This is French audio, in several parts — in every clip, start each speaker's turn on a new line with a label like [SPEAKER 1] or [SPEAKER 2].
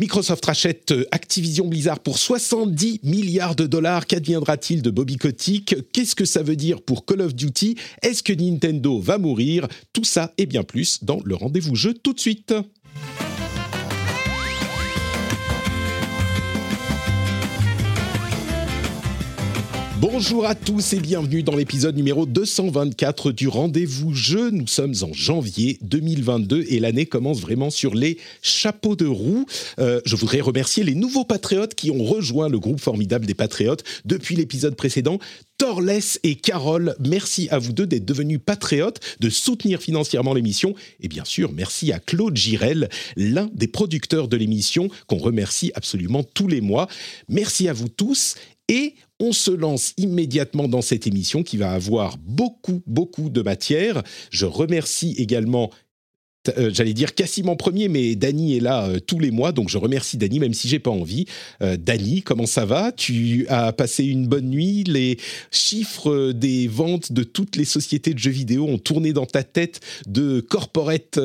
[SPEAKER 1] Microsoft rachète Activision Blizzard pour 70 milliards de dollars. Qu'adviendra-t-il de Bobby Kotick? Qu'est-ce que ça veut dire pour Call of Duty? Est-ce que Nintendo va mourir? Tout ça et bien plus dans le rendez-vous jeu tout de suite. Bonjour à tous et bienvenue dans l'épisode numéro 224 du Rendez-vous Jeu. Nous sommes en janvier 2022 et l'année commence vraiment sur les chapeaux de roue. Euh, je voudrais remercier les nouveaux patriotes qui ont rejoint le groupe formidable des patriotes depuis l'épisode précédent. Torles et Carole, merci à vous deux d'être devenus patriotes, de soutenir financièrement l'émission. Et bien sûr, merci à Claude Girel, l'un des producteurs de l'émission, qu'on remercie absolument tous les mois. Merci à vous tous. Et on se lance immédiatement dans cette émission qui va avoir beaucoup, beaucoup de matière. Je remercie également euh, j'allais dire Cassim en premier, mais Dany est là euh, tous les mois, donc je remercie Dany, même si j'ai pas envie. Euh, Dany, comment ça va? Tu as passé une bonne nuit? Les chiffres des ventes de toutes les sociétés de jeux vidéo ont tourné dans ta tête de corporate,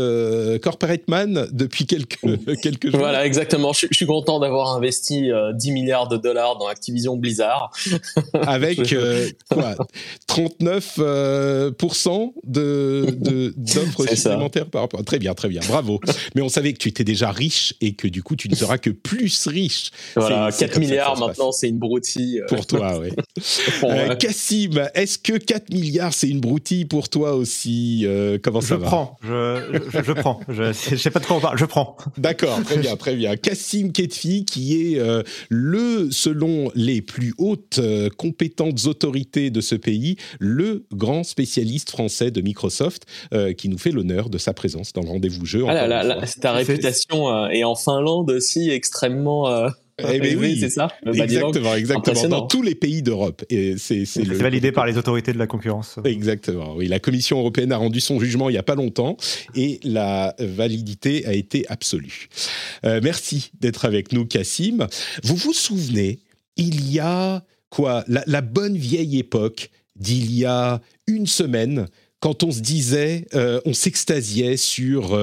[SPEAKER 1] corporate man depuis quelques, quelques jours?
[SPEAKER 2] Voilà, exactement. Je, suis content d'avoir investi 10 milliards de dollars dans Activision Blizzard.
[SPEAKER 1] Avec quoi? 39% de, d'offres supplémentaires par rapport à Très bien, très bien, bravo. Mais on savait que tu étais déjà riche et que du coup, tu ne seras que plus riche.
[SPEAKER 2] Voilà, 4 milliards maintenant, c'est une broutille.
[SPEAKER 1] Euh. Pour toi, oui. euh, Cassim, est-ce que 4 milliards, c'est une broutille pour toi aussi euh, Comment ça
[SPEAKER 3] je
[SPEAKER 1] va
[SPEAKER 3] prends, je, je, je prends. Je ne sais pas de quoi on parle, je prends.
[SPEAKER 1] D'accord, très bien, très bien. Cassim Ketfi, qui est euh, le, selon les plus hautes compétentes autorités de ce pays, le grand spécialiste français de Microsoft, qui nous fait l'honneur de sa présence dans le rendez-vous jeu.
[SPEAKER 2] Ah là, là, ta réputation euh, est en Finlande aussi extrêmement. Euh,
[SPEAKER 1] eh ben oui,
[SPEAKER 2] c'est ça.
[SPEAKER 1] exactement, exactement. Dans tous les pays d'Europe. Et c'est
[SPEAKER 3] validé par les autorités de la concurrence.
[SPEAKER 1] Exactement. Oui, la Commission européenne a rendu son jugement il n'y a pas longtemps et la validité a été absolue. Euh, merci d'être avec nous, Cassim. Vous vous souvenez, il y a quoi? La, la bonne vieille époque d'il y a une semaine quand on se disait, euh, on s'extasiait sur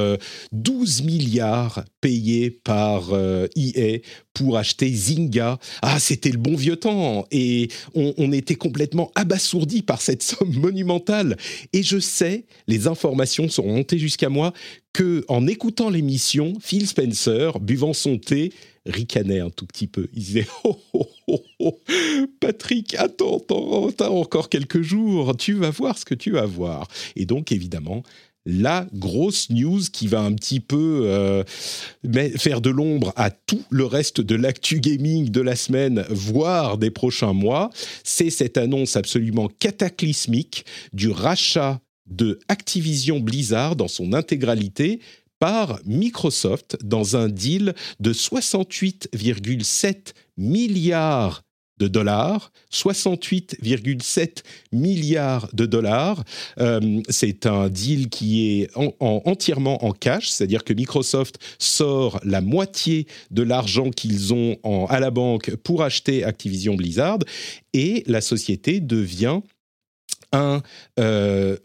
[SPEAKER 1] 12 euh, milliards payés par euh, EA pour acheter Zynga. Ah, c'était le bon vieux temps. Et on, on était complètement abasourdi par cette somme monumentale. Et je sais, les informations sont montées jusqu'à moi, que en écoutant l'émission, Phil Spencer, buvant son thé, ricanait un tout petit peu. Il disait oh, oh, oh, oh. Patrick, attends, attends, encore quelques jours, tu vas voir ce que tu vas voir. Et donc, évidemment, la grosse news qui va un petit peu euh, faire de l'ombre à tout le reste de l'actu gaming de la semaine, voire des prochains mois, c'est cette annonce absolument cataclysmique du rachat de Activision Blizzard dans son intégralité par Microsoft dans un deal de 68,7 milliards de dollars, 68,7 milliards de dollars. Euh, c'est un deal qui est entièrement en cash, c'est-à-dire que Microsoft sort la moitié de l'argent qu'ils ont à la banque pour acheter Activision Blizzard et la société devient un, euh,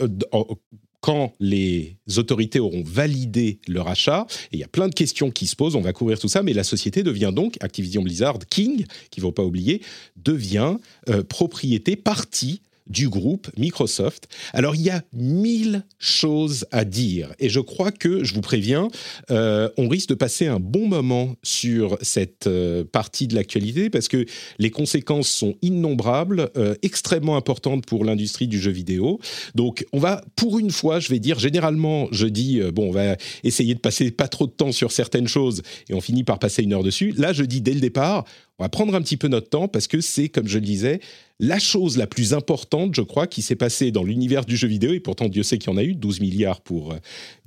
[SPEAKER 1] quand les autorités auront validé leur achat, et il y a plein de questions qui se posent, on va couvrir tout ça, mais la société devient donc, Activision Blizzard King, qu'il ne faut pas oublier, devient euh, propriété, partie du groupe Microsoft. Alors il y a mille choses à dire et je crois que, je vous préviens, euh, on risque de passer un bon moment sur cette euh, partie de l'actualité parce que les conséquences sont innombrables, euh, extrêmement importantes pour l'industrie du jeu vidéo. Donc on va, pour une fois, je vais dire, généralement je dis, bon, on va essayer de passer pas trop de temps sur certaines choses et on finit par passer une heure dessus. Là je dis dès le départ, On va prendre un petit peu notre temps parce que c'est, comme je le disais, la chose la plus importante, je crois, qui s'est passée dans l'univers du jeu vidéo, et pourtant Dieu sait qu'il y en a eu, 12 milliards pour euh,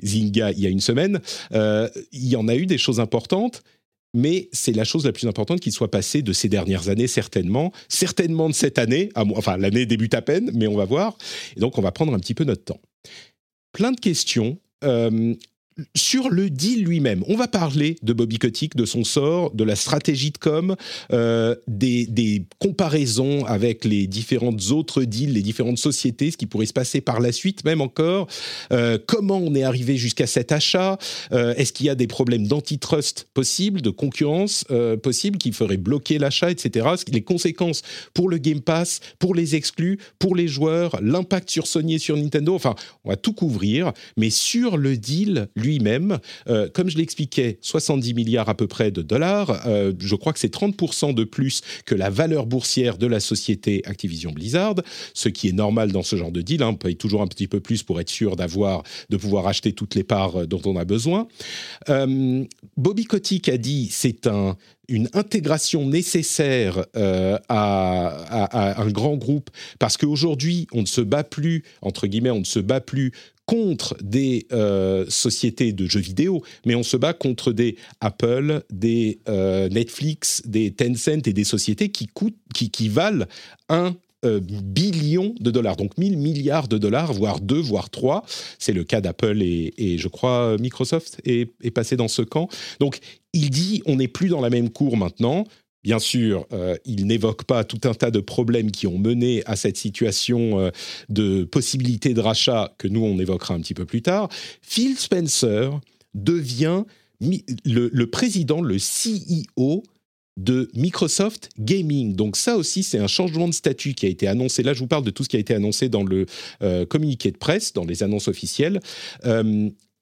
[SPEAKER 1] Zynga il y a une semaine, euh, il y en a eu des choses importantes, mais c'est la chose la plus importante qui soit passée de ces dernières années, certainement, certainement de cette année, enfin l'année débute à peine, mais on va voir, et donc on va prendre un petit peu notre temps. Plein de questions. Euh, sur le deal lui-même, on va parler de Bobby Kotick, de son sort, de la stratégie de com, euh, des, comparaisons avec les différentes autres deals, les différentes sociétés, ce qui pourrait se passer par la suite, même encore. Euh, comment on est arrivé jusqu'à cet achat? Euh, Est-ce qu'il y a des problèmes d'antitrust possibles, de concurrence possibles qui feraient bloquer l'achat, etc. Les conséquences pour le Game Pass, pour les exclus, pour les joueurs, l'impact sur Sony et sur Nintendo? Enfin, on va tout couvrir, mais sur le deal lui-même. Euh, comme je l'expliquais, 70 milliards à peu près de dollars. Euh, je crois que c'est 30% de plus que la valeur boursière de la société Activision Blizzard, ce qui est normal dans ce genre de deal. Hein. On paye toujours un petit peu plus pour être sûr d'avoir, de pouvoir acheter toutes les parts euh, dont on a besoin. Bobby Kotick a dit c'est un, une intégration nécessaire à, à, un grand groupe parce qu'aujourd'hui on ne se bat plus entre guillemets on ne se bat plus contre des euh, sociétés de jeux vidéo, mais on se bat contre des Apple, des euh, Netflix, des Tencent et des sociétés qui, coûtent, qui, valent un euh, billion de dollars, donc 1000 milliards de dollars, voire deux, voire trois. C'est le cas d'Apple et, je crois Microsoft est, passé dans ce camp. Donc il dit on n'est plus dans la même cour maintenant. Bien sûr, euh, il n'évoque pas tout un tas de problèmes qui ont mené à cette situation euh, de possibilité de rachat que nous, on évoquera un petit peu plus tard. Phil Spencer devient le, président, le CEO de Microsoft Gaming. Donc ça aussi, c'est un changement de statut qui a été annoncé. Là, je vous parle de tout ce qui a été annoncé dans le euh, communiqué de presse, dans les annonces officielles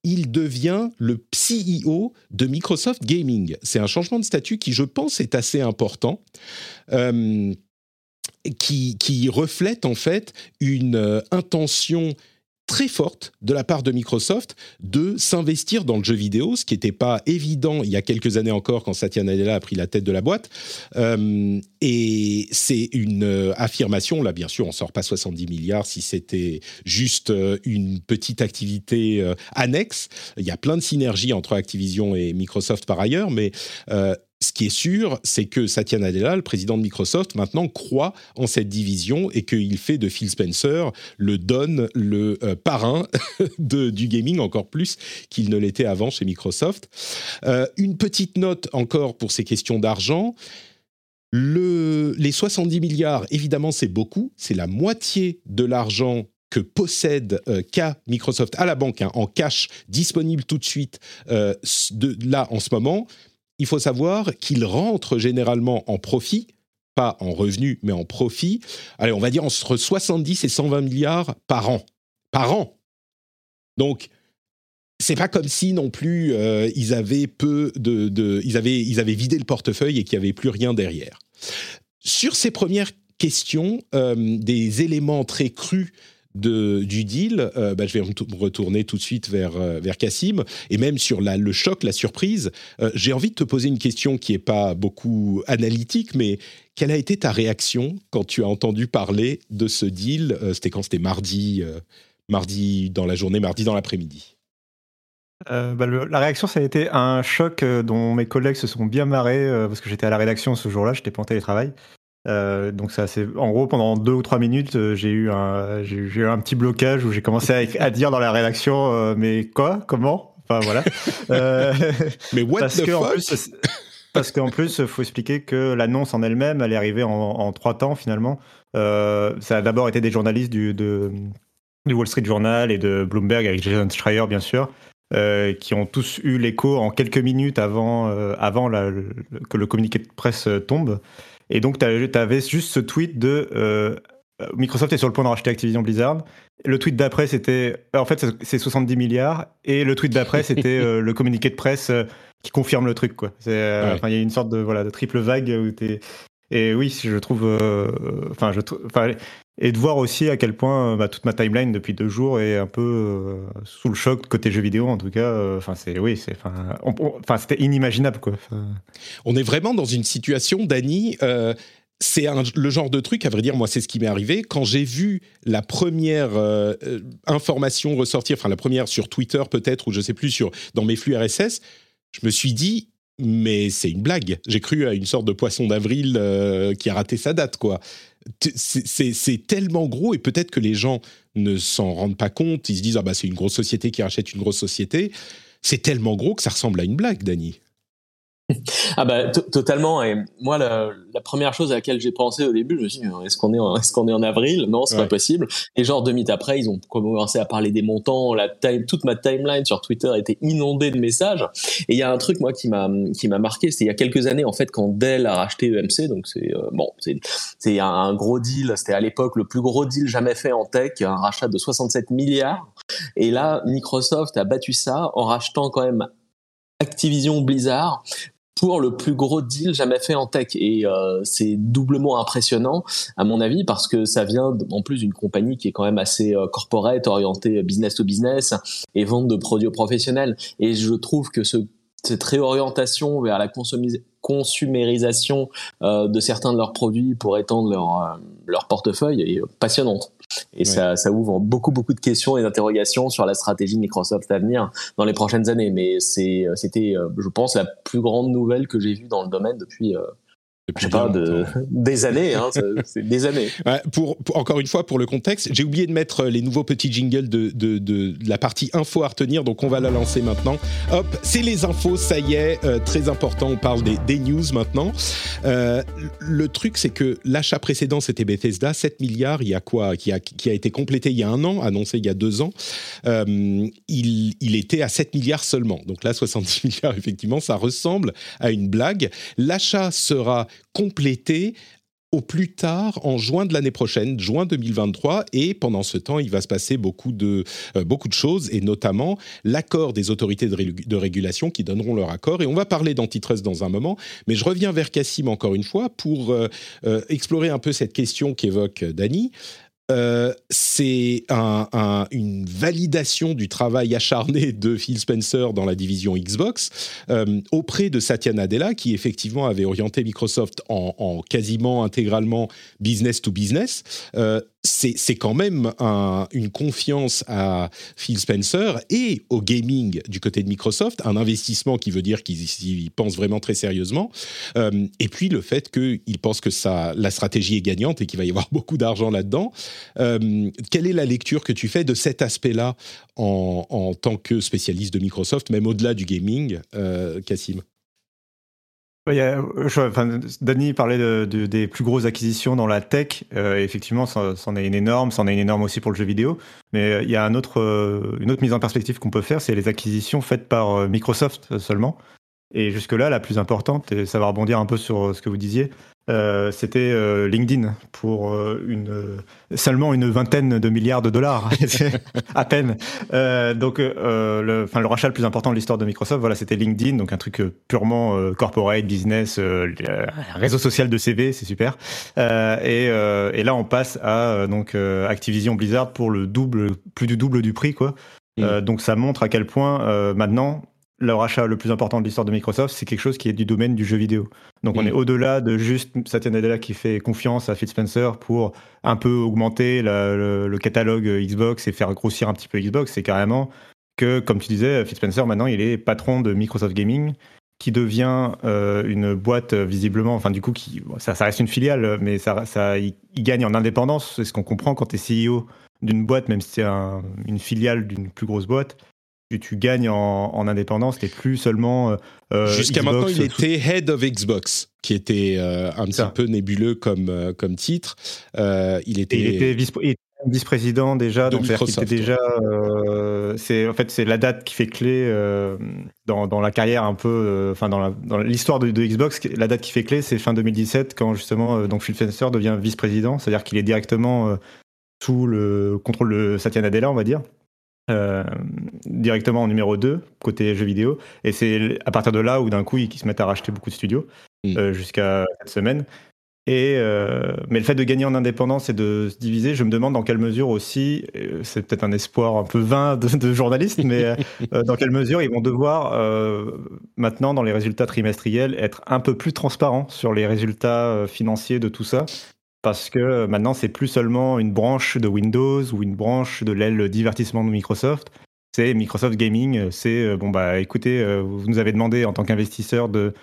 [SPEAKER 1] il devient le CEO de Microsoft Gaming. C'est un changement de statut qui, je pense, est assez important. Euh, qui, qui, reflète en fait une euh, intention très forte de la part de Microsoft de s'investir dans le jeu vidéo, ce qui n'était pas évident il y a quelques années encore quand Satya Nadella a pris la tête de la boîte. Euh, et c'est une euh, affirmation, là bien sûr on sort pas 70 milliards si c'était juste euh, une petite activité annexe. Il y a plein de synergies entre Activision et Microsoft par ailleurs, mais ce qui est sûr, c'est que Satya Nadella, le président de Microsoft, maintenant croit en cette division et qu'il fait de Phil Spencer le donne le euh, parrain du gaming encore plus qu'il ne l'était avant chez Microsoft. Euh, une petite note encore pour ces questions d'argent. les 70 milliards, évidemment, c'est beaucoup. C'est la moitié de l'argent que possède euh, Microsoft à la banque hein, en cash disponible tout de suite de, là en ce moment il faut savoir qu'il rentre généralement en profit, pas en revenus, mais en profit. Allez, on va dire entre 70 et 120 milliards par an. Par an. Donc, c'est pas comme si non plus euh, ils avaient peu de, ils avaient ils avaient vidé le portefeuille et qu'il n'y avait plus rien derrière. Sur ces premières questions, euh, des éléments très crus de, du deal, euh, bah, je vais retourner tout de suite vers, euh, vers Cassim, et même sur le choc, la surprise, euh, j'ai envie de te poser une question qui n'est pas beaucoup analytique, mais quelle a été ta réaction quand tu as entendu parler de ce deal C'était quand? C'était mardi, mardi dans la journée, mardi dans l'après-midi.
[SPEAKER 3] Bah, la réaction, ça a été un choc dont mes collègues se sont bien marrés parce que j'étais à la rédaction ce jour-là, j'étais pas en télétravail. Euh, donc ça, c'est en gros pendant deux ou trois minutes, euh, j'ai eu un, j'ai eu un petit blocage où j'ai commencé à, à, dire dans la rédaction, euh, mais quoi, comment, enfin voilà.
[SPEAKER 1] mais what
[SPEAKER 3] parce
[SPEAKER 1] the fuck?
[SPEAKER 3] plus, Parce qu'en plus, il faut expliquer que l'annonce en elle-même, elle est arrivée en, en trois temps finalement. ça a d'abord été des journalistes du, de, du Wall Street Journal et de Bloomberg avec Jason Schreier bien sûr. qui ont tous eu l'écho en quelques minutes avant, avant la, que le communiqué de presse tombe. Et donc, tu avais juste ce tweet de euh, Microsoft est sur le point de racheter Activision Blizzard. Le tweet d'après, c'était. En fait, c'est 70 milliards. Et le tweet d'après, c'était euh, le communiqué de presse euh, qui confirme le truc. Il y a une sorte de, voilà, de triple vague où tu Et oui, je trouve. Enfin, je et de voir aussi à quel point bah, toute ma timeline depuis deux jours est un peu sous le choc côté jeux vidéo en tout cas. Enfin c'est oui c'est enfin c'était inimaginable quoi.
[SPEAKER 1] On est vraiment dans une situation Dany c'est le genre de truc, à vrai dire, moi, c'est ce qui m'est arrivé. Quand j'ai vu la première euh, euh, information ressortir, enfin la première sur Twitter peut-être, ou je sais plus, sur, dans mes flux RSS, je me suis dit, mais c'est une blague. J'ai cru à une sorte de poisson d'avril euh, qui a raté sa date, quoi. C'est tellement gros, et peut-être que les gens ne s'en rendent pas compte. Ils se disent, ah bah c'est une grosse société qui rachète une grosse société. C'est tellement gros que ça ressemble à une blague, Dany.
[SPEAKER 2] Ah bah totalement. Et moi, la, première chose à laquelle j'ai pensé au début, je me suis dit, est-ce qu'on est, en, est-ce qu'on est en avril? Non, c'est pas possible. Et genre deux minutes après, ils ont commencé à parler des montants. La time, toute ma timeline sur Twitter était inondée de messages. Et il y a un truc moi qui m'a qui m'a marqué, c'est il y a quelques années en fait quand Dell a racheté EMC. Donc c'est euh, bon, c'est c'est un gros deal. C'était à l'époque le plus gros deal jamais fait en tech, un rachat de 67 milliards. Et là, Microsoft a battu ça en rachetant quand même Activision Blizzard pour le plus gros deal jamais fait en tech et euh, c'est doublement impressionnant à mon avis parce que ça vient en plus d'une compagnie qui est quand même assez euh, corporate orientée business to business et vente de produits professionnels et je trouve que ce, cette réorientation vers la consumérisation euh, de certains de leurs produits pour étendre leur, leur portefeuille est passionnante. Et ça, ça ouvre beaucoup, beaucoup de questions et d'interrogations sur la stratégie de Microsoft à venir dans les prochaines années. Mais c'est, c'était, euh, je pense, la plus grande nouvelle que j'ai vue dans le domaine depuis, euh, je sais pas, de, des années, hein, c'est des années.
[SPEAKER 1] pour, encore une fois, pour le contexte, j'ai oublié de mettre les nouveaux petits jingles de, de, de, la partie info à retenir, donc on va la lancer maintenant. Hop, c'est les infos, ça y est, euh, très important, on parle des, des news maintenant. Euh, le truc, c'est que l'achat précédent, c'était Bethesda, 7 milliards, il y a quoi qui a, qui a été complété il y a un an, annoncé il y a deux ans. Euh, il, il était à 7 milliards seulement. Donc là, 70 milliards, effectivement, ça ressemble à une blague. L'achat sera complété au plus tard en juin de l'année prochaine, juin 2023, et pendant ce temps, il va se passer beaucoup de, euh, beaucoup de choses, et notamment l'accord des autorités de, régulation qui donneront leur accord, et on va parler d'antitrust dans un moment, mais je reviens vers Cassim encore une fois pour euh, euh, explorer un peu cette question qu'évoque Dany. Euh, c'est une validation du travail acharné de Phil Spencer dans la division Xbox euh, auprès de Satya Nadella, qui effectivement avait orienté Microsoft en, quasiment intégralement business to business. Euh, c'est quand même une confiance à Phil Spencer et au gaming du côté de Microsoft, un investissement qui veut dire qu'ils pensent vraiment très sérieusement, euh, et puis le fait qu'ils pensent que ça, la stratégie est gagnante et qu'il va y avoir beaucoup d'argent là-dedans. Euh, quelle est la lecture que tu fais de cet aspect-là en, en, tant que spécialiste de Microsoft, même au-delà du gaming, euh,
[SPEAKER 3] Il enfin, Danny parlait de, des plus grosses acquisitions dans la tech. Euh, effectivement, c'en est une énorme, c'en est une énorme aussi pour le jeu vidéo. Mais euh, il y a un autre, euh, une autre mise en perspective qu'on peut faire, c'est les acquisitions faites par Microsoft seulement. Et jusque-là, la plus importante, et ça va rebondir un peu sur ce que vous disiez, euh, c'était euh, LinkedIn pour euh, une, seulement une vingtaine de milliards de dollars, à peine. donc, le, le rachat le plus important de l'histoire de Microsoft, voilà, c'était LinkedIn, donc un truc purement corporate, business, réseau social de CV, c'est super. Et, et, là, on passe à donc Activision Blizzard pour le double, plus du double du prix, quoi. Mm. donc ça montre à quel point maintenant le rachat le plus important de l'histoire de Microsoft, c'est quelque chose qui est du domaine du jeu vidéo. Donc on mm. est au-delà de juste Satya Nadella qui fait confiance à Phil Spencer pour un peu augmenter le, catalogue Xbox et faire grossir un petit peu Xbox. C'est carrément que, comme tu disais, Phil Spencer maintenant il est patron de Microsoft Gaming qui devient euh, une boîte visiblement, enfin du coup qui, ça, reste une filiale, mais ça, ça il, gagne en indépendance. C'est ce qu'on comprend quand tu es CEO d'une boîte, même si c'est une filiale d'une plus grosse boîte tu gagnes en, indépendance, t'es plus seulement. Euh,
[SPEAKER 1] euh, Jusqu'à maintenant, il était Head of Xbox, qui était euh, un petit peu nébuleux comme, comme titre. il était.
[SPEAKER 3] il était vice, président déjà, donc c'était déjà. c'est en fait c'est la date qui fait clé dans, dans, la carrière un peu, enfin dans l'histoire de, Xbox, la date qui fait clé, c'est fin 2017 quand justement donc Phil Spencer devient vice-président, c'est-à-dire qu'il est directement sous le contrôle de Satya Nadella, on va dire. Euh, directement en numéro 2, côté jeux vidéo. Et c'est à partir de là où d'un coup, ils se mettent à racheter beaucoup de studios, euh, jusqu'à cette semaine. Et mais le fait de gagner en indépendance et de se diviser, je me demande dans quelle mesure aussi, c'est peut-être un espoir un peu vain de, de journaliste, mais dans quelle mesure ils vont devoir maintenant dans les résultats trimestriels être un peu plus transparents sur les résultats financiers de tout ça, parce que maintenant c'est plus seulement une branche de Windows ou une branche de l'aile divertissement de Microsoft, c'est Microsoft Gaming, euh, c'est euh, bon bah écoutez, euh, vous nous avez demandé en tant qu'investisseur de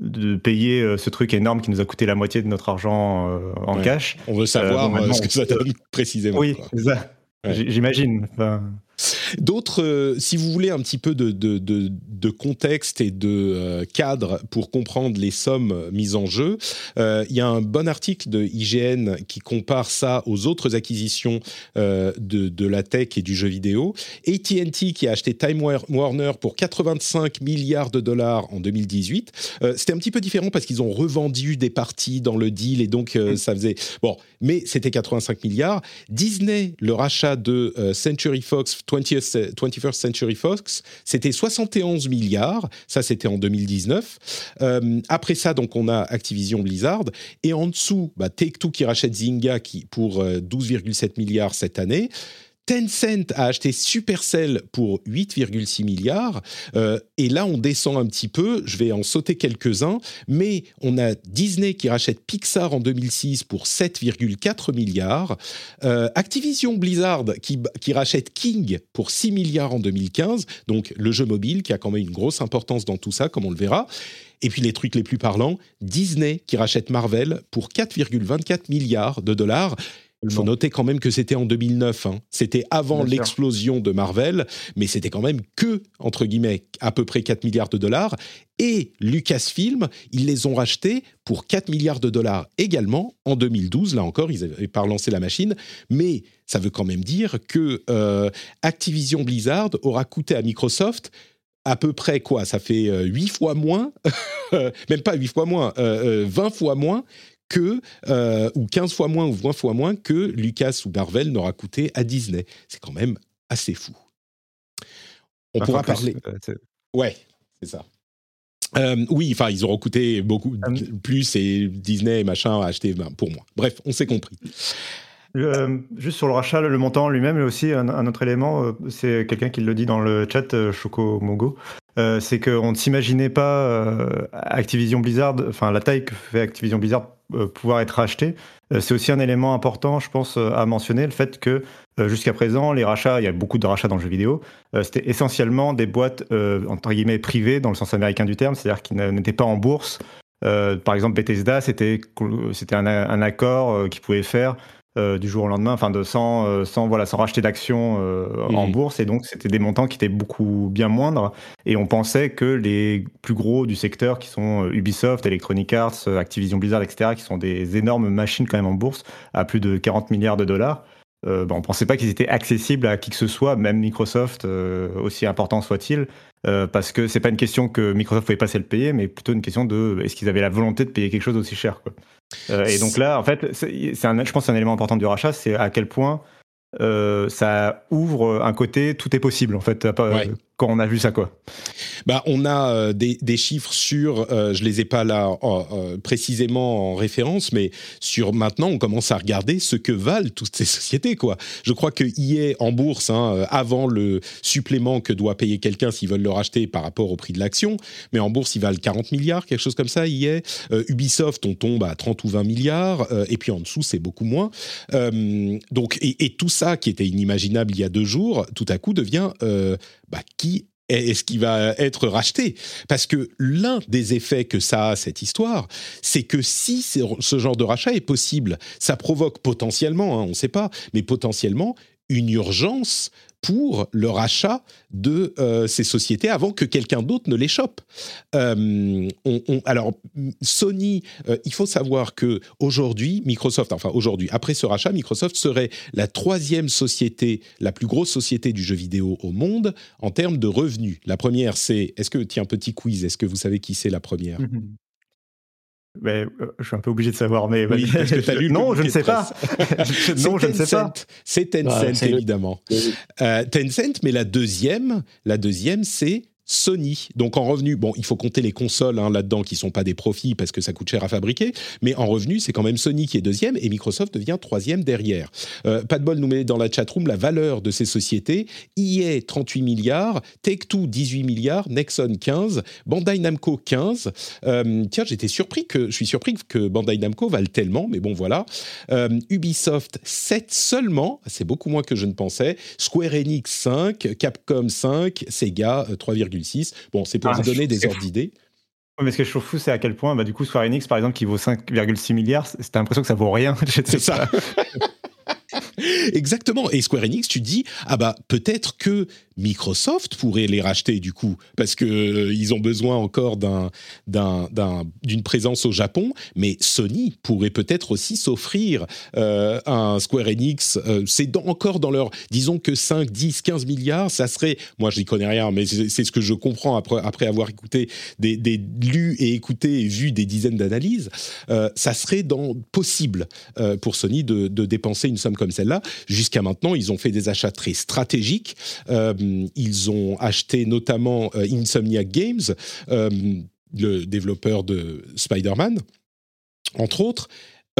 [SPEAKER 3] de payer ce truc énorme qui nous a coûté la moitié de notre argent en cash.
[SPEAKER 1] On veut savoir ce que ça donne précisément.
[SPEAKER 3] Oui, ça. J'imagine.
[SPEAKER 1] D'autres, euh, si vous voulez un petit peu de, de, de, contexte et de euh, cadre pour comprendre les sommes mises en jeu, euh, il y a un bon article de IGN qui compare ça aux autres acquisitions de, de la tech et du jeu vidéo. AT&T qui a acheté Time Warner pour 85 milliards de dollars en 2018. c'était un petit peu différent parce qu'ils ont revendu des parties dans le deal et donc mm. ça faisait... Bon, mais c'était 85 milliards. Disney, le rachat de Century Fox 20th, 21st Century Fox, c'était 71 milliards, ça c'était en 2019. Euh, après ça, donc on a Activision Blizzard, et en dessous, bah, Take-Two qui rachète Zynga qui, pour 12,7 euh, milliards cette année. Tencent a acheté Supercell pour 8,6 milliards. Euh, et là, on descend un petit peu. Je vais en sauter quelques-uns. Mais on a Disney qui rachète Pixar en 2006 pour 7,4 milliards. Euh, Activision Blizzard qui, qui rachète King pour 6 milliards en 2015. Donc le jeu mobile qui a quand même une grosse importance dans tout ça, comme on le verra. Et puis les trucs les plus parlants, Disney qui rachète Marvel pour 4,24 milliards de dollars. Il faut noter quand même que c'était en 2009. Hein. C'était avant l'explosion de Marvel, mais c'était quand même que, entre guillemets, à peu près 4 milliards de dollars. Et Lucasfilm, ils les ont rachetés pour 4 milliards de dollars également en 2012. Là encore, ils n'avaient pas relancé la machine. Mais ça veut quand même dire que euh, Activision Blizzard aura coûté à Microsoft à peu près quoi? Ça fait 8 euh, fois moins, même pas 8 fois moins, 20 euh, fois moins que, euh, ou 15 fois moins ou 20 fois moins que Lucas ou Marvel n'aura coûté à Disney. C'est quand même assez fou. On pourra parler. Euh, ouais, c'est ça. Euh, oui, enfin, ils auront coûté beaucoup ah plus et Disney et machin a acheté ben, pour moi. Bref, on s'est compris.
[SPEAKER 3] Juste sur le rachat, le montant lui-même, mais aussi un, autre élément, c'est quelqu'un qui le dit dans le chat, Choco Mogo, c'est qu'on ne s'imaginait pas Activision Blizzard, enfin la taille que fait Activision Blizzard euh, pouvoir être racheté. Euh, c'est aussi un élément important, je pense, euh, à mentionner, le fait que jusqu'à présent, les rachats, il y a beaucoup de rachats dans le jeu vidéo, c'était essentiellement des boîtes, entre guillemets, privées, dans le sens américain du terme, c'est-à-dire qui n'étaient pas en bourse. par exemple, Bethesda, c'était un, un accord qu'ils pouvaient faire euh, du jour au lendemain, enfin de sans, euh, sans voilà sans racheter d'actions euh, en bourse et donc c'était des montants qui étaient beaucoup bien moindres et on pensait que les plus gros du secteur qui sont Ubisoft, Electronic Arts, Activision Blizzard, etc. qui sont des énormes machines quand même en bourse à plus de 40 milliards de dollars. Ben, on pensait pas qu'ils étaient accessibles à qui que ce soit, même Microsoft, aussi important soit-il, parce que c'est pas une question que Microsoft pouvait passer le payer, mais plutôt une question de est-ce qu'ils avaient la volonté de payer quelque chose aussi cher. Quoi. Euh, et donc là, en fait, c'est un, je pense que un élément important du rachat, c'est à quel point euh, ça ouvre un côté tout est possible en fait quand on a vu ça quoi.
[SPEAKER 1] Bah on a euh, des, chiffres sur euh, je les ai pas là précisément en référence mais sur maintenant on commence à regarder ce que valent toutes ces sociétés quoi. Je crois que EA en bourse hein, avant le supplément que doit payer quelqu'un s'ils veulent le racheter par rapport au prix de l'action mais en bourse ils valent 40 milliards quelque chose comme ça EA Ubisoft on tombe à 30 ou 20 milliards et puis en dessous c'est beaucoup moins. Donc et, et tout ça qui était inimaginable il y a deux jours, tout à coup devient euh, bah, qui est-ce qui va être racheté. Parce que l'un des effets que ça a, cette histoire, c'est que si ce genre de rachat est possible, ça provoque potentiellement, hein, on ne sait pas, mais potentiellement une urgence pour le rachat de euh, ces sociétés avant que quelqu'un d'autre ne les chope. Euh, alors, Sony, euh, il faut savoir que aujourd'hui, Microsoft, enfin aujourd'hui, après ce rachat, Microsoft serait la troisième société, la plus grosse société du jeu vidéo au monde en termes de revenus. La première, c'est, est-ce que, tiens, petit quiz, est-ce que vous savez qui c'est la première? Mm-hmm.
[SPEAKER 3] Mais, euh, je suis un peu obligé de savoir, mais
[SPEAKER 1] oui, parce que as lu
[SPEAKER 3] non, je ne sais pas.
[SPEAKER 1] non, je ne sais pas. C'est Tencent, évidemment. Euh, Tencent, mais la deuxième, la deuxième, c'est Sony. Donc en revenu, bon, il faut compter les consoles hein, là-dedans qui sont pas des profits parce que ça coûte cher à fabriquer, mais en revenu, c'est quand même Sony qui est deuxième et Microsoft devient troisième derrière. Euh, pas de bol nous met dans la chatroom la valeur de ces sociétés. EA 38 milliards, Take-Two 18 milliards, Nexon 15, Bandai Namco 15. Euh, tiens, j'étais surpris que je suis surpris que Bandai Namco vale tellement, mais bon voilà. Euh, Ubisoft 7 seulement, c'est beaucoup moins que je ne pensais. Square Enix 5, Capcom 5, Sega 3,6. Bon, c'est pour ah, vous donner des ordres d'idées.
[SPEAKER 3] Mais ce que je trouve fou, c'est à quel point, bah, du coup, Square Enix, par exemple, qui vaut 5,6 milliards, c'est l'impression que ça vaut rien.
[SPEAKER 1] C'est ça. Exactement. Et Square Enix, tu dis, ah bah peut-être que Microsoft pourrait les racheter du coup, parce que euh, ils ont besoin encore d'un, d'une présence au Japon, mais Sony pourrait peut-être aussi s'offrir euh, un Square Enix. Euh, c'est encore dans leur, disons que 5, 10, 15 milliards, ça serait, moi je n'y connais rien, mais c'est, ce que je comprends après, après avoir écouté, des, des lu et écouté et vu des dizaines d'analyses, ça serait dans, possible pour Sony de, de, dépenser une somme comme celle-là. Jusqu'à maintenant, ils ont fait des achats très stratégiques. Euh, ils ont acheté notamment euh, Insomniac Games, euh, le développeur de Spider-Man, entre autres.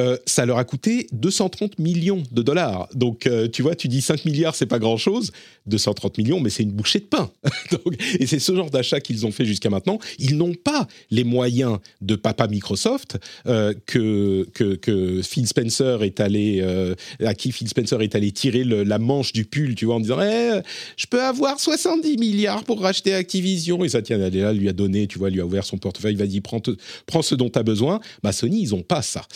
[SPEAKER 1] Euh, ça leur a coûté 230 millions de dollars. Donc, euh, tu vois, tu dis 5 milliards, c'est pas grand-chose. 230 millions, mais c'est une bouchée de pain. et c'est ce genre d'achat qu'ils ont fait jusqu'à maintenant. Ils n'ont pas les moyens de papa Microsoft euh, que, que, Phil Spencer est allé, à qui Phil Spencer est allé tirer la manche du pull, tu vois, en disant eh, Je peux avoir 70 milliards pour racheter Activision. Et ça, tiens, elle là, lui a donné, tu vois, lui a ouvert son portefeuille, vas-y, prends, prends ce dont tu as besoin. Bah, Sony, ils n'ont pas ça.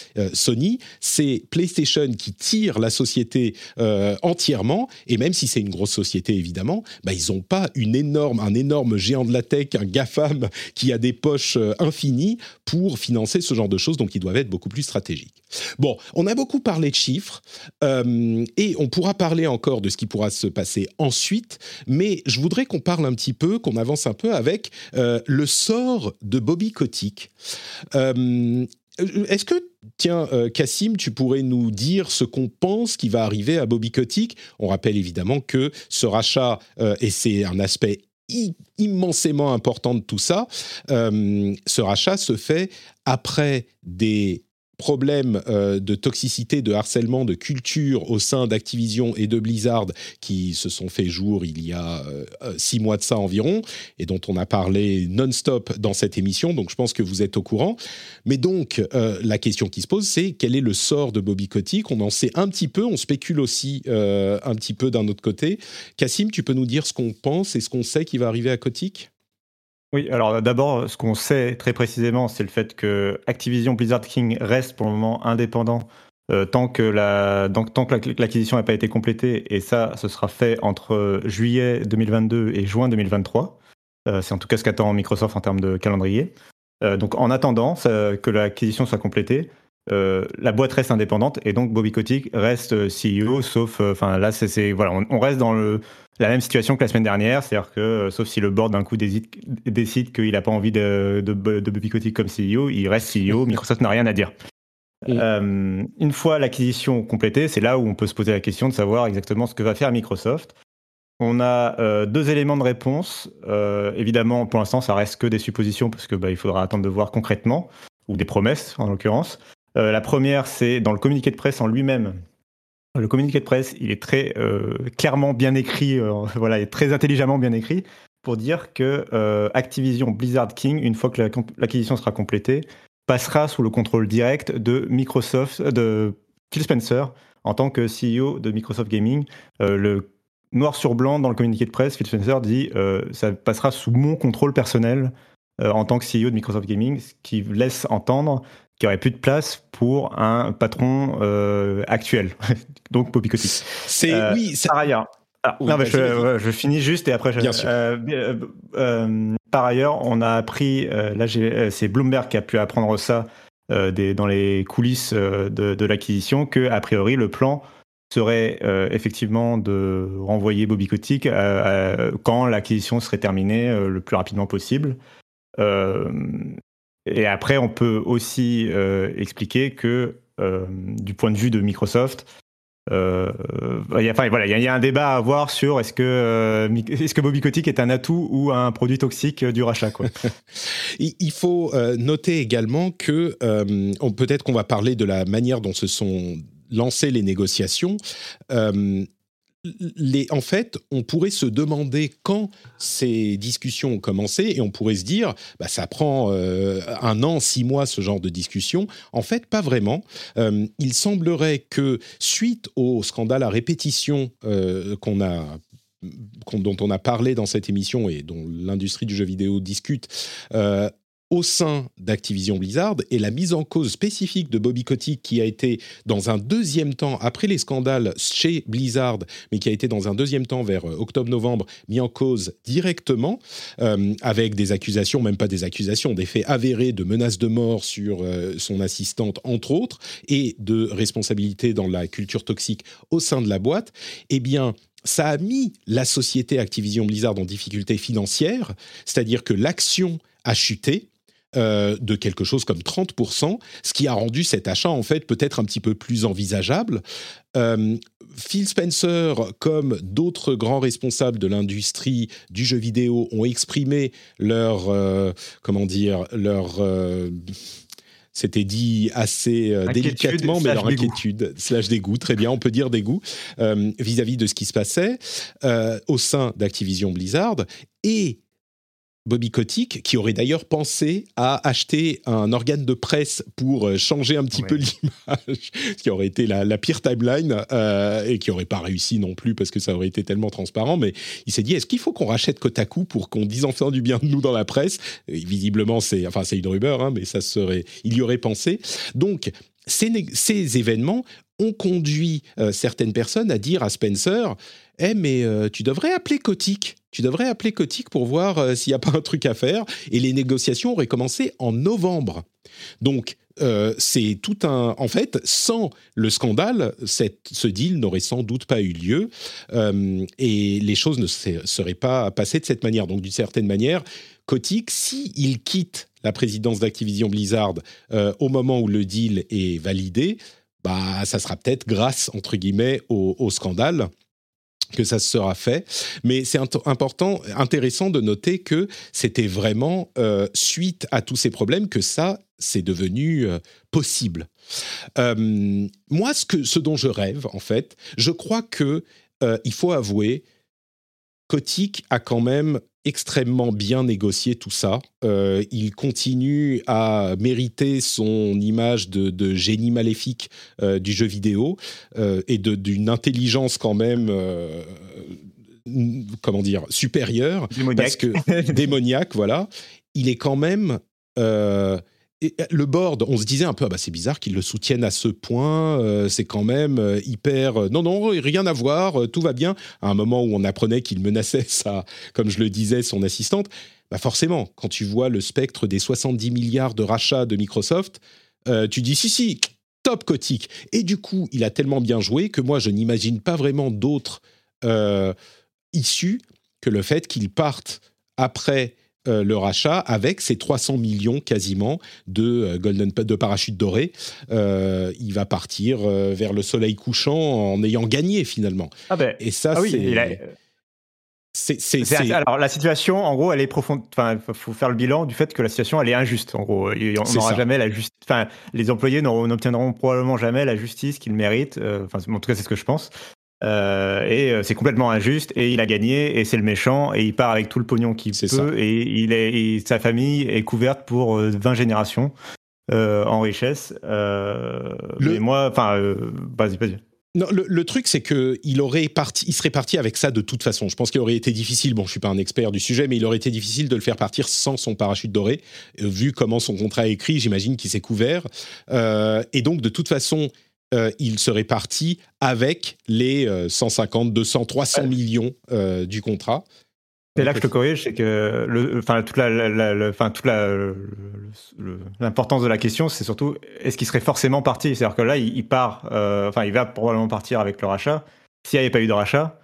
[SPEAKER 1] C'est PlayStation qui tire la société euh, entièrement, et même si c'est une grosse société évidemment, bah, ils n'ont pas une énorme, un énorme géant de la tech, un GAFAM qui a des poches euh, infinies pour financer ce genre de choses, donc ils doivent être beaucoup plus stratégiques. Bon, on a beaucoup parlé de chiffres, euh, et on pourra parler encore de ce qui pourra se passer ensuite, mais je voudrais qu'on parle un petit peu, qu'on avance un peu avec le sort de Bobby Kotick. Est-ce que, tiens, euh, Cassim, tu pourrais nous dire ce qu'on pense qui va arriver à Bobby Kotick. On rappelle évidemment que ce rachat, euh, et c'est un aspect immensément important de tout ça, euh, ce rachat se fait après des problèmes euh, de toxicité, de harcèlement, de culture au sein d'Activision et de Blizzard qui se sont fait jour il y a euh, euh, six mois de ça environ et dont on a parlé non-stop dans cette émission, donc je pense que vous êtes au courant. Mais donc, la question qui se pose, c'est quel est le sort de Bobby Kotick? On en sait un petit peu, on spécule aussi un petit peu d'un autre côté. Cassim, tu peux nous dire ce qu'on pense et ce qu'on sait qui va arriver à Kotick?
[SPEAKER 3] Oui, alors d'abord, ce qu'on sait très précisément, c'est le fait que Activision Blizzard King reste pour le moment indépendant euh, tant que la, l'acquisition n'a pas été complétée, et ça, ce sera fait entre juillet 2022 et juin 2023. Euh, c'est en tout cas ce qu'attend Microsoft en termes de calendrier. Euh, donc en attendant que l'acquisition soit complétée, la boîte reste indépendante et donc Bobby Kotick reste CEO, sauf, enfin là, c'est voilà, on, reste dans le la même situation que la semaine dernière, c'est-à-dire que, euh, sauf si le board d'un coup décide, qu'il n'a pas envie de, de, de comme CEO, il reste CEO, Microsoft n'a rien à dire. Euh, une fois l'acquisition complétée, c'est là où on peut se poser la question de savoir exactement ce que va faire Microsoft. On a euh, deux éléments de réponse. évidemment, pour l'instant, ça reste que des suppositions parce que bah, il faudra attendre de voir concrètement, ou des promesses en l'occurrence. La première, c'est dans le communiqué de presse en lui-même. Le communiqué de presse, il est très euh, clairement bien écrit, euh, voilà, et très intelligemment bien écrit pour dire que euh, Activision Blizzard King, une fois que l'acquisition sera complétée, passera sous le contrôle direct de Microsoft, de Phil Spencer en tant que CEO de Microsoft Gaming. le noir sur blanc dans le communiqué de presse, Phil Spencer dit ça passera sous mon contrôle personnel en tant que CEO de Microsoft Gaming, ce qui laisse entendre qu'il n'y aurait plus de place pour un patron actuel donc Bobby Kotick.
[SPEAKER 1] C'est euh, oui,
[SPEAKER 3] par ailleurs. Ah, je, finis juste et après je.
[SPEAKER 1] Bien sûr.
[SPEAKER 3] Euh, euh, par ailleurs, on a appris, là c'est Bloomberg qui a pu apprendre ça des, dans les coulisses de, l'acquisition, que a priori le plan serait effectivement de renvoyer Bobby Kotick quand l'acquisition serait terminée le plus rapidement possible. Et après, on peut aussi expliquer que du point de vue de Microsoft, euh, voilà, il y, a un débat à avoir sur est-ce que, euh, est-ce que Bobby Kotick est un atout ou un produit toxique du rachat.
[SPEAKER 1] Il faut euh, noter également que peut-être qu'on va parler de la manière dont se sont lancées les négociations en fait, on pourrait se demander quand ces discussions ont commencé et on pourrait se dire, bah, ça prend euh, un an, six mois, ce genre de discussion. En fait, pas vraiment. Euh, il semblerait que suite au scandale à répétition euh, qu'on a dont on a parlé dans cette émission et dont l'industrie du jeu vidéo discute, au sein d'Activision Blizzard et la mise en cause spécifique de Bobby Kotick qui a été dans un deuxième temps, après les scandales chez Blizzard, mais qui a été dans un deuxième temps vers euh, octobre-novembre, mis en cause directement, euh, avec des accusations, même pas des accusations, des faits avérés de menaces de mort sur euh, son assistante, entre autres, et de responsabilité dans la culture toxique au sein de la boîte, eh bien, ça a mis la société Activision Blizzard en difficulté financière, c'est-à-dire que l'action a chuté, euh, de quelque chose comme 30%, ce qui a rendu cet achat en fait peut-être un petit peu plus envisageable. Euh, Phil Spencer, comme d'autres grands responsables de l'industrie du jeu vidéo, ont exprimé leur, euh, comment dire, leur c'était dit assez délicatement, mais leur inquiétude, slash dégoût, très bien, on peut dire dégoût, vis-à-vis de ce qui se passait au sein d'Activision Blizzard. Et Bobby Kotick, qui aurait d'ailleurs pensé à acheter un organe de presse pour euh, changer un petit peu l'image, ce qui aurait été la, pire timeline euh, et qui n'aurait pas réussi non plus parce que ça aurait été tellement transparent. Mais il s'est dit est-ce qu'il faut qu'on rachète Kotaku pour qu'on dise enfin du bien de nous dans la presse? Visiblement, c'est enfin c'est une rumeur, hein, mais ça serait, il y aurait pensé. Donc ces, ces événements ont conduit euh, certaines personnes à dire à Spencer eh mais tu devrais appeler Kotick tu devrais appeler Kotick pour voir euh, s'il n'y a pas un truc à faire. Et les négociations auraient commencé en novembre. Donc, euh, c'est tout un. En fait, sans le scandale, ce deal n'aurait sans doute pas eu lieu euh, et les choses ne seraient pas passées de cette manière. Donc, d'une certaine manière, Kotick, s'il quitte la présidence d'Activision Blizzard au moment où le deal est validé, bah, ça sera peut-être grâce, entre guillemets, au scandale que ça sera fait. Mais c'est important, intéressant de noter que c'était vraiment euh, suite à tous ces problèmes que ça, c'est devenu euh, possible. Euh, moi, ce, que, ce dont je rêve, en fait, je crois que il faut avouer, Kotick a quand même extrêmement bien négocié tout ça. Euh, il continue à mériter son image de, génie maléfique euh, du jeu vidéo euh, et d'une intelligence quand même, comment dire, supérieure.
[SPEAKER 3] Démoniaque.
[SPEAKER 1] Parce que, démoniaque, voilà. Il est quand même euh, le board, on se disait un peu, ah bah c'est bizarre qu'ils le soutiennent à ce point, euh, c'est quand même euh, hyper... non, non, rien à voir, tout va bien. À un moment où on apprenait qu'il menaçait ça, comme je le disais, son assistante, bah forcément, quand tu vois le spectre des 70 milliards de rachats de Microsoft, tu dis, si, si, top Kotick. Et du coup, il a tellement bien joué que moi, je n'imagine pas vraiment d'autres issues que le fait qu'il parte après euh, le rachat avec ses 300 millions quasiment de euh, golden de parachutes dorés. Euh, il va partir vers le soleil couchant en ayant gagné finalement.
[SPEAKER 3] Ah ben,
[SPEAKER 1] Et ça,
[SPEAKER 3] ah oui,
[SPEAKER 1] c'est.
[SPEAKER 3] Alors la situation, en gros, elle est profonde. Enfin, il faut faire le bilan du fait que la situation, elle est injuste. En gros, on n'aura jamais la justice. Enfin, les employés n'obtiendront probablement jamais la justice qu'ils méritent. Enfin, en tout cas, c'est ce que je pense. Euh, et euh, c'est complètement injuste et il a gagné et c'est le méchant et il part avec tout le pognon qu'il peut et il est sa famille est couverte pour 20 euh, générations en richesse. Mais moi, enfin, vas-y, vas-y.
[SPEAKER 1] Non, le, truc, c'est que il aurait parti, il serait parti avec ça de toute façon. Je pense qu'il aurait été difficile. Bon, je suis pas un expert du sujet, mais il aurait été difficile de le faire partir sans son parachute doré, vu comment son contrat est écrit. J'imagine qu'il s'est couvert. et donc, de toute façon, euh, il serait parti avec les 150, 200, 300 millions euh, du contrat.
[SPEAKER 3] C'est là que je te corrige, c'est que le, enfin toute la, enfin toute l'importance de la question, c'est surtout est-ce qu'il serait forcément parti? C'est-à-dire que là, il, part, euh, enfin, il va probablement partir avec le rachat. S'il n'y avait pas eu de rachat,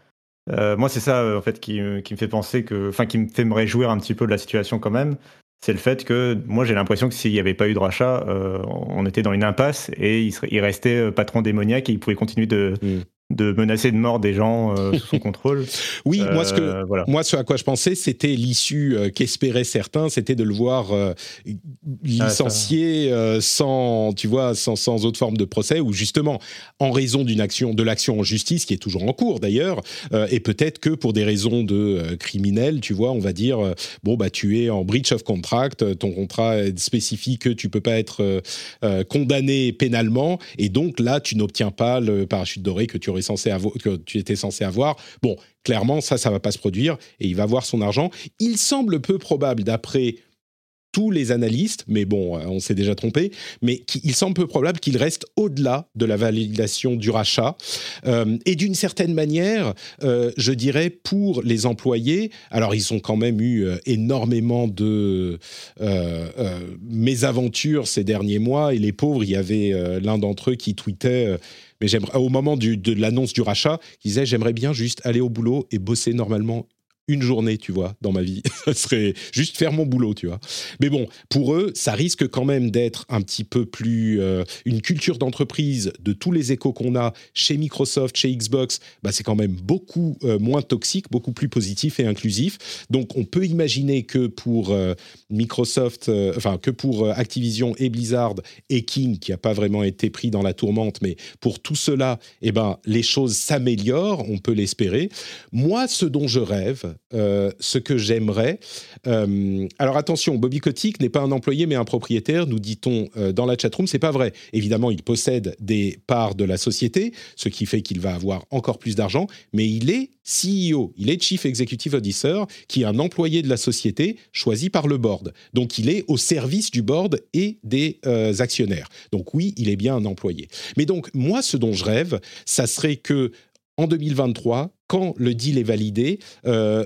[SPEAKER 3] moi, c'est ça en fait qui, qui, me fait penser que, enfin, qui me fait me réjouir un petit peu de la situation quand même c'est le fait que moi j'ai l'impression que s'il n'y avait pas eu de rachat, on était dans une impasse et il, restait patron démoniaque et il pouvait continuer de, mm de menacer de mort des gens euh, sous son contrôle.
[SPEAKER 1] Oui, moi ce que euh, moi ce à quoi je pensais, c'était l'issue euh, qu'espéraient certains, c'était de le voir licencié sans, tu vois, sans, sans autre forme de procès ou justement en raison d'une action, de l'action en justice qui est toujours en cours d'ailleurs, et peut-être que pour des raisons de criminels, tu vois, on va dire bon bah tu es en breach of contract, ton contrat spécifie que tu peux pas être condamné pénalement et donc là tu n'obtiens pas le parachute doré que tu aurais censé avoir, que tu étais censé avoir. Bon, clairement, ça, ça va pas se produire et il va avoir son argent. Il semble peu probable, d'après tous les analystes, mais bon, euh, on s'est déjà trompé, mais il semble peu probable qu'il reste au-delà de la validation du rachat. Euh, et d'une certaine manière, euh, je dirais, pour les employés, alors ils ont quand même eu énormément de mésaventures ces derniers mois, et les pauvres, il y avait l'un d'entre eux qui tweetait mais au moment de l'annonce du rachat, il disait j'aimerais bien juste aller au boulot et bosser normalement une journée, tu vois, dans ma vie. ça serait juste faire mon boulot, tu vois. Mais bon, pour eux, ça risque quand même d'être un petit peu plus euh, une culture d'entreprise de tous les échos qu'on a chez Microsoft, chez Xbox. Bah, c'est quand même beaucoup euh, moins toxique, beaucoup plus positif et inclusif. Donc, on peut imaginer que pour euh, Microsoft, enfin que pour Activision et Blizzard et King, qui a pas vraiment été pris dans la tourmente, mais pour tout cela, eh ben, les choses s'améliorent. On peut l'espérer. Moi, ce dont je rêve, euh, ce que j'aimerais. Euh, alors attention, Bobby Kotick n'est pas un employé mais un propriétaire, nous dit-on euh, dans la chatroom. C'est pas vrai. Évidemment, il possède des parts de la société, ce qui fait qu'il va avoir encore plus d'argent, mais il est CEO, il est Chief Executive Officer, qui est un employé de la société choisi par le board. Donc il est au service du board et des actionnaires. Donc oui, il est bien un employé. Mais donc moi, ce dont je rêve, ça serait que en 2023, quand le deal est validé, euh,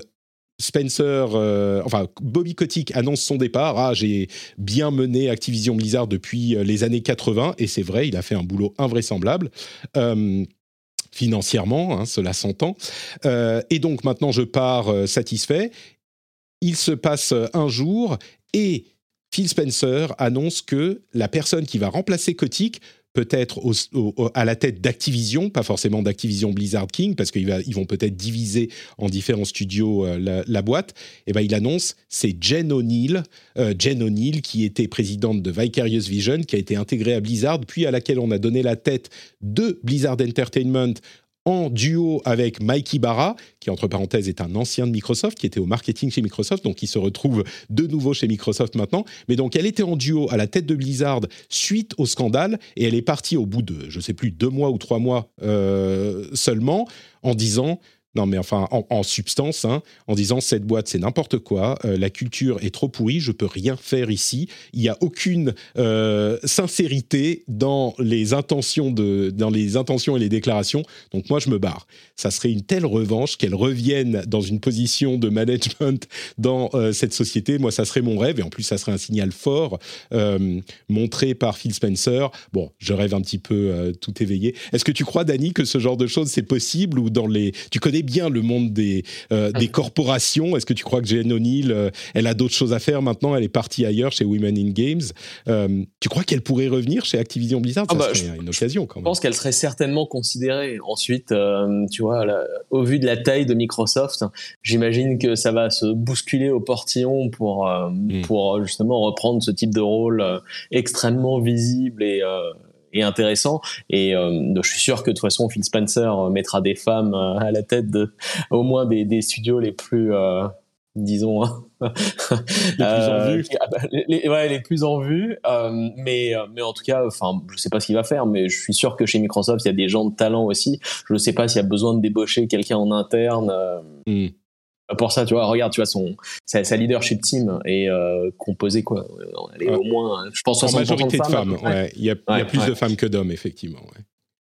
[SPEAKER 1] Spencer, euh, enfin Bobby Kotick annonce son départ. Ah, j'ai bien mené Activision Blizzard depuis euh, les années 80 et c'est vrai, il a fait un boulot invraisemblable. Financièrement, hein, cela s'entend. et donc maintenant, je pars satisfait. Il se passe un jour et Phil Spencer annonce que la personne qui va remplacer Kotick peut-être à la tête d'Activision, pas forcément d'Activision Blizzard King, parce qu'ils vont peut-être diviser en différents studios euh, la, boîte, et eh ben il annonce c'est Jen O'Neill, euh, Jen O'Neill qui était présidente de Vicarious Vision, qui a été intégrée à Blizzard, puis à laquelle on a donné la tête de Blizzard Entertainment en duo avec Mikey Barra, qui entre parenthèses est un ancien de Microsoft, qui était au marketing chez Microsoft, donc il se retrouve de nouveau chez Microsoft maintenant. Mais donc elle était en duo à la tête de Blizzard suite au scandale, et elle est partie au bout de, je sais plus, deux mois ou trois mois euh, seulement, en disant non, mais enfin, en, substance, hein, en disant cette boîte, c'est n'importe quoi, euh, la culture est trop pourrie, je peux rien faire ici. Il n'y a aucune euh, sincérité dans les intentions de, dans les intentions et les déclarations. Donc moi, je me barre. Ça serait une telle revanche qu'elle revienne dans une position de management dans euh, cette société. Moi, ça serait mon rêve, et en plus, ça serait un signal fort montré par Phil Spencer. Bon, je rêve un petit peu tout éveillé. Est-ce que tu crois, Dani, que ce genre de choses c'est possible ou dans les, tu connais bien le monde des, euh, des corporations. Est-ce que tu crois que Jane O'Neill, euh, elle a d'autres choses à faire maintenant? Elle est partie ailleurs chez Women in Games. Euh, tu crois qu'elle pourrait revenir chez Activision Blizzard? Ah Ça bah, serait une occasion quand même.
[SPEAKER 2] Je pense qu'elle serait certainement considérée. Ensuite, tu vois, au vu de la taille de Microsoft, j'imagine que ça va se bousculer au portillon pour, hmm. pour justement reprendre ce type de rôle extrêmement visible et et intéressant. Et euh, je suis sûr que de toute façon, Phil Spencer euh, mettra des femmes euh, à la tête de au moins des, des studios les plus disons
[SPEAKER 1] hein. les plus en vue
[SPEAKER 2] ah bah, les, ouais, les plus en vue mais mais en tout cas enfin je sais pas ce qu'il va faire mais je suis sûr que chez Microsoft il y a des gens de talent aussi je ne sais pas s'il y a besoin de débaucher quelqu'un en interne hmm pour ça, tu vois, regarde, tu vois, son, sa, leadership team est euh, composée, quoi. Elle est au moins, je pense, 60%
[SPEAKER 1] majorité de femmes. ouais. Il y a, il y a plus de femmes que d'hommes, effectivement.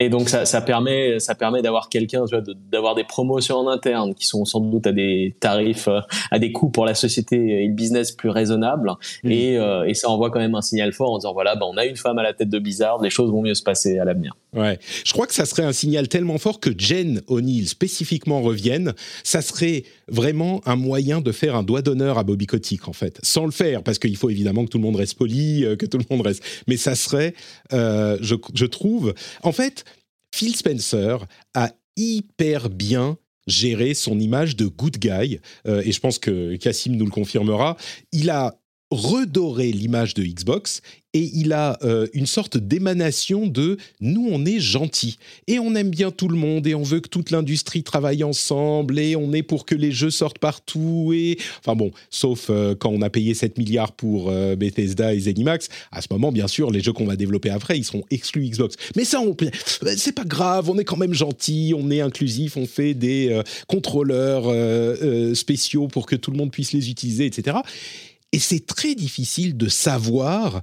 [SPEAKER 2] Et donc, ça, ça permet, ça permet d'avoir quelqu'un, tu vois, d'avoir des promotions en interne qui sont sans doute à des tarifs, euh, à des coûts pour la société et le business plus raisonnables. Mmh. Et, euh, et, ça envoie quand même un signal fort en disant, voilà, bah, on a une femme à la tête de Blizzard, les choses vont mieux se passer à l'avenir.
[SPEAKER 1] Ouais, je crois que ça serait un signal tellement fort que Jen O'Neill spécifiquement revienne. Ça serait vraiment un moyen de faire un doigt d'honneur à Bobby Kotick en fait, sans le faire parce qu'il faut évidemment que tout le monde reste poli, euh, que tout le monde reste. Mais ça serait, euh, je, trouve, en fait, Phil Spencer a hyper bien géré son image de good guy, euh, et je pense que Cassim nous le confirmera. Il a redoré l'image de Xbox et il a euh, une sorte d'émanation de nous on est gentils et on aime bien tout le monde et on veut que toute l'industrie travaille ensemble et on est pour que les jeux sortent partout et enfin bon sauf euh, quand on a payé 7 milliards pour euh, Bethesda et Zenimax à ce moment bien sûr les jeux qu'on va développer après ils seront exclus Xbox. Mais ça on c'est pas grave on est quand même gentils on est inclusif on fait des contrôleurs spéciaux pour que tout le monde puisse les utiliser etc et c'est très difficile de savoir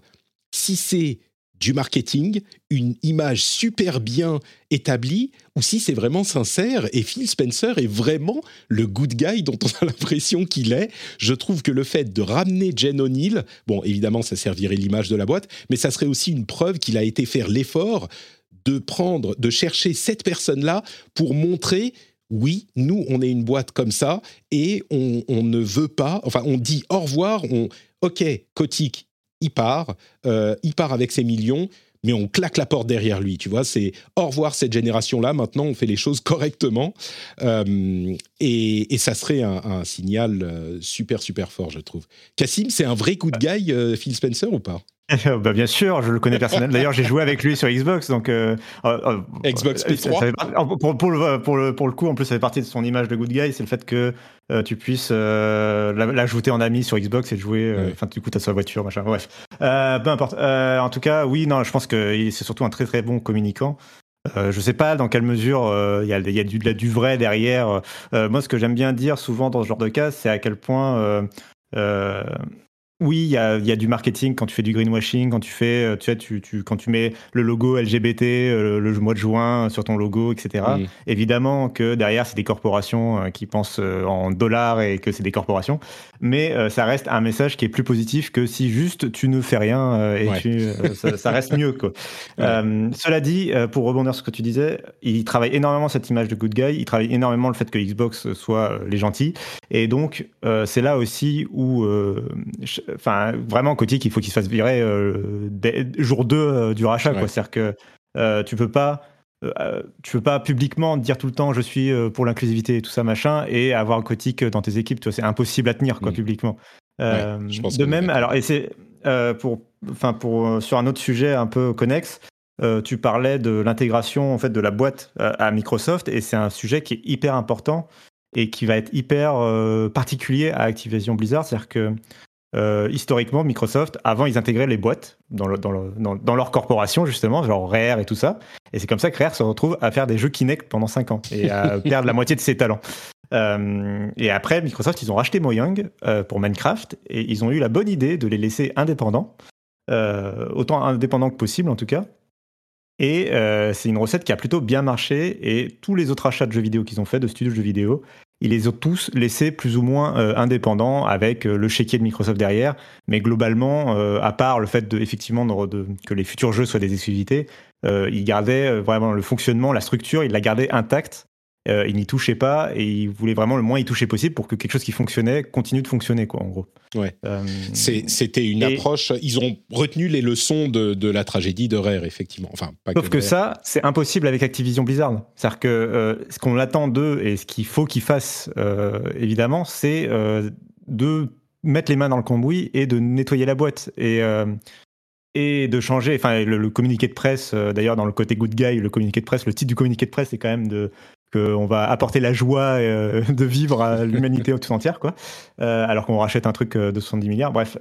[SPEAKER 1] si c'est du marketing, une image super bien établie, ou si c'est vraiment sincère. Et Phil Spencer est vraiment le good guy dont on a l'impression qu'il est. Je trouve que le fait de ramener Jen O'Neill, bon, évidemment, ça servirait l'image de la boîte, mais ça serait aussi une preuve qu'il a été faire l'effort de prendre, de chercher cette personne-là pour montrer oui, nous, on est une boîte comme ça et on, ne veut pas, enfin, on dit au revoir, on, ok, Kotick, il part, euh, il part avec ses millions, mais on claque la porte derrière lui, tu vois, c'est au revoir cette génération-là, maintenant on fait les choses correctement, euh, et, ça serait un, signal euh, super, super fort, je trouve. Cassim, c'est un vrai coup de guy, Phil Spencer, ou pas?
[SPEAKER 3] bah bien sûr, je le connais personnellement. D'ailleurs, j'ai joué avec lui sur Xbox, donc euh,
[SPEAKER 1] euh, euh Xbox P3.
[SPEAKER 3] pour, pour, le, pour, le, pour le coup, en plus, ça fait partie de son image de good guy, c'est le fait que euh, tu puisses l'ajouter en ami sur Xbox et jouer. Enfin, du coup, t'as sa voiture, machin. Bref, peu importe. en tout cas, oui, non, je pense que c'est surtout un très très bon communicant. Euh, je sais pas dans quelle mesure il y a, y a du, du, vrai derrière. moi, ce que j'aime bien dire souvent dans ce genre de cas, c'est à quel point oui, il y a, y a, du marketing quand tu fais du greenwashing, quand tu fais, euh, tu sais, tu, tu, quand tu mets le logo LGBT euh, le, mois de juin sur ton logo, etc. Évidemment que derrière, c'est des corporations euh, qui pensent en dollars et que c'est des corporations, mais ça reste un message qui est plus positif que si juste tu ne fais rien et tu, ça, ça, reste mieux. Quoi. cela dit, pour rebondir sur ce que tu disais, il travaille énormément cette image de good guy, il travaille énormément le fait que Xbox soit les gentils, et donc c'est là aussi où enfin, vraiment, Kotick, il faut qu'il se fasse virer euh, jour 2 euh, du rachat. C'est-à-dire que euh, tu peux pas. Tu peux pas publiquement dire tout le temps je suis pour l'inclusivité et tout ça machin et avoir Kotick dans tes équipes c'est impossible à tenir quoi mm. publiquement. De même alors et c'est pour enfin pour sur un autre sujet un peu connexe tu parlais de l'intégration en fait de la boîte à Microsoft et c'est un sujet qui est hyper important et qui va être hyper particulier à Activision Blizzard. C'est-à-dire que euh, historiquement, Microsoft, avant, ils intégraient les boîtes dans, dans, leur corporation, justement, genre Rare et tout ça. Et c'est comme ça que Rare se retrouve à faire des jeux Kinect pendant 5 ans et à perdre la moitié de ses talents. Euh, et après, Microsoft, ils ont racheté Mojang euh, pour Minecraft et ils ont eu la bonne idée de les laisser indépendants, autant indépendants que possible en tout cas. Et c'est une recette qui a plutôt bien marché et tous les autres achats de jeux vidéo qu'ils ont fait, de studios de jeux vidéo, ils les ont tous laissés plus ou moins euh, indépendants avec euh, le chéquier de Microsoft derrière. Mais globalement, euh, à part le fait de, effectivement que les futurs jeux soient des exclusivités, ils gardaient vraiment le fonctionnement, la structure, ils la gardaient intacte euh, il n'y touchait pas et il voulait vraiment le moins y toucher possible pour que quelque chose qui fonctionnait continue de fonctionner, quoi, en gros.
[SPEAKER 1] Ouais. Euh, c'était une approche. Ils ont retenu les leçons de, la tragédie de Rare, effectivement. Enfin,
[SPEAKER 3] pas Sauf que, ça, c'est impossible avec Activision Blizzard. C'est-à-dire que euh, ce qu'on attend d'eux et ce qu'il faut qu'ils fassent, évidemment, c'est de mettre les mains dans le cambouis et de nettoyer la boîte. Et et de changer. Enfin, le, communiqué de presse, d'ailleurs, dans le côté good guy, le communiqué de presse, le titre du communiqué de presse, c'est quand même de qu'on va apporter la joie euh, de vivre à l'humanité tout entière, quoi. Euh, alors qu'on rachète un truc euh, de 70 milliards. Bref.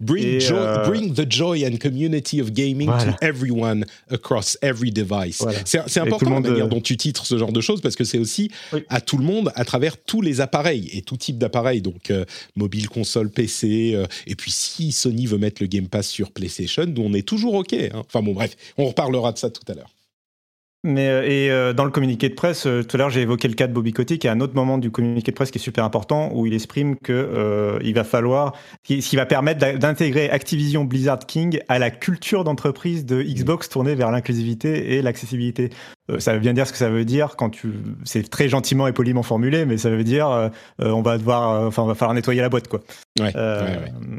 [SPEAKER 1] Bring, bring, the joy and community of gaming to everyone across every device. C'est important la manière dont tu titres ce genre de choses parce que c'est aussi à tout le monde à travers tous les appareils et tout type d'appareils, donc mobile, console, PC. et puis si Sony veut mettre le Game Pass sur PlayStation, nous on est toujours OK. Hein. Enfin bon, bref, on reparlera de ça tout à l'heure.
[SPEAKER 3] Mais euh, et euh, dans le communiqué de presse, euh, tout à l'heure j'ai évoqué le cas de Bobby Kotick, et un autre moment du communiqué de presse qui est super important où il exprime que il va falloir, ce qui va permettre d'intégrer Activision Blizzard King à la culture d'entreprise de Xbox tournée vers l'inclusivité et l'accessibilité. Ça veut bien dire ce que ça veut dire quand tu, c'est très gentiment et poliment formulé, mais ça veut dire on va devoir, enfin on va falloir nettoyer la boîte quoi.
[SPEAKER 1] Ouais,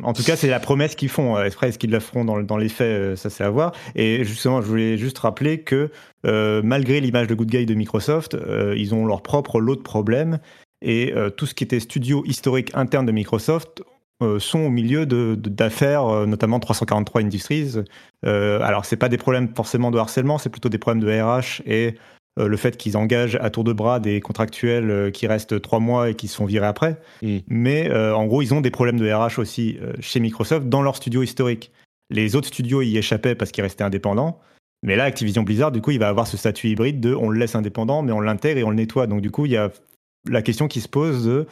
[SPEAKER 3] En tout cas c'est la promesse qu'ils font. Après est-ce qu'ils le feront dans, dans les faits, ça c'est à voir. Et justement je voulais juste rappeler que euh, malgré l'image de Good Guy de Microsoft, euh, ils ont leur propre lot de problèmes. Et euh, tout ce qui était studio historique interne de Microsoft sont au milieu d'affaires, notamment 343 Industries. alors, ce pas des problèmes forcément de harcèlement, c'est plutôt des problèmes de RH et le fait qu'ils engagent à tour de bras des contractuels qui restent trois mois et qui se font virer après. Mm. Mais en gros, ils ont des problèmes de RH aussi chez Microsoft dans leur studio historique. Les autres studios y échappaient parce qu'ils restaient indépendants. Mais là, Activision Blizzard, du coup, il va avoir ce statut hybride de on le laisse indépendant, mais on l'intègre et on le nettoie. Donc, du coup, il y a la question qui se pose de euh,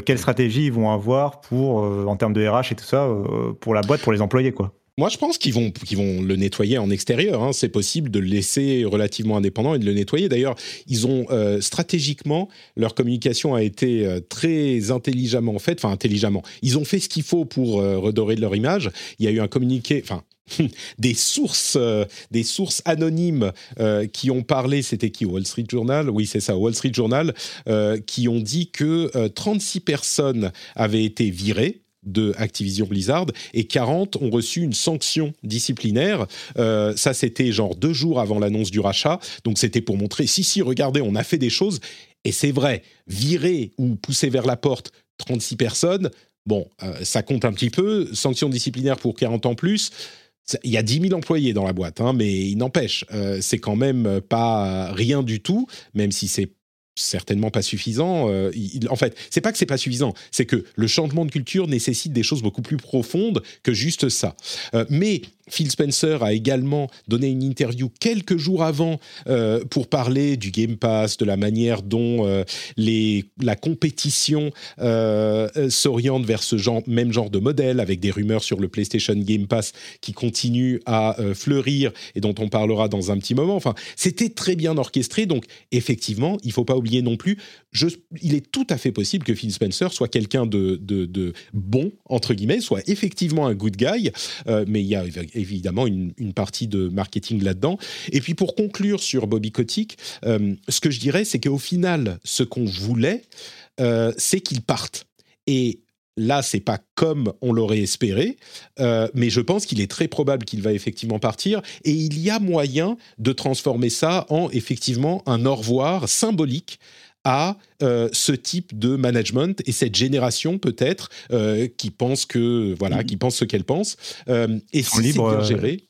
[SPEAKER 3] quelle stratégie ils vont avoir pour, euh, en termes de RH et tout ça, euh, pour la boîte, pour les employés, quoi.
[SPEAKER 1] Moi, je pense qu'ils vont, vont le nettoyer en extérieur. Hein. C'est possible de le laisser relativement indépendant et de le nettoyer. D'ailleurs, ils ont stratégiquement, leur communication a été très intelligemment faite. Enfin, intelligemment. Ils ont fait ce qu'il faut pour redorer de leur image. Il y a eu un communiqué, enfin, des sources, euh, des sources anonymes euh, qui ont parlé, c'était qui? Wall Street Journal? Oui, c'est ça, Wall Street Journal, euh, qui ont dit que 36 personnes avaient été virées de Activision Blizzard et 40 ont reçu une sanction disciplinaire. ça, c'était genre deux jours avant l'annonce du rachat. Donc, c'était pour montrer, si, si, regardez, on a fait des choses. Et c'est vrai, virer ou pousser vers la porte 36 personnes, bon, ça compte un petit peu. Sanction disciplinaire pour 40 ans plus il y a 10 000 employés dans la boîte, hein, mais il n'empêche, euh, c'est quand même pas rien du tout, même si c'est certainement pas suffisant. Euh, en fait, c'est pas que c'est pas suffisant, c'est que le changement de culture nécessite des choses beaucoup plus profondes que juste ça. Euh, mais Phil Spencer a également donné une interview quelques jours avant euh, pour parler du Game Pass, de la manière dont les, la compétition s'oriente vers ce genre, même genre de modèle, avec des rumeurs sur le PlayStation Game Pass qui continuent à fleurir et dont on parlera dans un petit moment. Enfin, c'était très bien orchestré, donc effectivement, il faut pas oublier non plus, il est tout à fait possible que Phil Spencer soit quelqu'un de, de, bon, entre guillemets, soit effectivement un good guy, euh, mais il y a évidemment une, partie de marketing là-dedans. Et puis pour conclure sur Bobby Kotick, euh, ce que je dirais, c'est qu'au final, ce qu'on voulait, euh, c'est qu'il parte. Et Là, c'est pas comme on l'aurait espéré, euh, mais je pense qu'il est très probable qu'il va effectivement partir. Et il y a moyen de transformer ça en effectivement un au revoir symbolique à euh, ce type de management et cette génération peut-être euh, qui pense que voilà, qui pense ce qu'elle pense. et si c'est bien géré.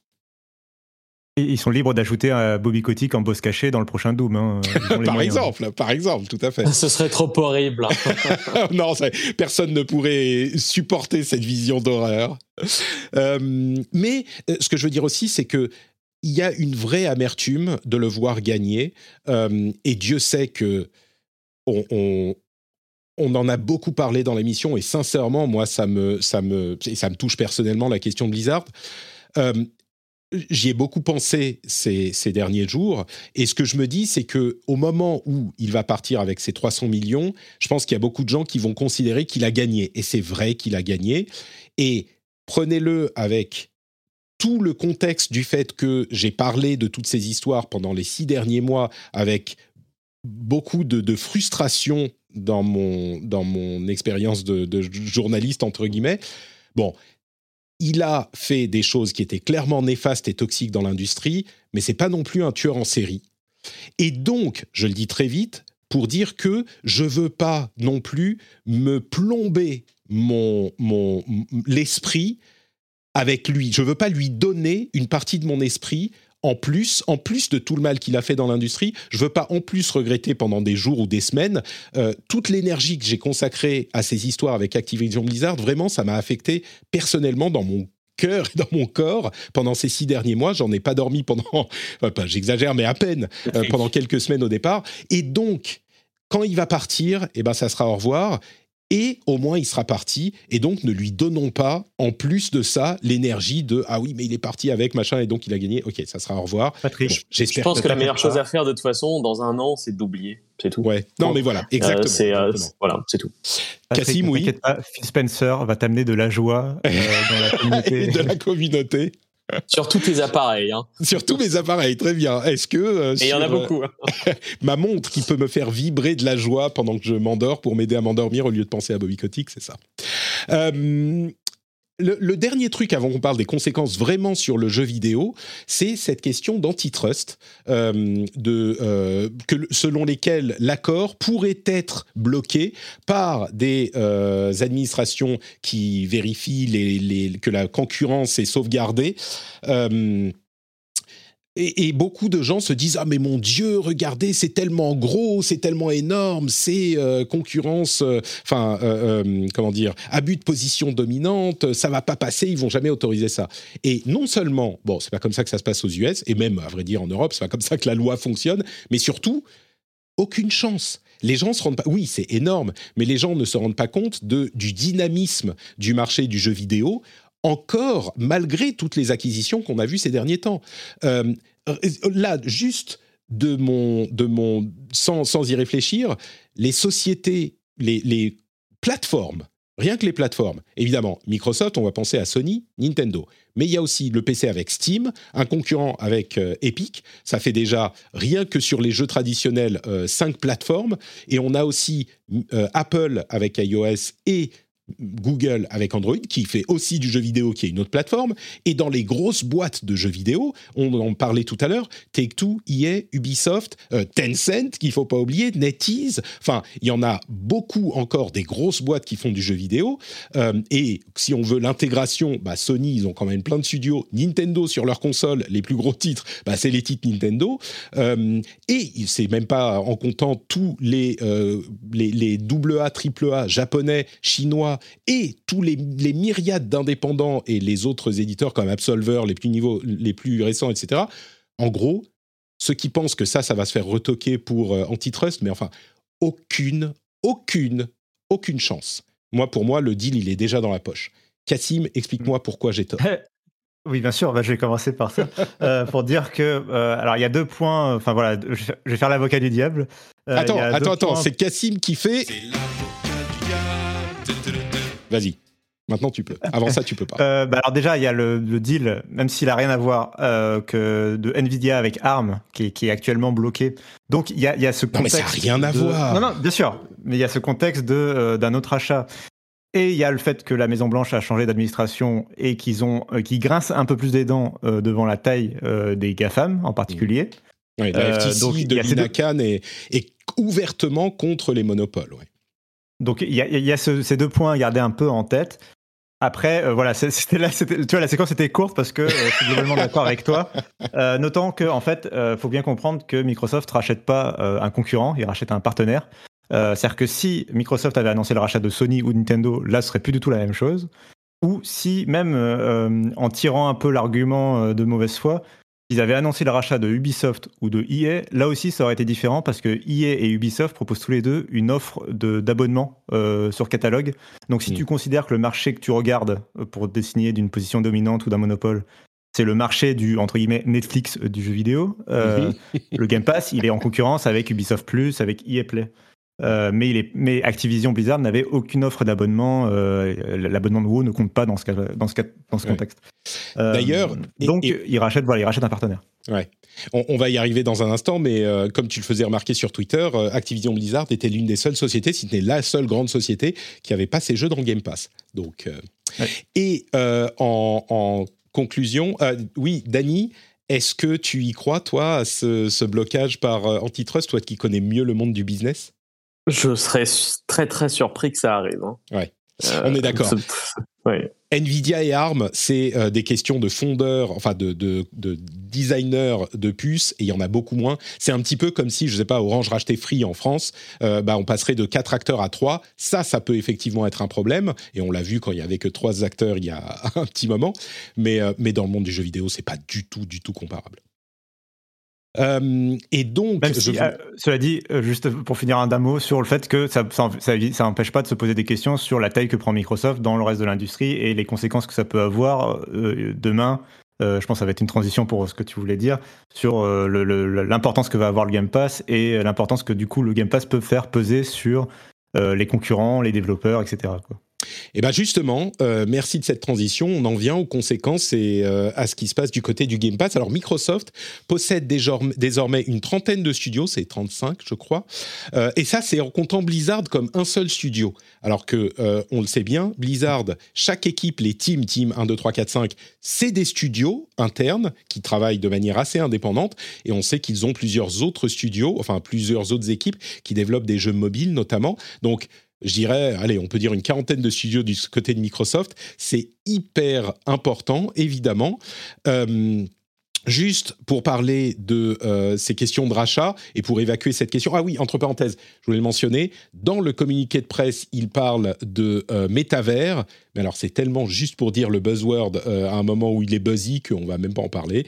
[SPEAKER 3] Ils sont libres d'ajouter un Bobby Kotick en boss caché dans le prochain Doom. Hein.
[SPEAKER 1] par exemple, par exemple, tout à fait.
[SPEAKER 2] Ce serait trop horrible.
[SPEAKER 1] non, personne ne pourrait supporter cette vision d'horreur. Euh, mais euh, ce que je veux dire aussi, c'est que il y a une vraie amertume de le voir gagner, euh, et Dieu sait que on, en a beaucoup parlé dans l'émission, et sincèrement, moi, ça me, ça me, ça me touche personnellement la question de Blizzard. J'y ai beaucoup pensé ces, derniers jours, et ce que je me dis, c'est que au moment où il va partir avec ses 300 millions, je pense qu'il y a beaucoup de gens qui vont considérer qu'il a gagné, et c'est vrai qu'il a gagné. Et prenez-le avec tout le contexte du fait que j'ai parlé de toutes ces histoires pendant les six derniers mois avec beaucoup de, frustration dans mon, dans mon expérience de, de journaliste, entre guillemets. Bon, il a fait des choses qui étaient clairement néfastes et toxiques dans l'industrie, mais c'est pas non plus un tueur en série. Et donc, je le dis très vite, pour dire que je veux pas non plus me plomber mon, mon l'esprit avec lui. Je veux pas lui donner une partie de mon esprit en plus, en plus de tout le mal qu'il a fait dans l'industrie, je veux pas en plus regretter pendant des jours ou des semaines euh, toute l'énergie que j'ai consacrée à ces histoires avec Activision Blizzard. Vraiment, ça m'a affecté personnellement dans mon cœur et dans mon corps pendant ces six derniers mois. J'en ai pas dormi pendant, enfin, j'exagère, mais à peine euh, pendant quelques semaines au départ. Et donc, quand il va partir, eh ben, ça sera au revoir. Et au moins il sera parti. Et donc ne lui donnons pas, en plus de ça, l'énergie de ah oui, mais il est parti avec machin et donc il a gagné. Ok, ça sera au revoir.
[SPEAKER 2] Patrick, j'espère. Je pense que, la meilleure chose à faire de toute façon, dans un an, c'est d'oublier. C'est tout.
[SPEAKER 1] Ouais. Non, mais voilà, exactement. c'est
[SPEAKER 2] voilà, c'est tout.
[SPEAKER 3] Cassim, oui. Phil Spencer va t'amener de la joie dans la communauté.
[SPEAKER 1] de la communauté.
[SPEAKER 2] Sur tous tes appareils. Hein.
[SPEAKER 1] Sur tous mes appareils, très bien. Est-ce que. Euh,
[SPEAKER 2] Et il y en a beaucoup. Hein.
[SPEAKER 1] ma montre qui peut me faire vibrer de la joie pendant que je m'endors pour m'aider à m'endormir au lieu de penser à Bobby Kotick, c'est ça. Euh, le, dernier truc avant qu'on parle des conséquences vraiment sur le jeu vidéo, c'est cette question d'antitrust, euh, euh, selon lesquelles l'accord pourrait être bloqué par des euh, administrations qui vérifient que la concurrence est sauvegardée. Et, beaucoup de gens se disent ah mais mon Dieu regardez c'est tellement gros c'est tellement énorme c'est euh, concurrence euh, enfin euh, comment dire abus de position dominante ça va pas passer ils vont jamais autoriser ça. Et non seulement bon c'est pas comme ça que ça se passe aux US et même à vrai dire en Europe c'est pas comme ça que la loi fonctionne mais surtout aucune chance. Les gens se rendent pas oui c'est énorme mais les gens ne se rendent pas compte de du dynamisme du marché du jeu vidéo encore malgré toutes les acquisitions qu'on a vues ces derniers temps. Euh, là, juste de mon, de mon sans, sans y réfléchir, les sociétés, les, les plateformes Rien que les plateformes. Évidemment, Microsoft, on va penser à Sony, Nintendo. Mais il y a aussi le PC avec Steam, un concurrent avec euh, Epic. Ça fait déjà, rien que sur les jeux traditionnels, euh, cinq plateformes. Et on a aussi Apple avec iOS et Google avec Android, qui fait aussi du jeu vidéo, qui est une autre plateforme. Et dans les grosses boîtes de jeux vidéo, on en parlait tout à l'heure, Take-Two, EA, Ubisoft, euh, Tencent, qu'il faut pas oublier, NetEase. Enfin, il y en a beaucoup encore des grosses boîtes qui font du jeu vidéo. Euh, et si on veut l'intégration, bah, Sony, ils ont quand même plein de studios. Nintendo sur leur console, les plus gros titres, bah, c'est les titres Nintendo. Euh, et c'est même pas en comptant tous les, les, les AA, AAA japonais, chinois, et tous les, myriades d'indépendants et les autres éditeurs comme Absolver, les plus, niveaux, les plus récents, etc. En gros, ceux qui pensent que ça, ça va se faire retoquer pour euh, antitrust, mais enfin, aucune, aucune, aucune chance. Moi, pour moi, le deal, il est déjà dans la poche. Cassim, explique-moi pourquoi j'ai tort.
[SPEAKER 3] Oui, bien sûr. Bah, je vais commencer par ça euh, pour dire que euh, alors il y a deux points. Enfin voilà, je vais faire l'avocat du diable.
[SPEAKER 1] attends, attends, attends. C'est Cassim qui fait. Vas-y. Maintenant, tu peux. Avant ça, tu peux pas.
[SPEAKER 3] Euh, bah alors déjà, il y a le, deal, même s'il a rien à voir, euh, que de Nvidia avec ARM, qui est, actuellement bloqué. Donc il y a, y a, ce contexte.
[SPEAKER 1] Non, mais ça n'a rien à voir.
[SPEAKER 3] Non, non, bien sûr. Mais il y a ce contexte de euh, d'un autre achat. Et il y a le fait que la Maison Blanche a changé d'administration et qu'ils ont, qui grincent un peu plus des dents devant la taille des GAFAM en particulier.
[SPEAKER 1] Oui, la FTC donc, de Lina Khan est, est, ouvertement contre les monopoles. Ouais.
[SPEAKER 3] Donc il y a, ces deux points à garder un peu en tête. Après, euh, voilà, c'était là, tu vois, la séquence était courte parce que euh, je suis globalement d'accord avec toi. Euh, notant que, en fait, faut bien comprendre que Microsoft rachète pas un concurrent, il rachète un partenaire. C'est-à-dire que si Microsoft avait annoncé le rachat de Sony ou Nintendo, là, ce serait plus du tout la même chose. Ou si, même en tirant un peu l'argument de mauvaise foi, ils avaient annoncé le rachat de Ubisoft ou de EA, là aussi ça aurait été différent parce que EA et Ubisoft proposent tous les deux une offre d'abonnement euh, sur catalogue. Donc si mm. tu considères que le marché que tu regardes euh, pour dessiner d'une position dominante ou d'un monopole, c'est le marché du entre guillemets Netflix euh, du jeu vidéo, le Game Pass, il est en concurrence avec Ubisoft Plus, avec EA Play. Euh, mais, il est, mais, Activision Blizzard n'avait aucune offre d'abonnement. Euh, l'abonnement de WoW ne compte pas dans ce, dans ce, dans ce contexte.
[SPEAKER 1] Euh, D'ailleurs,
[SPEAKER 3] donc il rachète, voilà, il rachète un partenaire.
[SPEAKER 1] Ouais. On, va y arriver dans un instant, mais comme tu le faisais remarquer sur Twitter, Activision Blizzard était l'une des seules sociétés, si ce n'est la seule grande société, qui n'avait pas ses jeux dans le Game Pass. Donc, et en, en, conclusion, oui, Dany. Est-ce que tu y crois, toi, à ce, ce blocage par antitrust, toi qui connais mieux le monde du business?
[SPEAKER 2] Je serais très très surpris que ça arrive. Hein.
[SPEAKER 1] Ouais. Euh, On est d'accord. Nvidia et ARM, c'est euh, des questions de fondeurs, enfin de, de, de, designers de puces, et il y en a beaucoup moins. C'est un petit peu comme si, je sais pas, Orange rachetait Free en France, euh, bah, on passerait de quatre acteurs à trois. Ça, ça peut effectivement être un problème, et on l'a vu quand il y avait que trois acteurs il y a un petit moment. Mais, mais dans le monde du jeu vidéo, c'est pas du tout, du tout comparable. Euh, et donc,
[SPEAKER 3] cela dit, juste pour finir un mot sur le fait que ça n'empêche pas de se poser des questions sur la taille que prend Microsoft dans le reste de l'industrie et les conséquences que ça peut avoir demain euh, je pense que ça va être une transition pour ce que tu voulais dire, sur euh, l'importance que va avoir le Game Pass et l'importance que du coup le Game Pass peut faire peser sur euh, les concurrents, les développeurs, etc.
[SPEAKER 1] Et eh bien justement, euh, merci de cette transition. On en vient aux conséquences et euh, à ce qui se passe du côté du Game Pass. Alors Microsoft possède désormais une trentaine de studios, c'est 35 je crois. Euh, et ça, c'est en comptant Blizzard comme un seul studio. Alors que, on le sait bien, Blizzard, chaque équipe, les teams, team 1, 2, 3, 4, 5, c'est des studios internes qui travaillent de manière assez indépendante. Et on sait qu'ils ont plusieurs autres studios, enfin plusieurs autres équipes qui développent des jeux mobiles notamment. Donc je dirais, allez, on peut dire une quarantaine de studios du côté de Microsoft. C'est hyper important, évidemment. Euh, Juste pour parler de euh, ces questions de rachat et pour évacuer cette question. Ah oui, entre parenthèses, je voulais le mentionner. Dans le communiqué de presse, il parle de euh, métavers. Mais alors, c'est tellement juste pour dire le buzzword euh, à un moment où il est buzzy qu'on va même pas en parler.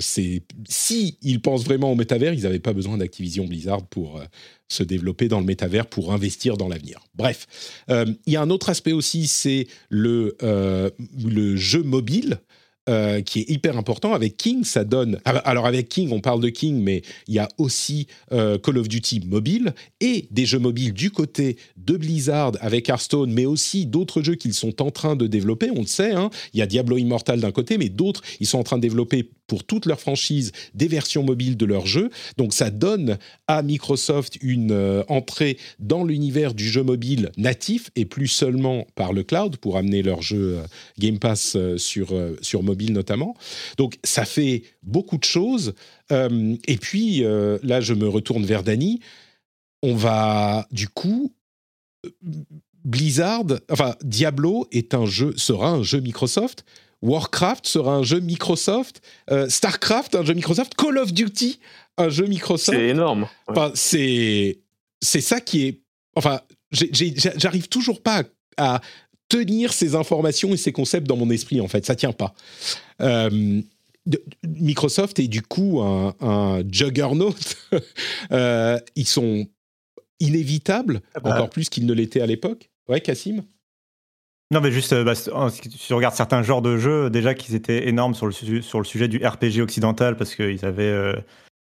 [SPEAKER 1] c'est si ils pensent vraiment au métavers, ils n'avaient pas besoin d'Activision Blizzard pour se développer dans le métavers pour investir dans l'avenir. Bref, il y a un autre aspect aussi, c'est le, le jeu mobile. Euh, qui est hyper important. Avec King, ça donne. Ah alors avec King, on parle de King, mais il y a aussi euh, Call of Duty mobile et des jeux mobiles du côté de Blizzard avec Hearthstone, mais aussi d'autres jeux qu'ils sont en train de développer. On le sait, hein. il y a Diablo Immortal d'un côté, mais d'autres, ils sont en train de développer pour toute leur franchise des versions mobiles de leurs jeux. Donc ça donne à Microsoft une euh, entrée dans l'univers du jeu mobile natif et plus seulement par le cloud pour amener leur jeu euh, Game Pass euh, sur, sur mobile notamment. Donc ça fait beaucoup de choses. et puis là, je me retourne vers Dany. On va du coup Blizzard, enfin Diablo est un jeu, sera un jeu Microsoft. Warcraft sera un jeu Microsoft, euh, Starcraft un jeu Microsoft, Call of Duty un jeu Microsoft.
[SPEAKER 2] C'est énorme.
[SPEAKER 1] Enfin, c'est c'est ça qui est. Enfin, j'arrive toujours pas à, tenir ces informations et ces concepts dans mon esprit. En fait, ça tient pas. Euh, Microsoft est du coup un, juggernaut. Euh, ils sont inévitables, ah bah. encore plus qu'ils ne l'étaient à l'époque. Ouais, Cassim?
[SPEAKER 3] Non, mais juste, euh, bah, si tu regardes certains genres de jeux, déjà qu'ils étaient énormes sur le, sur le sujet du RPG occidental, parce qu'ils avaient euh,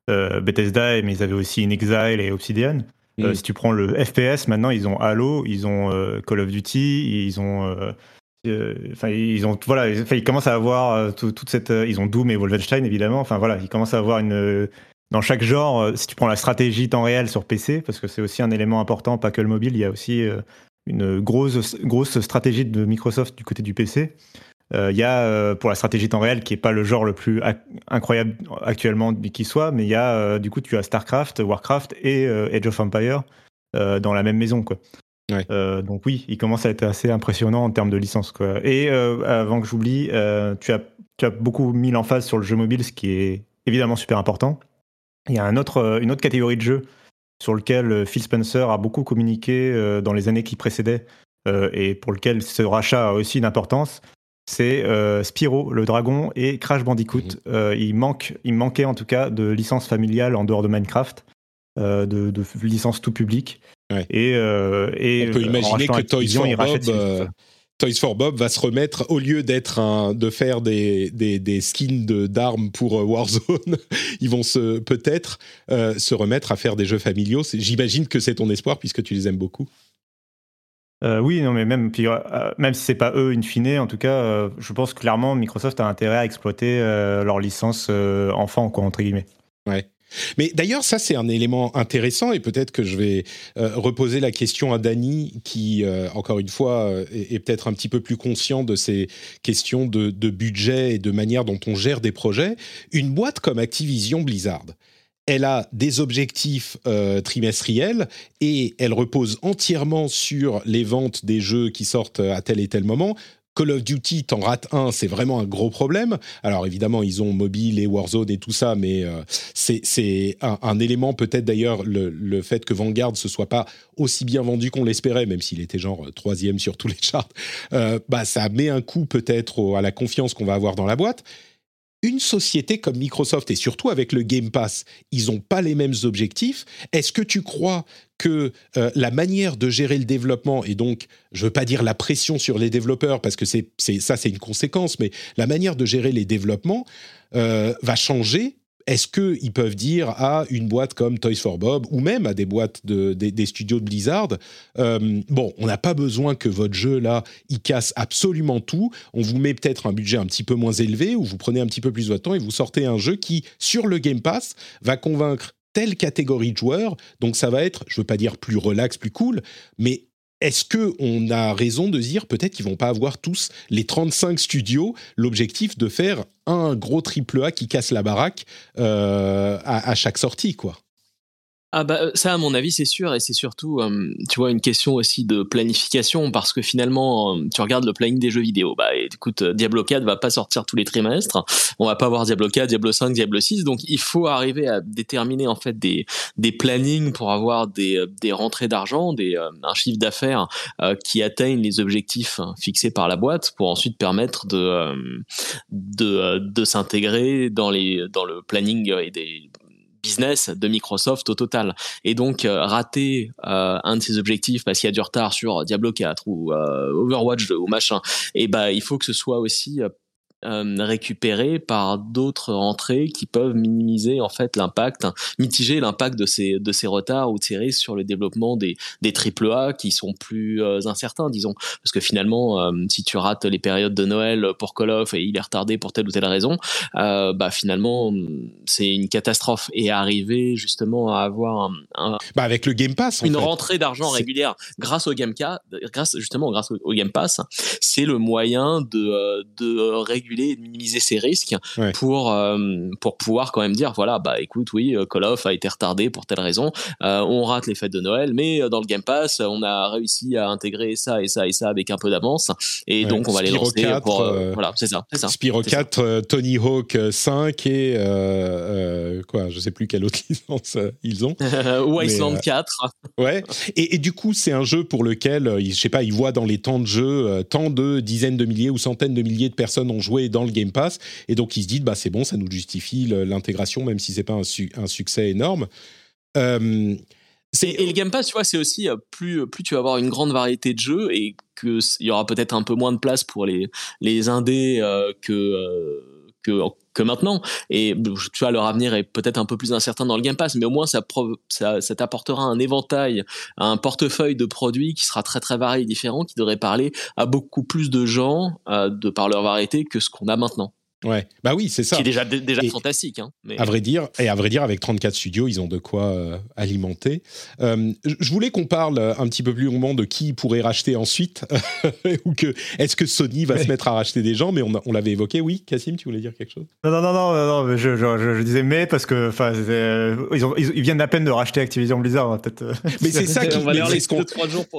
[SPEAKER 3] euh, Bethesda, mais ils avaient aussi In Exile et Obsidian. Mm. si tu prends le FPS, maintenant, ils ont Halo, ils ont Call of Duty, ils ont. Enfin, ils ont. Voilà, ils commencent à avoir toute cette. ils ont Doom et Wolfenstein, évidemment. Enfin, voilà, ils commencent à avoir une. Dans chaque genre, si tu prends la stratégie temps réel sur PC, parce que c'est aussi un élément important, pas que le mobile, il y a aussi une grosse, grosse stratégie de Microsoft du côté du PC. Il euh, y a euh, pour la stratégie temps réel qui est pas le genre le plus incroyable actuellement qui soit, mais il y a euh, du coup tu as Starcraft, Warcraft et Age of Empire dans la même maison quoi. donc oui, il commence à être assez impressionnant en termes de licence quoi. Et avant que j'oublie, tu as tu as beaucoup mis l'emphase sur le jeu mobile, ce qui est évidemment super important. Il y a un autre, une autre catégorie de jeux sur lequel euh, Phil Spencer a beaucoup communiqué euh, dans les années qui précédaient euh, et pour lequel ce rachat a aussi une importance, c'est Spyro, le dragon, et Crash Bandicoot. Il, manque, il manquait en tout cas de licences familiales en dehors de Minecraft, de, de licences tout public. Et, et,
[SPEAKER 1] On peut imaginer que Toys for Bob, Toys for Bob va se remettre, au lieu d'être un, de faire des, des, des skins d'armes pour euh, Warzone, ils vont se, peut-être euh, se remettre à faire des jeux familiaux. J'imagine que c'est ton espoir puisque tu les aimes beaucoup.
[SPEAKER 3] Euh, oui, non, mais même, puis, même si c'est pas eux in fine, en tout cas, je pense clairement Microsoft a intérêt à exploiter leur licence enfant, quoi, entre guillemets.
[SPEAKER 1] Ouais. Mais d'ailleurs, ça c'est un élément intéressant et peut-être que je vais euh, reposer la question à Dany, qui euh, encore une fois euh, est, peut-être un petit peu plus conscient de ces questions de, budget et de manière dont on gère des projets. Une boîte comme Activision Blizzard, elle a des objectifs trimestriels et elle repose entièrement sur les ventes des jeux qui sortent à tel et tel moment. Call of Duty, t'en rates un, c'est vraiment un gros problème. Alors évidemment, ils ont mobile et Warzone et tout ça, mais euh, c'est un, élément peut-être d'ailleurs le, fait que Vanguard se soit pas aussi bien vendu qu'on l'espérait, même s'il était genre euh, troisième sur tous les charts. Euh, bah ça met un coup peut-être à la confiance qu'on va avoir dans la boîte. Une société comme Microsoft et surtout avec le Game Pass, ils n'ont pas les mêmes objectifs. Est-ce que tu crois que euh, la manière de gérer le développement et donc, je veux pas dire la pression sur les développeurs parce que c'est ça c'est une conséquence, mais la manière de gérer les développements euh, va changer est-ce qu'ils peuvent dire à une boîte comme Toys for Bob ou même à des boîtes de, des, studios de Blizzard, euh, bon, on n'a pas besoin que votre jeu là, il casse absolument tout. On vous met peut-être un budget un petit peu moins élevé ou vous prenez un petit peu plus de temps et vous sortez un jeu qui, sur le Game Pass, va convaincre telle catégorie de joueurs. Donc ça va être, je veux pas dire plus relax, plus cool, mais est-ce que on a raison de dire peut-être qu'ils vont pas avoir tous les 35 studios l'objectif de faire un gros triple A qui casse la baraque euh, à, à, chaque sortie quoi?
[SPEAKER 2] Ah bah euh, ça à mon avis c'est sûr et c'est surtout euh, tu vois une question aussi de planification parce que finalement euh, tu regardes le planning des jeux vidéo. Bah écoute Diablo 4 va pas sortir tous les trimestres. On va pas avoir Diablo 4 Diablo 5 Diablo 6 donc il faut arriver à déterminer en fait des des plannings pour avoir des des rentrées d'argent des un chiffre d'affaires qui atteignent les objectifs fixés par la boîte pour ensuite permettre de de de s'intégrer dans les dans le planning et des business de Microsoft au total. Et donc euh, rater euh, un de ses objectifs parce qu'il y a du retard sur Diablo 4 ou euh, Overwatch ou machin, et bah il faut que ce soit aussi euh, récupérés par d'autres entrées qui peuvent minimiser en fait l'impact, mitiger l'impact de ces de ces retards ou de ces risques sur le développement des des triple A qui sont plus euh, incertains, disons, parce que finalement, euh, si tu rates les périodes de Noël pour Call of et il est retardé pour telle ou telle raison, bah finalement c'est une catastrophe. Et arriver justement à avoir un,
[SPEAKER 1] bah avec le Game Pass,
[SPEAKER 2] une rentrée d'argent régulière grâce au Game Pass, grâce justement grâce au, Game Pass, c'est le moyen de de réguler et de minimiser ses risques pour euh, pour pouvoir quand même dire voilà bah écoute oui euh, Call of a été retardé pour telle raison. Euh, on rate les fêtes de Noël mais dans le Game Pass on a réussi à intégrer ça et ça et ça avec un peu d'avance. Et donc on va les lancer pour voilà c'est ça ça.
[SPEAKER 1] Spyro 4 Tony Hawk 5 et quoi je sais plus quelle autre licence ils ont.
[SPEAKER 2] Wasteland 4
[SPEAKER 1] ouais. Et, et, du coup c'est un jeu pour lequel je sais pas ils voient dans les temps de jeu tant de dizaines de milliers ou centaines de milliers de personnes ont joué dans le Game Pass. Et donc, ils se disent, bah, c'est bon, ça nous justifie l'intégration, même si c'est pas un, succès énorme.
[SPEAKER 2] Euh, et, le Game Pass, tu vois, c'est aussi euh, plus, plus tu vas avoir une grande variété de jeux et qu'il y aura peut-être un peu moins de place pour les, les indés euh, que, que maintenant. Et tu vois, leur avenir est peut-être un peu plus incertain dans le Game Pass, mais au moins ça, ça, ça t'apportera un éventail, un portefeuille de produits qui sera très très varié et différent, qui devrait parler à beaucoup plus de gens de par leur variété que ce qu'on a maintenant.
[SPEAKER 1] Ouais, bah oui, c'est ça.
[SPEAKER 2] Qui est déjà, déjà fantastique. Hein,
[SPEAKER 1] À vrai dire, et à vrai dire, avec 34 studios, ils ont de quoi euh, alimenter. Euh, je voulais qu'on parle un petit peu plus longuement de qui pourrait racheter ensuite, ou que est-ce que Sony va se mettre à racheter des gens, mais on, on l'avait évoqué. Oui, Cassim, tu voulais dire quelque chose?
[SPEAKER 3] Non, non, non, non, non je, je, je, disais mais parce que, enfin, ils, ont, ils, viennent à peine de racheter Activision Blizzard, hein, peut-être. Euh.
[SPEAKER 1] Mais c'est ça qui.
[SPEAKER 2] on va c'est ce qu'on.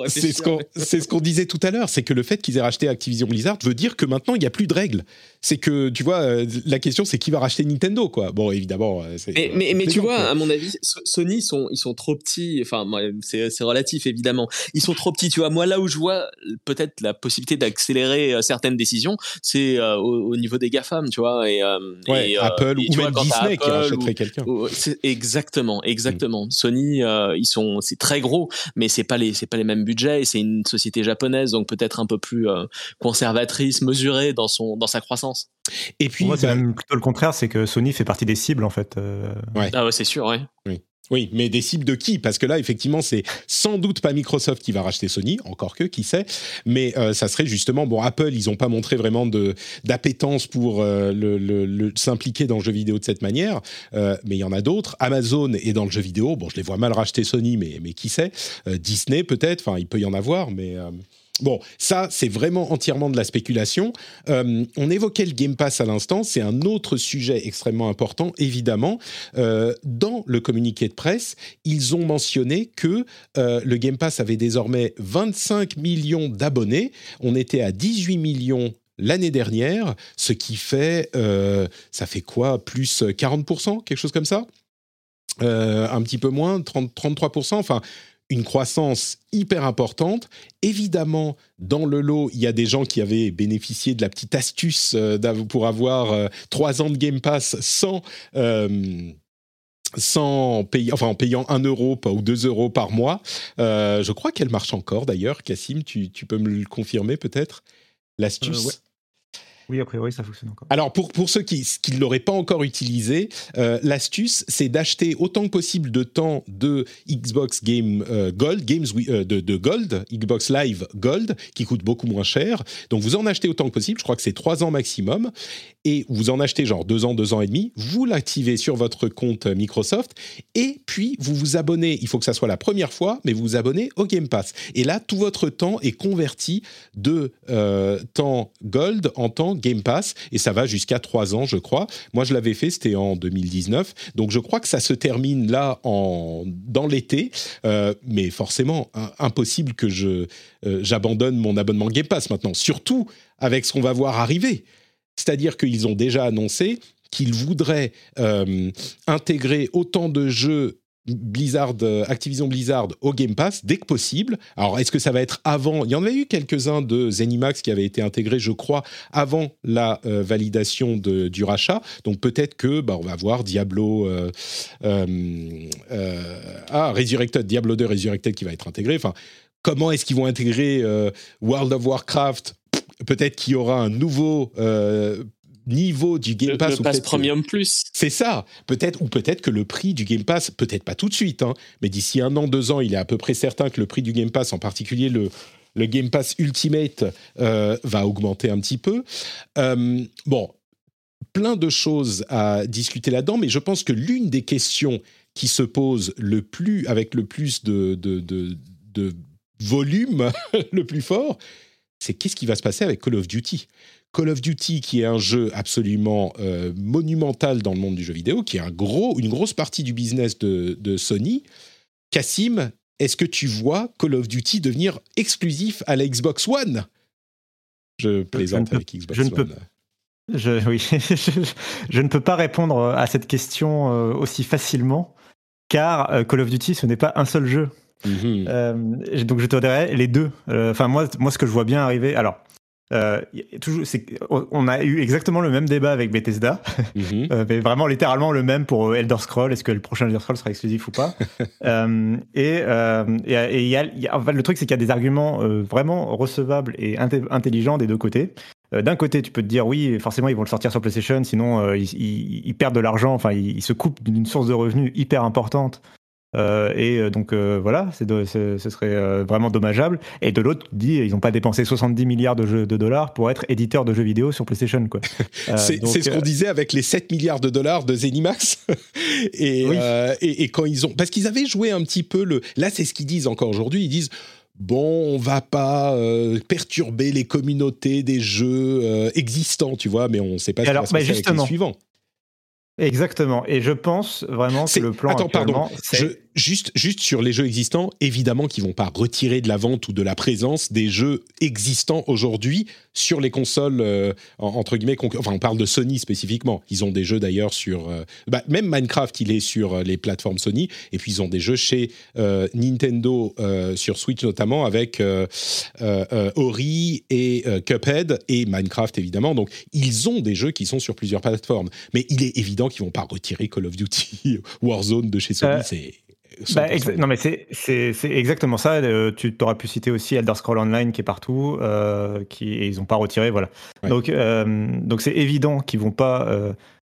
[SPEAKER 2] C'est
[SPEAKER 1] ce qu'on, c'est ce qu'on disait tout à l'heure, c'est que le fait qu'ils aient racheté Activision Blizzard veut dire que maintenant il n'y a plus de règles. C'est que tu vois euh, la question c'est qui va racheter Nintendo, quoi. Bon, évidemment. Euh,
[SPEAKER 2] mais, mais, mais tu vois, à mon avis, Sony sont ils sont trop petits. Enfin, c'est c'est relatif évidemment. Ils sont trop petits. Tu vois, moi là où je vois peut-être la possibilité d'accélérer euh, certaines décisions, c'est au, niveau des gafam, tu vois. Et,
[SPEAKER 1] Apple ou même Disney qui rachèterait quelqu'un.
[SPEAKER 2] Exactement, exactement. Mm. Sony, ils sont c'est très gros, mais c'est pas les c'est pas les mêmes budgets. C'est une société japonaise, donc peut-être un peu plus conservatrice, mesurée dans son dans sa croissance.
[SPEAKER 3] Et puis, moi, c'est bah même plutôt le contraire, c'est que Sony fait partie des cibles en fait. Euh.
[SPEAKER 2] Ah ouais, c'est sûr, ouais.
[SPEAKER 1] Oui. Oui, mais des cibles de qui? Parce que là, effectivement, c'est sans doute pas Microsoft qui va racheter Sony, encore que, qui sait. Mais euh, ça serait justement, bon, Apple, ils n'ont pas montré vraiment de d'appétence pour euh, le, s'impliquer dans le jeu vidéo de cette manière, mais il y en a d'autres. Amazon est dans le jeu vidéo. Bon, je les vois mal racheter Sony, mais mais qui sait? Disney peut-être. Enfin, il peut y en avoir, mais Bon, ça, c'est vraiment entièrement de la spéculation. Euh, on évoquait le Game Pass à l'instant, c'est un autre sujet extrêmement important, évidemment. Euh, dans le communiqué de presse, ils ont mentionné que euh, le Game Pass avait désormais 25 millions d'abonnés. On était à 18 millions l'année dernière, ce qui fait, ça fait quoi, plus 40%, quelque chose comme ça? Un petit peu moins, 30, 33%, enfin une croissance hyper importante. Évidemment, dans le lot, il y a des gens qui avaient bénéficié de la petite astuce pour avoir trois ans de Game Pass sans sans payer, enfin en payant 1 euro ou 2 euros par mois. Euh, je crois qu'elle marche encore d'ailleurs. Cassim, tu, peux me le confirmer peut-être? L'astuce?
[SPEAKER 3] Euh, oui, a priori, ça fonctionne encore.
[SPEAKER 1] Alors, pour, pour ceux qui ne l'auraient pas encore utilisé, euh, l'astuce, c'est d'acheter autant que possible de temps de Xbox Game euh, Gold, Games euh, de, Gold, Xbox Live Gold, qui coûte beaucoup moins cher. Donc, vous en achetez autant que possible. Je crois que c'est trois ans maximum. Et vous en achetez genre deux ans, deux ans et demi. Vous l'activez sur votre compte Microsoft. Et puis, vous vous abonnez. Il faut que ça soit la première fois, mais vous vous abonnez au Game Pass. Et là, tout votre temps est converti de temps Gold en temps Game Pass et ça va jusqu'à 3 ans, je crois. Moi, je l'avais fait, c'était en 2019. Donc, je crois que ça se termine là en, dans l'été. Euh, mais forcément, impossible que euh, j'abandonne mon abonnement Game Pass maintenant. Surtout avec ce qu'on va voir arriver. C'est-à-dire qu'ils ont déjà annoncé qu'ils voudraient euh, intégrer autant de jeux Blizzard, euh, Activision Blizzard au Game Pass dès que possible. Alors, est-ce que ça va être avant? Il y en avait eu quelques-uns de Zenimax qui avaient été intégrés, je crois, avant la euh, validation de, du rachat. Donc, peut-être que bah, on va voir Diablo, ah, Resurrected, Diablo 2 Resurrected qui va être intégré. Enfin, comment est-ce qu'ils vont intégrer World of Warcraft Peut-être qu'il y aura un nouveau niveau du Game Pass.
[SPEAKER 2] Le, Pass Premium Plus.
[SPEAKER 1] C'est ça. Peut-être, ou peut-être que le prix du Game Pass, peut-être pas tout de suite, hein, mais d'ici un an, deux ans, il est à peu près certain que le prix du Game Pass, en particulier le, le Game Pass Ultimate, euh, va augmenter un petit peu. Euh, bon, plein de choses à discuter là-dedans, mais je pense que l'une des questions qui se pose le plus, avec le plus de, de, de, de volume, le plus fort, c'est qu'est-ce qui va se passer avec Call of Duty? Call of Duty, qui est un jeu absolument euh, monumental dans le monde du jeu vidéo, qui est un gros, une grosse partie du business de, Sony. Cassim, est-ce que tu vois Call of Duty devenir exclusif à la Xbox One? Je plaisante avec Xbox
[SPEAKER 3] je
[SPEAKER 1] One.
[SPEAKER 3] Ne peux, je, oui, je, ne peux pas répondre à cette question euh, aussi facilement, car euh, Call of Duty, ce n'est pas un seul jeu. Mhm. donc je te dirais les deux. Enfin moi, moi, ce que je vois bien arriver. Alors, euh, toujours, on a eu exactement le même débat avec Bethesda, mhm. euh, mais vraiment littéralement le même pour Elder Scroll. Est-ce que le prochain Elder Scroll sera exclusif ou pas? Euh, Et, et, y a, le truc, c'est qu'il y a des arguments vraiment recevables et intelligents des deux côtés. D'un côté, tu peux te dire oui, forcément ils vont le sortir sur PlayStation, sinon ils, ils, perdent de l'argent, enfin ils, ils, se coupent d'une source de revenus hyper importante euh, et euh, donc euh, voilà, ce serait vraiment dommageable. Et de l'autre, dit ils n'ont pas dépensé 70 milliards de, jeux, de, dollars pour être éditeur de jeux vidéo sur PlayStation. Quoi.
[SPEAKER 1] c'est ce qu'on disait avec les 7 milliards de dollars de Zenimax. et, et, et, quand ils ont, parce qu'ils avaient joué un petit peu le. Là, c'est ce qu'ils disent encore aujourd'hui. Ils disent bon, on va pas perturber les communautés des jeux existants, tu vois, mais on ne sait pas ce qui va se passer avec les suivants.
[SPEAKER 3] Exactement. Et je pense vraiment que le plan.
[SPEAKER 1] Attends, pardon. Je, juste, juste sur les jeux existants, évidemment qu'ils vont pas retirer de la vente ou de la présence des jeux existants aujourd'hui sur les consoles euh, entre guillemets. Enfin, on parle de Sony spécifiquement. Ils ont des jeux d'ailleurs sur. Euh, bah, même Minecraft, il est sur euh, les plateformes Sony. Et puis ils ont des jeux chez Nintendo sur Switch notamment avec Ori et Cuphead et Minecraft évidemment. Donc ils ont des jeux qui sont sur plusieurs plateformes. Mais il est évident qu'ils vont pas retirer Call of Duty Warzone de chez Sony. C'est
[SPEAKER 3] bah, non, mais c'est exactement ça. Euh, tu t'aurais pu citer aussi Elder Scroll Online qui est partout, euh, qui, et ils n'ont pas retiré. Voilà. Donc, euh, donc c'est évident qu'ils vont pas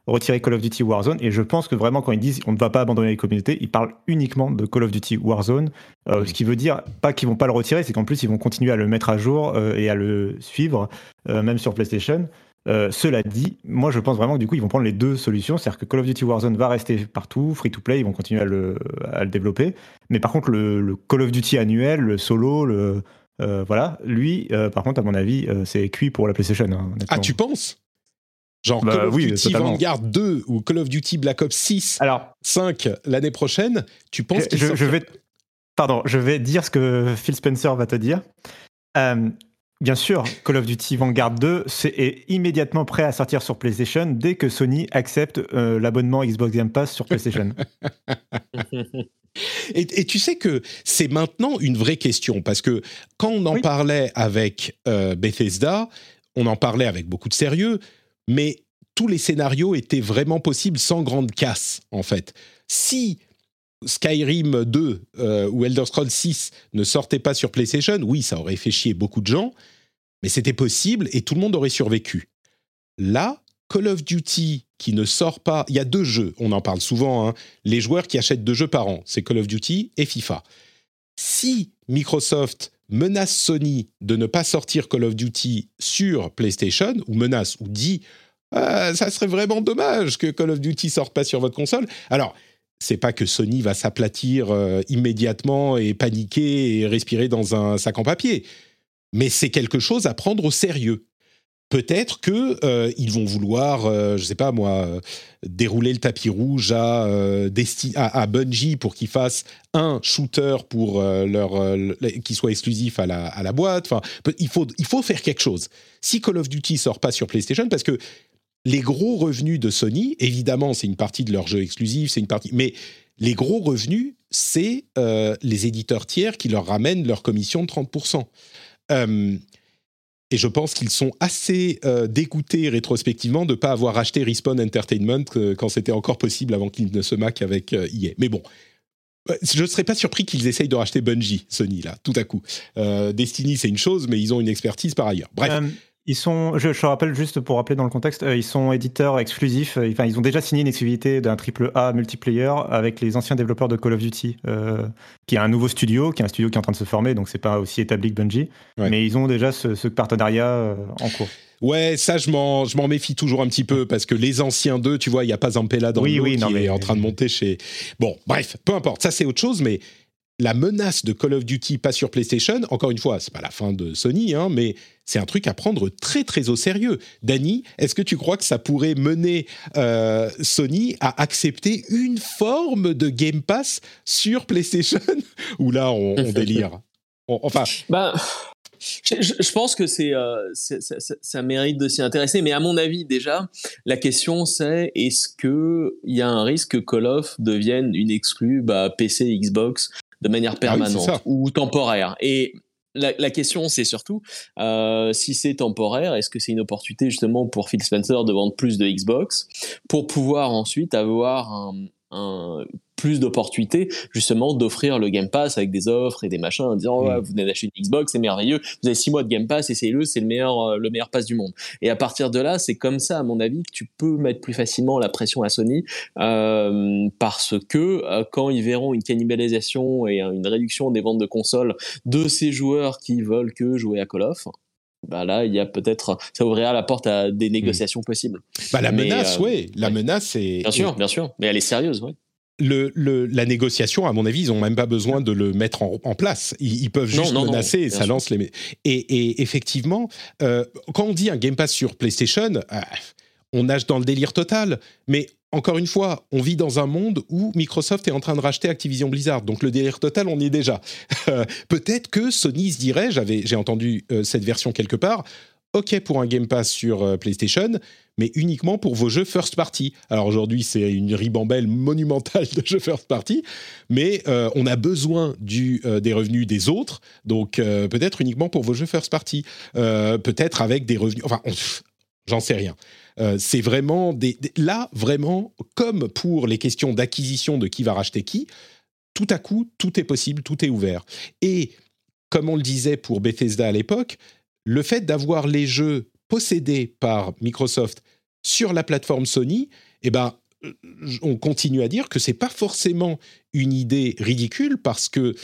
[SPEAKER 3] retirer Call of Duty Warzone. Et je pense que vraiment, quand ils disent on ne va pas abandonner les communautés, ils parlent uniquement de Call of Duty Warzone. Ce qui veut dire pas qu'ils vont pas le retirer, c'est qu'en plus, ils vont continuer à le mettre à jour et à le suivre, même sur PlayStation. Euh, cela dit, moi je pense vraiment que du coup ils vont prendre les deux solutions, c'est-à-dire que Call of Duty Warzone va rester partout, free to play, ils vont continuer à le, à le développer, mais par contre le, Call of Duty annuel, le solo, le euh, voilà, lui, euh, par contre à mon avis c'est cuit pour la PlayStation. Hein,
[SPEAKER 1] ah tu penses? Genre bah Call of Duty Vanguard 2 ou Call of Duty Black Ops 6, Alors, 5 l'année prochaine, tu penses
[SPEAKER 3] je, je vais, Pardon, je vais dire ce que Phil Spencer va te dire. Bien sûr, Call of Duty Vanguard 2 est immédiatement prêt à sortir sur PlayStation dès que Sony accepte euh, l'abonnement Xbox Game Pass sur PlayStation.
[SPEAKER 1] et, tu sais que c'est maintenant une vraie question parce que quand on en parlait avec euh, Bethesda, on en parlait avec beaucoup de sérieux, mais tous les scénarios étaient vraiment possibles sans grande casse en fait. Si Skyrim 2 euh, ou Elder Scrolls 6 ne sortaient pas sur PlayStation, oui, ça aurait fait chier beaucoup de gens, mais c'était possible et tout le monde aurait survécu. Là, Call of Duty qui ne sort pas, il y a deux jeux, on en parle souvent, hein. les joueurs qui achètent deux jeux par an, c'est Call of Duty et FIFA. Si Microsoft menace Sony de ne pas sortir Call of Duty sur PlayStation, ou menace, ou dit ah, ça serait vraiment dommage que Call of Duty sorte pas sur votre console. Alors, c'est pas que Sony va s'aplatir euh, immédiatement et paniquer et respirer dans un sac en papier, mais c'est quelque chose à prendre au sérieux. Peut-être que euh, ils vont vouloir, euh, je sais pas moi, dérouler le tapis rouge à, à, Bungie pour qu'ils fassent un shooter pour leur qui soit exclusif à la, à la boîte. Enfin, il faut il faut faire quelque chose. Si Call of Duty sort pas sur PlayStation, parce que les gros revenus de Sony, évidemment, c'est une partie de leur jeu exclusif, c'est une partie, mais les gros revenus, c'est euh, les éditeurs tiers qui leur ramènent leur commission de 30%. Euh, et je pense qu'ils sont assez euh, dégoûtés rétrospectivement de ne pas avoir acheté Respawn Entertainment quand c'était encore possible avant qu'ils ne se maquent avec EA. Mais bon, je ne serais pas surpris qu'ils essayent de racheter Bungie, Sony, là, tout à coup. Destiny, c'est une chose, mais ils ont une expertise par ailleurs. Bref.
[SPEAKER 3] Ils sont, je, je rappelle juste pour rappeler dans le contexte, euh, ils sont éditeurs exclusifs. Euh, enfin, ils ont déjà signé une exclusivité d'un triple A multiplayer avec les anciens développeurs de Call of Duty, euh, qui est un nouveau studio, qui est un studio qui est en train de se former, donc c'est pas aussi établi que Bungie. Mais ils ont déjà ce, partenariat en cours.
[SPEAKER 1] Ouais, ça, je m'en, je m'en méfie toujours un petit peu parce que les anciens d'eux, tu vois, il n'y a pas Zampella dans le lot qui est en train de monter chez. Bon, bref, peu importe, ça c'est autre chose, mais la menace de Call of Duty pas sur PlayStation, encore une fois, c'est pas la fin de Sony, hein, mais c'est un truc à prendre très très au sérieux. Danny, est-ce que tu crois que ça pourrait mener euh, Sony à accepter une forme de Game Pass sur PlayStation Ou là, on, délire Enfin.
[SPEAKER 2] Bah, je, pense que c'est, euh, ça mérite de s'y intéresser, mais à mon avis déjà, la question c'est est-ce que il y a un risque que Call of devienne une exclue bah, PC, Xbox de manière ah permanente ou temporaire. Et la, question, c'est surtout euh, si c'est temporaire, est-ce que c'est une opportunité justement pour Phil Spencer de vendre plus de Xbox pour pouvoir ensuite avoir un, un plus d'opportunités justement d'offrir le Game Pass avec des offres et des machins en disant mm. vous venez d'acheter une Xbox c'est merveilleux vous avez six mois de Game Pass essayez-le c'est le meilleur euh, le meilleur pass du monde et à partir de là c'est comme ça à mon avis que tu peux mettre plus facilement la pression à Sony euh, parce que euh, quand ils verront une cannibalisation et une réduction des ventes de consoles de ces joueurs qui veulent que jouer à Call of bah là, il y a peut-être, ça ouvrira la porte à des mm. négociations possibles.
[SPEAKER 1] Bah la menace, oui, la menace est.
[SPEAKER 2] Bien sûr, bien sûr, mais elle est sérieuse, oui
[SPEAKER 1] le, la négociation, à mon avis, ils n'ont même pas besoin de le mettre en, place. Ils, peuvent juste menacer et ça lance les. Et, effectivement, euh, quand on dit un Game Pass sur PlayStation, euh, on nage dans le délire total. Mais encore une fois, on vit dans un monde où Microsoft est en train de racheter Activision Blizzard. Donc le délire total, on y est déjà. Peut-être que Sony se dirait, j'ai entendu euh, cette version quelque part, OK pour un Game Pass sur PlayStation, mais uniquement pour vos jeux first party. Alors aujourd'hui, c'est une ribambelle monumentale de jeux first party, mais euh, on a besoin euh, des revenus des autres, donc peut-être uniquement pour vos jeux first party, peut-être avec des revenus. Enfin, j'en sais rien. c'est vraiment des, là vraiment comme pour les questions d'acquisition de qui va racheter qui. Tout à coup, tout est possible, tout est ouvert. Et comme on le disait pour Bethesda à l'époque, le fait d'avoir les jeux possédés par Microsoft sur la plateforme Sony, eh ben, euh, on continue à dire que c'est pas forcément une idée ridicule parce que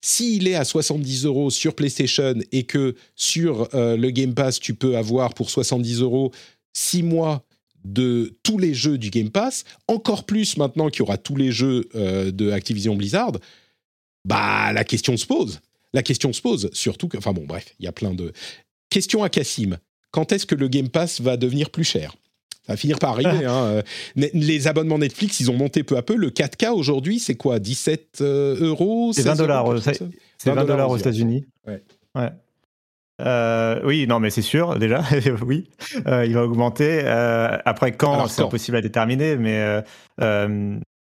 [SPEAKER 1] s'il est à 70 euros sur PlayStation et que sur euh, le Game Pass, tu peux avoir pour 70 euros 6 mois de tous les jeux du Game Pass, encore plus maintenant qu'il y aura tous les jeux euh, de Activision Blizzard, bah la question se pose. La question se pose, surtout que, bon, bref, il y a plein de. Question à Cassim. Quand est-ce que le Game Pass va devenir plus cher? Ça va finir par arriver. Hein. Euh, les abonnements Netflix, ils ont monté peu à peu. Le 4K aujourd'hui, c'est quoi? 17 euh, euros
[SPEAKER 3] C'est 20 dollars. C'est 20 dollars aux États-Unis. Ouais. oui, non, mais c'est sûr, déjà, oui, il va augmenter. après, quand, c'est impossible à déterminer, mais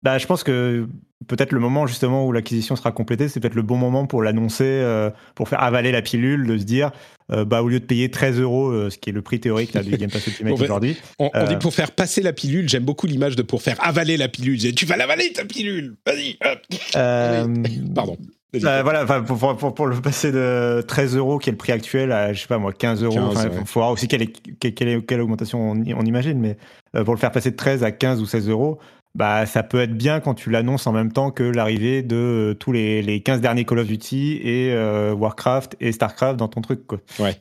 [SPEAKER 3] bah, je pense que peut-être le moment justement où l'acquisition sera complétée, c'est peut-être le bon moment pour l'annoncer, euh, pour faire avaler la pilule, de se dire, euh, bah, au lieu de payer 13 euros, euh, ce qui est le prix théorique là, du Game Pass Ultimate aujourd'hui.
[SPEAKER 1] On, dit pour faire passer la pilule, j'aime beaucoup l'image de pour faire avaler la pilule. Tu vas l'avaler ta pilule, vas-y. Pardon.
[SPEAKER 3] voilà, pour, pour, pour, le passer de 13 euros, qui est le prix actuel, à, je sais pas moi, 15 euros. Il faut voir aussi quelle, est, quelle, est, quelle augmentation on, on imagine, mais pour le faire passer de 13 à 15 ou 16 euros, bah, ça peut être bien quand tu l'annonces en même temps que l'arrivée de euh, tous les, les 15 derniers Call of Duty et euh, Warcraft et Starcraft dans ton truc. Quoi.
[SPEAKER 1] Ouais.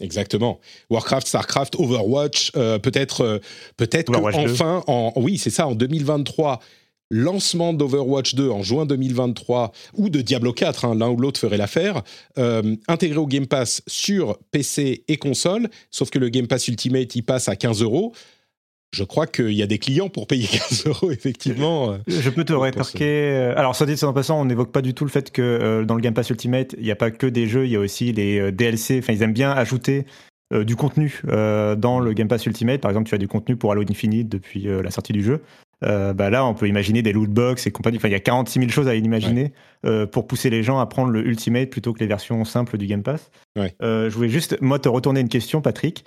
[SPEAKER 1] Exactement. Warcraft, Starcraft, Overwatch, euh, peut-être, peut-être enfin, en, oui, c'est ça, en 2023, lancement d'Overwatch 2 en juin 2023 ou de Diablo 4, hein, l'un ou l'autre ferait l'affaire, intégré au Game Pass sur PC et console, sauf que le Game Pass Ultimate il passe à 15 euros je crois qu'il y a des clients pour payer 15 euros, effectivement.
[SPEAKER 3] Je peux te rétorquer. Euh, alors, soit dit en passant, on n'évoque pas du tout le fait que euh, dans le Game Pass Ultimate, il n'y a pas que des jeux, il y a aussi euh, DLC. Enfin, ils aiment bien ajouter du contenu dans le Game Pass Ultimate. Par exemple, tu as du contenu pour Halo Infinite depuis la sortie du jeu. bah là, on peut imaginer des loot box et compagnie. Enfin, il y a 46 000 choses à imaginer pour pousser les gens à prendre le Ultimate plutôt que les versions simples du Game Pass. je voulais juste, moi, te retourner une question, Patrick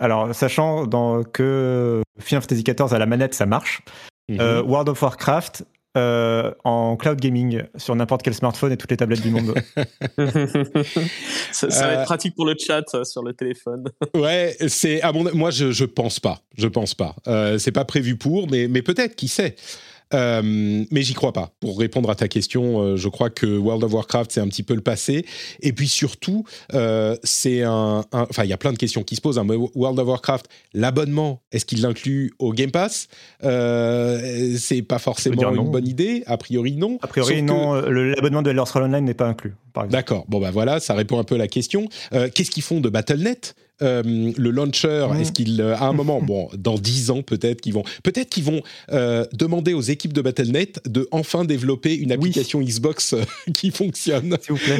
[SPEAKER 3] alors, sachant dans, que Final Fantasy XIV à la manette, ça marche. Mhm. Euh, World of Warcraft, euh, en cloud gaming sur n'importe quel smartphone et toutes les tablettes du monde.
[SPEAKER 2] ça, va être euh, pratique pour le chat sur le téléphone.
[SPEAKER 1] ouais, c'est moi je je pense pas, je pense pas. c'est pas prévu pour, mais mais peut-être qui sait? Euh, mais j'y crois pas. Pour répondre à ta question, euh, je crois que World of Warcraft c'est un petit peu le passé. Et puis surtout, euh, c'est un, enfin il y a plein de questions qui se posent. Hein. World of Warcraft, l'abonnement, est-ce qu'il l'inclut au Game Pass? C'est pas forcément une bonne idée. A priori non.
[SPEAKER 3] A priori non. L'abonnement de Elder Scrolls Online n'est pas inclus.
[SPEAKER 1] D'accord. Bon bah voilà, ça répond un peu à la question. Qu'est-ce qu'ils font de Battle.net euh, le launcher, est-ce qu'il, euh, à un moment, bon, dans dix ans peut-être qu'ils vont, peut-être qu'ils vont euh, demander aux équipes de Battle.net de enfin développer une application Xbox qui fonctionne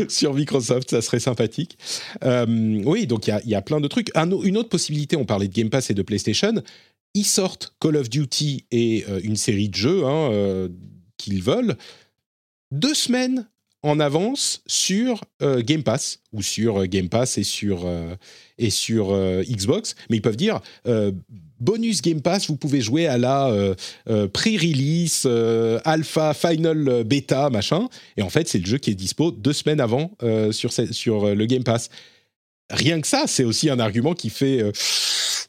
[SPEAKER 1] sur Microsoft, ça serait sympathique. oui, donc il y, a, plein de trucs. une autre possibilité, on parlait de Game Pass et de PlayStation, ils sortent Call of Duty et une série de jeux hein, qu'ils veulent. Deux semaines en avance sur euh, Game Pass ou sur euh, Game Pass et sur, euh, et sur Xbox, mais ils peuvent dire bonus Game Pass, vous pouvez jouer à la pré-release, alpha, final, bêta, machin, et en fait c'est le jeu qui est dispo deux semaines avant sur, sur le Game Pass. Rien que ça, c'est aussi un argument qui fait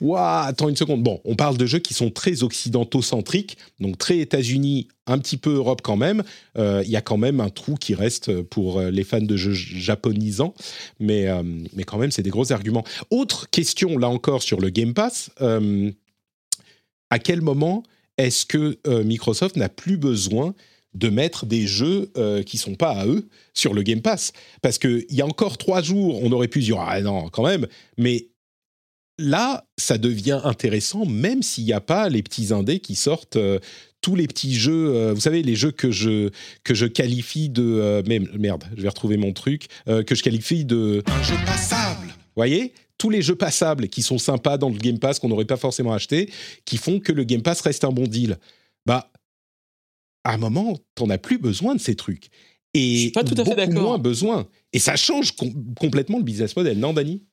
[SPEAKER 1] Ouah, attends une seconde. Bon, on parle de jeux qui sont très occidentaux-centriques, donc très États-Unis, un petit peu Europe quand même. Euh, il y a quand même un trou qui reste pour euh, les fans de jeux japonisants, mais, euh, mais quand même, c'est des gros arguments. Autre question, là encore, sur le Game Pass. à quel moment est-ce que Microsoft n'a plus besoin de mettre des jeux qui qui sont pas à eux sur le Game Pass? Parce qu'il y a encore trois jours, on aurait pu dire, ah non, quand même, mais là, ça devient intéressant, même s'il n'y a pas les petits indés qui sortent. Euh, tous les petits jeux, euh, vous savez, les jeux que je, que je qualifie de... Euh, merde, je vais retrouver mon truc. que je qualifie de... Un jeu passable. Vous voyez tous les jeux passables qui sont sympas dans le Game Pass qu'on n'aurait pas forcément acheté, qui font que le Game Pass reste un bon deal. Bah, à un moment, t'en as plus besoin de ces trucs. Et
[SPEAKER 2] pas tout à fait
[SPEAKER 1] moins besoin. Et ça change complètement le business model, non, Dani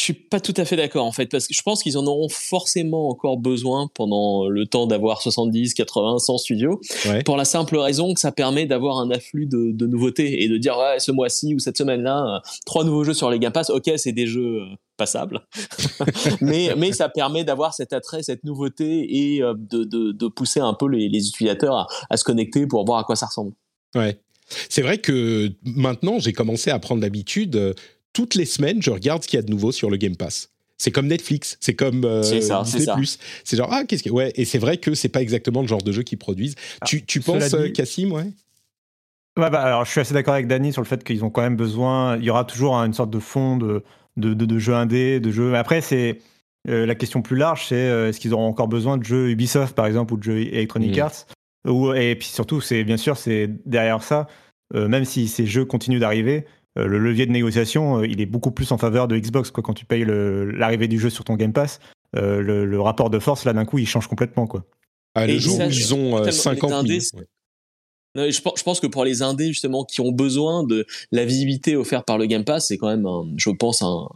[SPEAKER 2] je suis pas tout à fait d'accord en fait parce que je pense qu'ils en auront forcément encore besoin pendant le temps d'avoir 70, 80, 100 studios pour la simple raison que ça permet d'avoir un afflux de, de, nouveautés et de dire ouais ce mois-ci ou cette semaine-là euh, trois nouveaux jeux sur les Game Pass ok c'est des jeux euh, passables. Mais mais ça permet d'avoir cet attrait cette nouveauté et euh, de, de, de pousser un peu les, les utilisateurs à, à, se connecter pour voir à quoi ça ressemble.
[SPEAKER 1] Ouais. C'est vrai que maintenant j'ai commencé à prendre l'habitude toutes les semaines, je regarde ce qu'il y a de nouveau sur le Game Pass. C'est comme Netflix, c'est comme euh, Disney+. C'est genre ah qu'est-ce que ouais et c'est vrai que c'est pas exactement le genre de jeu qu'ils produisent. Ah, tu, tu penses euh, Cassim ouais?
[SPEAKER 3] Ouais, bah, alors je suis assez d'accord avec Danny sur le fait qu'ils ont quand même besoin. Il y aura toujours une sorte de fond de, de, de, jeux indés, de jeux. Après, c'est euh, la question plus large c'est est-ce qu'ils auront encore besoin de jeux Ubisoft, par exemple, ou de jeux Electronic mm. Arts? Ou, Et puis surtout, c'est bien sûr, c'est derrière ça, même si ces jeux continuent d'arriver, le levier de négociation, il est beaucoup plus en faveur de Xbox. Quoi. Quand tu payes l'arrivée du jeu sur ton Game Pass, le, rapport de force, là, d'un coup, il change complètement. Quoi.
[SPEAKER 1] Ah, le jour où ils ont 50 millions.
[SPEAKER 2] Je pense que pour les indés justement qui ont besoin de la visibilité offerte par le Game Pass, c'est quand même, je pense, un,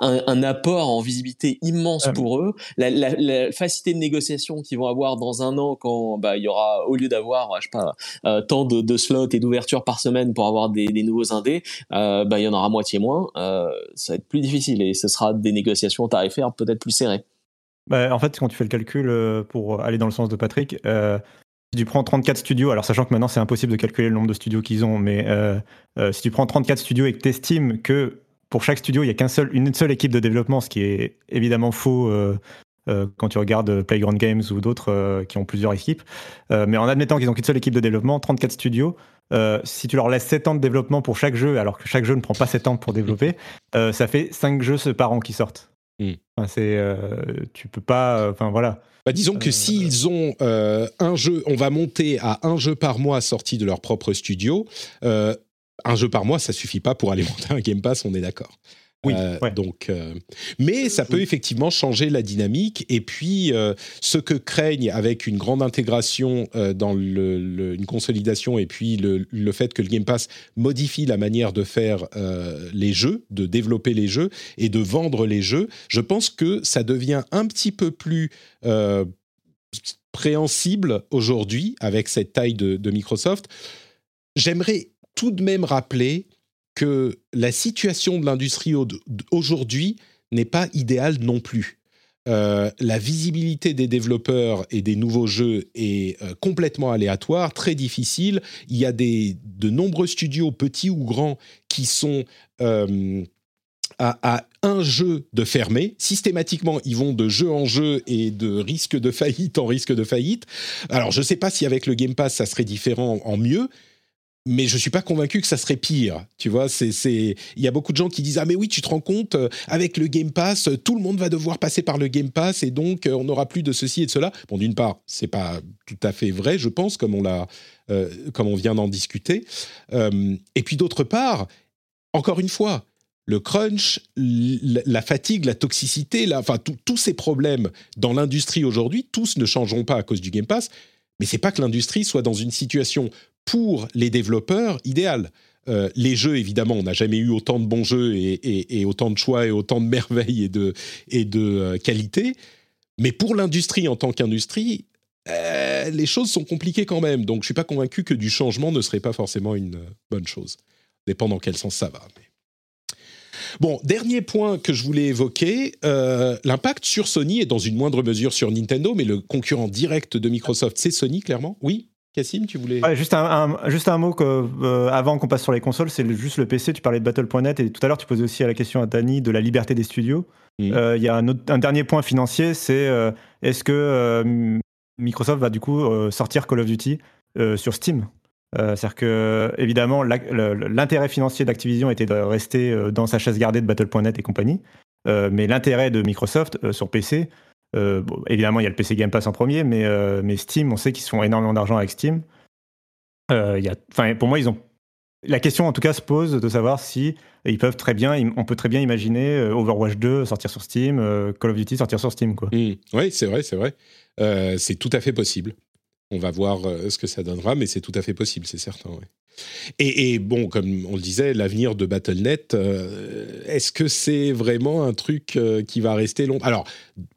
[SPEAKER 2] un, apport en visibilité immense ah pour eux. La, facilité de négociation qu'ils vont avoir dans un an quand bah, il y aura, au lieu d'avoir, je sais pas, euh, tant de, slots et d'ouvertures par semaine pour avoir des, nouveaux indés, euh, bah, il y en aura moitié moins. Euh, ça va être plus difficile et ce sera des négociations tarifaires peut-être plus serrées.
[SPEAKER 3] Bah, en fait, quand tu fais le calcul pour aller dans le sens de Patrick, si tu prends 34 studios, alors sachant que maintenant c'est impossible de calculer le nombre de studios qu'ils ont, mais si tu prends 34 studios et que tu estimes que pour chaque studio, il n'y a qu'une seul, une seule équipe de développement, ce qui est évidemment faux euh, euh, quand tu regardes Playground Games ou d'autres euh, qui ont plusieurs équipes. mais en admettant qu'ils n'ont qu'une seule équipe de développement, 34 studios, si tu leur laisses 7 ans de développement pour chaque jeu, alors que chaque jeu ne prend pas 7 ans pour développer, ça fait 5 jeux par an qui sortent. Mm. Enfin, c'est, tu peux pas. Enfin voilà.
[SPEAKER 1] Bah, disons que s'ils ont un jeu, on va monter à un jeu par mois sorti de leur propre studio un jeu par mois, ça suffit pas pour alimenter un Game Pass, on est d'accord. Oui, euh, donc, euh, mais ça peut effectivement changer la dynamique. Et puis, euh, ce que craignent avec une grande intégration dans le, une consolidation, et puis le, le, fait que le Game Pass modifie la manière de faire les jeux, de développer les jeux et de vendre les jeux, je pense que ça devient un petit peu plus préhensible aujourd'hui avec cette taille de, de Microsoft. J'aimerais tout de même rappeler que la situation de l'industrie aujourd'hui n'est pas idéale non plus. Euh, la visibilité des développeurs et des nouveaux jeux est euh, complètement aléatoire, très difficile. Il y a de nombreux studios, petits ou grands, qui sont euh, à, un jeu de fermer. Systématiquement, ils vont de jeu en jeu et de risque de faillite en risque de faillite. Alors, je ne sais pas si avec le Game Pass, ça serait différent en mieux, mais je suis pas convaincu que ça serait pire. Tu vois, il y a beaucoup de gens qui disent ah mais oui, tu te rends compte euh, avec le Game Pass, euh, tout le monde va devoir passer par le Game Pass et donc euh, on n'aura plus de ceci et de cela. Bon, d'une part, c'est pas tout à fait vrai, je pense, comme on comme on vient d'en discuter. et puis d'autre part, encore une fois, le crunch, la fatigue, la toxicité, enfin tous ces problèmes dans l'industrie aujourd'hui, tous ne changeront pas à cause du Game Pass. Mais c'est pas que l'industrie soit dans une situation pour les développeurs idéal. Euh, les jeux, évidemment, on n'a jamais eu autant de bons jeux et, autant de choix et autant de merveilles et de, et euh, qualité. Mais pour l'industrie en tant qu'industrie, euh, les choses sont compliquées quand même. Donc je ne suis pas convaincu que du changement ne serait pas forcément une bonne chose. Dépend dans quel sens ça va. Bon, dernier point que je voulais évoquer, l'impact sur Sony et dans une moindre mesure sur Nintendo, mais le concurrent direct de Microsoft, c'est Sony, clairement. Oui Cassim, tu voulais.
[SPEAKER 3] juste, un, juste un mot que, euh, avant qu'on passe sur les consoles, c'est juste le PC. Tu parlais de Battle.net et tout à l'heure, tu posais aussi la question à Dani de la liberté des studios. Euh, il y a un, un, dernier point financier c'est euh, est-ce que Microsoft va du coup sortir Call of Duty sur Steam? C'est-à-dire que, évidemment, l'intérêt financier d'Activision était de rester dans sa chaise gardée de Battle.net et compagnie. mais l'intérêt de Microsoft sur PC, euh, évidemment, il y a le PC Game Pass en premier, mais, euh, mais Steam, on sait qu'ils font énormément d'argent avec Steam. Euh, pour moi, ils ont. La question, en tout cas, se pose de savoir si ils peuvent très bien, on peut très bien imaginer Overwatch 2 sortir sur Steam, Call of Duty sortir sur Steam, quoi.
[SPEAKER 1] Mmh. Oui, c'est vrai, c'est vrai. c'est tout à fait possible. On va voir ce que ça donnera, mais c'est tout à fait possible, c'est certain. Ouais. Et, bon, comme on le disait, l'avenir de Battle.net, euh, est-ce que c'est vraiment un truc euh, qui va rester long? Alors,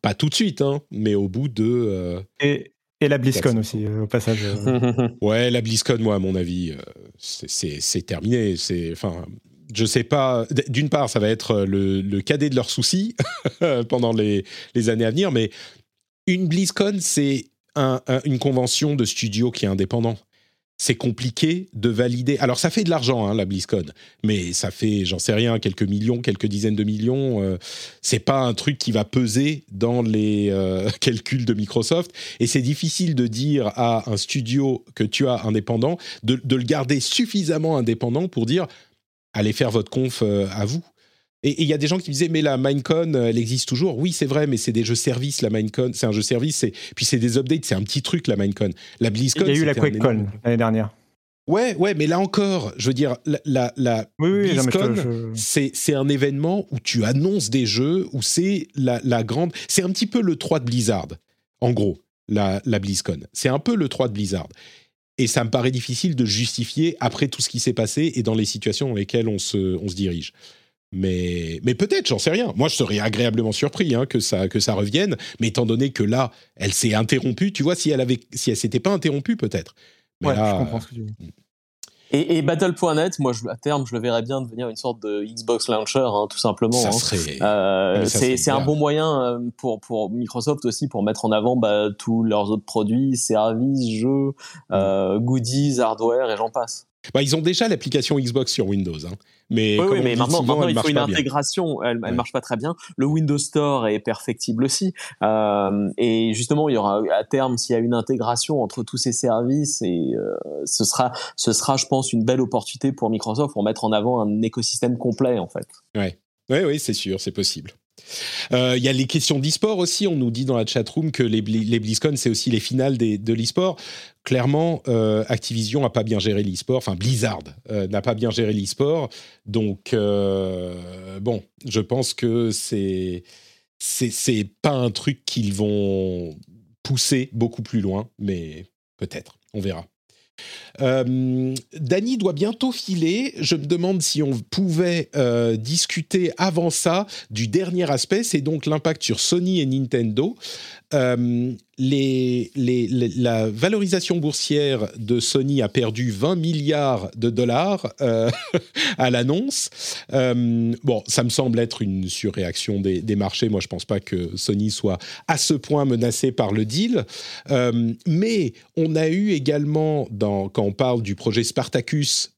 [SPEAKER 1] pas tout de suite, hein, mais au bout de... Euh,
[SPEAKER 3] et, la BlizzCon aussi, au passage.
[SPEAKER 1] ouais, la BlizzCon, moi, à mon avis, c'est terminé. C'est, enfin, je sais pas. D'une part, ça va être le, cadet de leurs soucis pendant les, les, années à venir, mais une BlizzCon, c'est une convention de studio qui est indépendant c'est compliqué de valider. Alors ça fait de l'argent, hein, la BlizzCon, mais ça fait, j'en sais rien, quelques millions, quelques dizaines de millions. Euh, c'est pas un truc qui va peser dans les euh, calculs de Microsoft. Et c'est difficile de dire à un studio que tu as indépendant de, de le garder suffisamment indépendant pour dire allez faire votre conf euh, à vous. Et il y a des gens qui disaient, mais la Minecon, elle existe toujours. Oui, c'est vrai, mais c'est des jeux services, la Minecon. C'est un jeu service, puis c'est des updates, c'est un petit truc, la Minecon. La BlizzCon.
[SPEAKER 3] Il y a eu la QuakeCon l'année dernière.
[SPEAKER 1] Ouais, ouais, mais là encore, je veux dire, la, la, BlizzCon, c'est un événement où tu annonces des jeux, où c'est la, la, grande. C'est un petit peu le 3 de Blizzard, en gros, la, la BlizzCon. C'est un peu le 3 de Blizzard. Et ça me paraît difficile de justifier après tout ce qui s'est passé et dans les situations dans lesquelles on se, on se dirige. Mais, mais peut-être, j'en sais rien. Moi, je serais agréablement surpris hein, que, ça, que ça revienne. Mais étant donné que là, elle s'est interrompue, tu vois, si elle avait, si elle s'était pas interrompue, peut-être.
[SPEAKER 3] ouais, je comprends ce que tu dis.
[SPEAKER 2] Et, et Battle.net, moi, je, à terme, je le verrais bien devenir une sorte de Xbox Launcher, hein, tout simplement.
[SPEAKER 1] Ça
[SPEAKER 2] hein.
[SPEAKER 1] serait.
[SPEAKER 2] Euh, c'est un bon moyen euh, pour, pour Microsoft aussi pour mettre en avant bah, tous leurs autres produits, services, jeux, mm. euh, goodies, hardware et j'en passe.
[SPEAKER 1] Bah, ils ont déjà l'application Xbox sur Windows. Hein. Mais,
[SPEAKER 2] oui, mais maintenant, maintenant il faut une intégration. Elle, elle marche pas très bien. Le Windows Store est perfectible aussi. Euh, et justement, il y aura à terme, s'il y a une intégration entre tous ces services, et euh, ce sera, ce sera, je pense, une belle opportunité pour Microsoft pour mettre en avant un écosystème complet, en fait.
[SPEAKER 1] Ouais. Oui, oui, c'est sûr, c'est possible. Euh, il y a les questions d'e-sport aussi. On nous dit dans la chatroom que les, les BlizzCon, c'est aussi les finales des, de l'e-sport. Clairement, euh, Activision n'a pas bien géré l'e-sport. Enfin, Blizzard euh, n'a pas bien géré l'e-sport. Donc, bon, je pense que c'est c'est pas un truc qu'ils vont pousser beaucoup plus loin, mais peut-être, on verra. Euh, Dany doit bientôt filer. Je me demande si on pouvait euh, discuter avant ça du dernier aspect, c'est donc l'impact sur Sony et Nintendo. Euh, la valorisation boursière de Sony a perdu 20 milliards de dollars euh, à l'annonce. Euh, bon, ça me semble être une surréaction des, marchés. Moi, je ne pense pas que Sony soit à ce point menacé par le deal. mais on a eu également, quand on parle du projet Spartacus,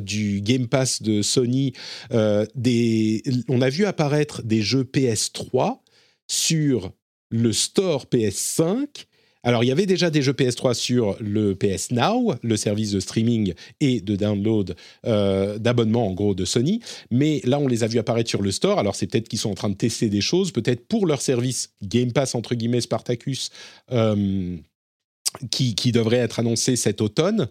[SPEAKER 1] du Game Pass de Sony, on a vu apparaître des jeux PS3 sur le store PS5. Alors, il y avait déjà des jeux PS3 sur le PS Now, le service de streaming et de download euh, d'abonnement, en gros, de Sony. Mais là, on les a vus apparaître sur le store. Alors, c'est peut-être qu'ils sont en train de tester des choses, peut-être pour leur service Game Pass, entre guillemets, Spartacus, euh, qui, qui devrait être annoncé cet automne.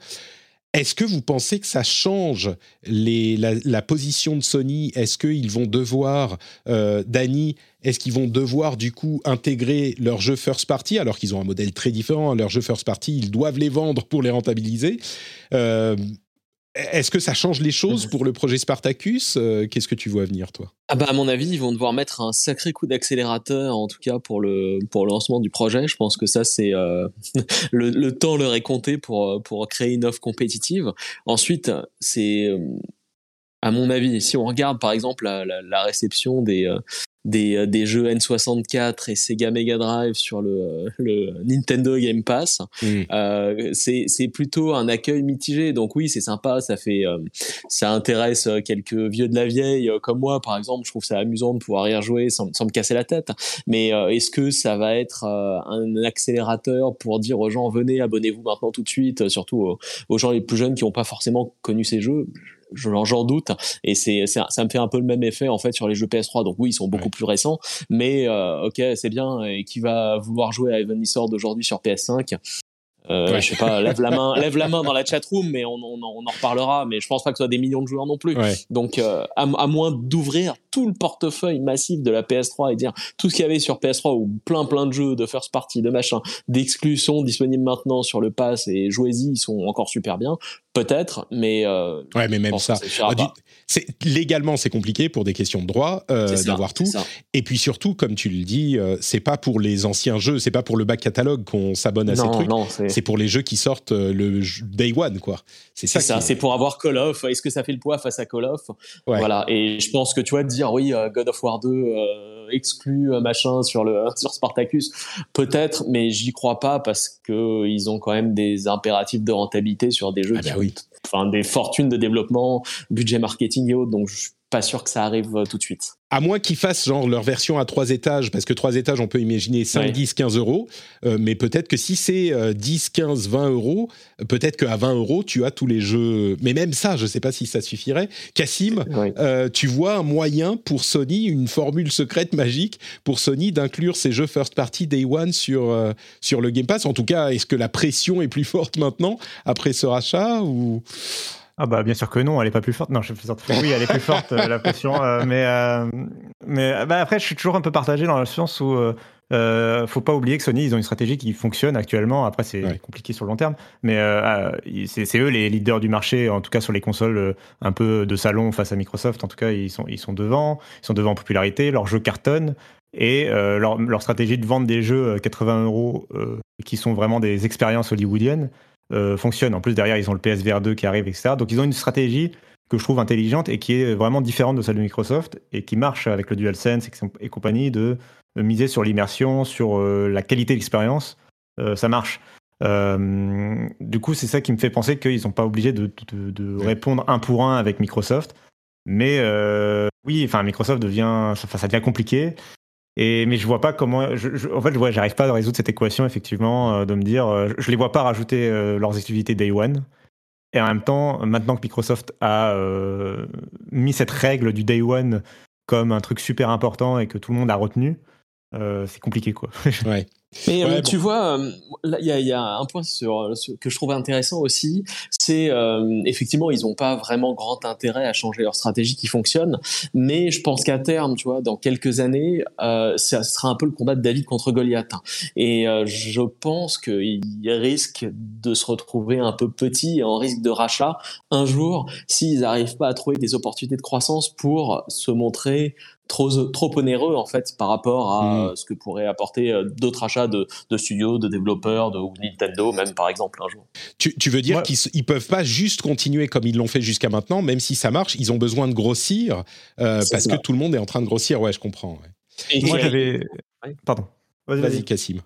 [SPEAKER 1] Est-ce que vous pensez que ça change la, position de Sony? Est-ce qu'ils vont devoir, euh, Dany, est-ce qu'ils vont devoir du coup intégrer leurs jeux first party alors qu'ils ont un modèle très différent Leurs jeux first party, ils doivent les vendre pour les rentabiliser? Euh, est-ce que ça change les choses pour le projet Spartacus euh, Qu'est-ce que tu vois venir, toi?
[SPEAKER 2] Ah bah à mon avis, ils vont devoir mettre un sacré coup d'accélérateur, en tout cas pour le pour le lancement du projet. Je pense que ça c'est euh, le, le, temps leur est compté pour pour créer une offre compétitive. Ensuite, c'est euh, à mon avis, si on regarde par exemple la, la, la réception des des, euh, des jeux N64 et Sega Mega Drive sur le, euh, le Nintendo Game Pass. Mm. Euh, c'est plutôt un accueil mitigé. Donc oui, c'est sympa, ça fait, euh, ça intéresse quelques vieux de la vieille comme moi, par exemple. Je trouve ça amusant de pouvoir y rejouer sans, sans me casser la tête. Mais est-ce que ça va être un accélérateur pour dire aux gens venez, abonnez-vous maintenant tout de suite, surtout aux, aux gens les plus jeunes qui n'ont pas forcément connu ces jeux? J'en doute. Et c'est ça me fait un peu le même effet en fait sur les jeux PS3 donc oui ils sont beaucoup plus récents. Mais euh, ok c'est bien. Et qui va vouloir jouer à Even Sword aujourd'hui sur PS5 euh, Je sais pas, lève la main, lève la main dans la chatroom, mais on, on, on, en reparlera. Mais je pense pas que ce soit des millions de joueurs non plus. Donc, euh, à, à, moins d'ouvrir tout le portefeuille massif de la PS3 et dire tout ce qu'il y avait sur PS3 ou plein plein de jeux de first party, de machin, d'exclus sont disponibles maintenant sur le pass et jouez-y, ils sont encore super bien. Peut-être, mais euh,
[SPEAKER 1] ouais, mais même ça. C'est légalement c'est compliqué pour des questions de droit euh, d'avoir tout. Et puis surtout, comme tu le dis, euh, c'est pas pour les anciens jeux, c'est pas pour le back catalogue qu'on s'abonne à ces trucs. C'est pour les jeux qui sortent euh, le day one, quoi.
[SPEAKER 2] C'est ça. ça. C'est pour avoir Call of. Est-ce que ça fait le poids face à Call of? Voilà. Et je pense que tu vois dire oui, God of War 2 exclu machin sur le sur Spartacus, peut-être, mais j'y crois pas parce que ils ont quand même des impératifs de rentabilité sur des jeux ah qui bah enfin des fortunes de développement, budget marketing et autres. Donc je pas sûr que ça arrive euh, tout de suite.
[SPEAKER 1] À moins qu'ils fassent genre leur version à trois étages, parce que trois étages, on peut imaginer 5, 10, 15 euros. Euh, mais peut-être que si c'est 10, 15, 20 euros, peut-être qu'à 20 euros, tu as tous les jeux. Mais même ça, je ne sais pas si ça suffirait. Cassim, euh, tu vois un moyen pour Sony, une formule secrète magique pour Sony d'inclure ces jeux first party day one sur, sur le Game Pass En tout cas, est-ce que la pression est plus forte maintenant après ce rachat ou?
[SPEAKER 3] Ah bah bien sûr que non, elle est pas plus forte. Non, je Oui, elle est plus forte euh, la pression, euh, mais euh, mais bah, après je suis toujours un peu partagé dans le sens où euh, faut pas oublier que Sony ils ont une stratégie qui fonctionne actuellement. Après c'est compliqué sur le long terme, mais c'est eux les leaders du marché, en tout cas sur les consoles un peu de salon face à Microsoft. En tout cas ils sont ils sont devant, ils sont devant en popularité, leurs jeux cartonnent et leur, leur, stratégie de vendre des jeux 80 euros qui sont vraiment des expériences hollywoodiennes euh, fonctionne. En plus, derrière, ils ont le PSVR 2 qui arrive, etc. Donc, ils ont une stratégie que je trouve intelligente et qui est vraiment différente de celle de Microsoft et qui marche avec le DualSense et, compagnie de, miser sur l'immersion, sur euh, la qualité de l'expérience. Euh, ça marche. du coup, c'est ça qui me fait penser qu'ils sont pas obligés de, répondre un pour un avec Microsoft. Mais oui, enfin, Microsoft devient, ça devient compliqué. Mais je vois pas comment. En fait, je vois, j'arrive pas à résoudre cette équation, effectivement, euh, de me dire. Euh, je les vois pas rajouter euh, leurs activités day one. Et en même temps, maintenant que Microsoft a mis cette règle du day one comme un truc super important et que tout le monde a retenu, c'est compliqué, quoi.
[SPEAKER 1] ouais.
[SPEAKER 2] Mais euh, tu vois, euh, il y, a un point sur, que je trouve intéressant aussi, c'est euh, effectivement ils n'ont pas vraiment grand intérêt à changer leur stratégie qui fonctionne, mais je pense qu'à terme, tu vois, dans quelques années, ça sera un peu le combat de David contre Goliath. Et je pense qu'ils risquent de se retrouver un peu petits et en risque de rachat un jour s'ils n'arrivent pas à trouver des opportunités de croissance pour se montrer trop, trop onéreux en fait par rapport à mm. ce que pourraient apporter euh, d'autres achats de, studios, de développeurs, de Nintendo même par exemple un jour.
[SPEAKER 1] Tu, tu veux dire qu'ils ils peuvent pas juste continuer comme ils l'ont fait jusqu'à maintenant, même si ça marche, ils ont besoin de grossir euh, parce que tout le monde est en train de grossir. Ouais, je comprends.
[SPEAKER 3] moi j'avais, pardon.
[SPEAKER 1] Vas-y, Cassim.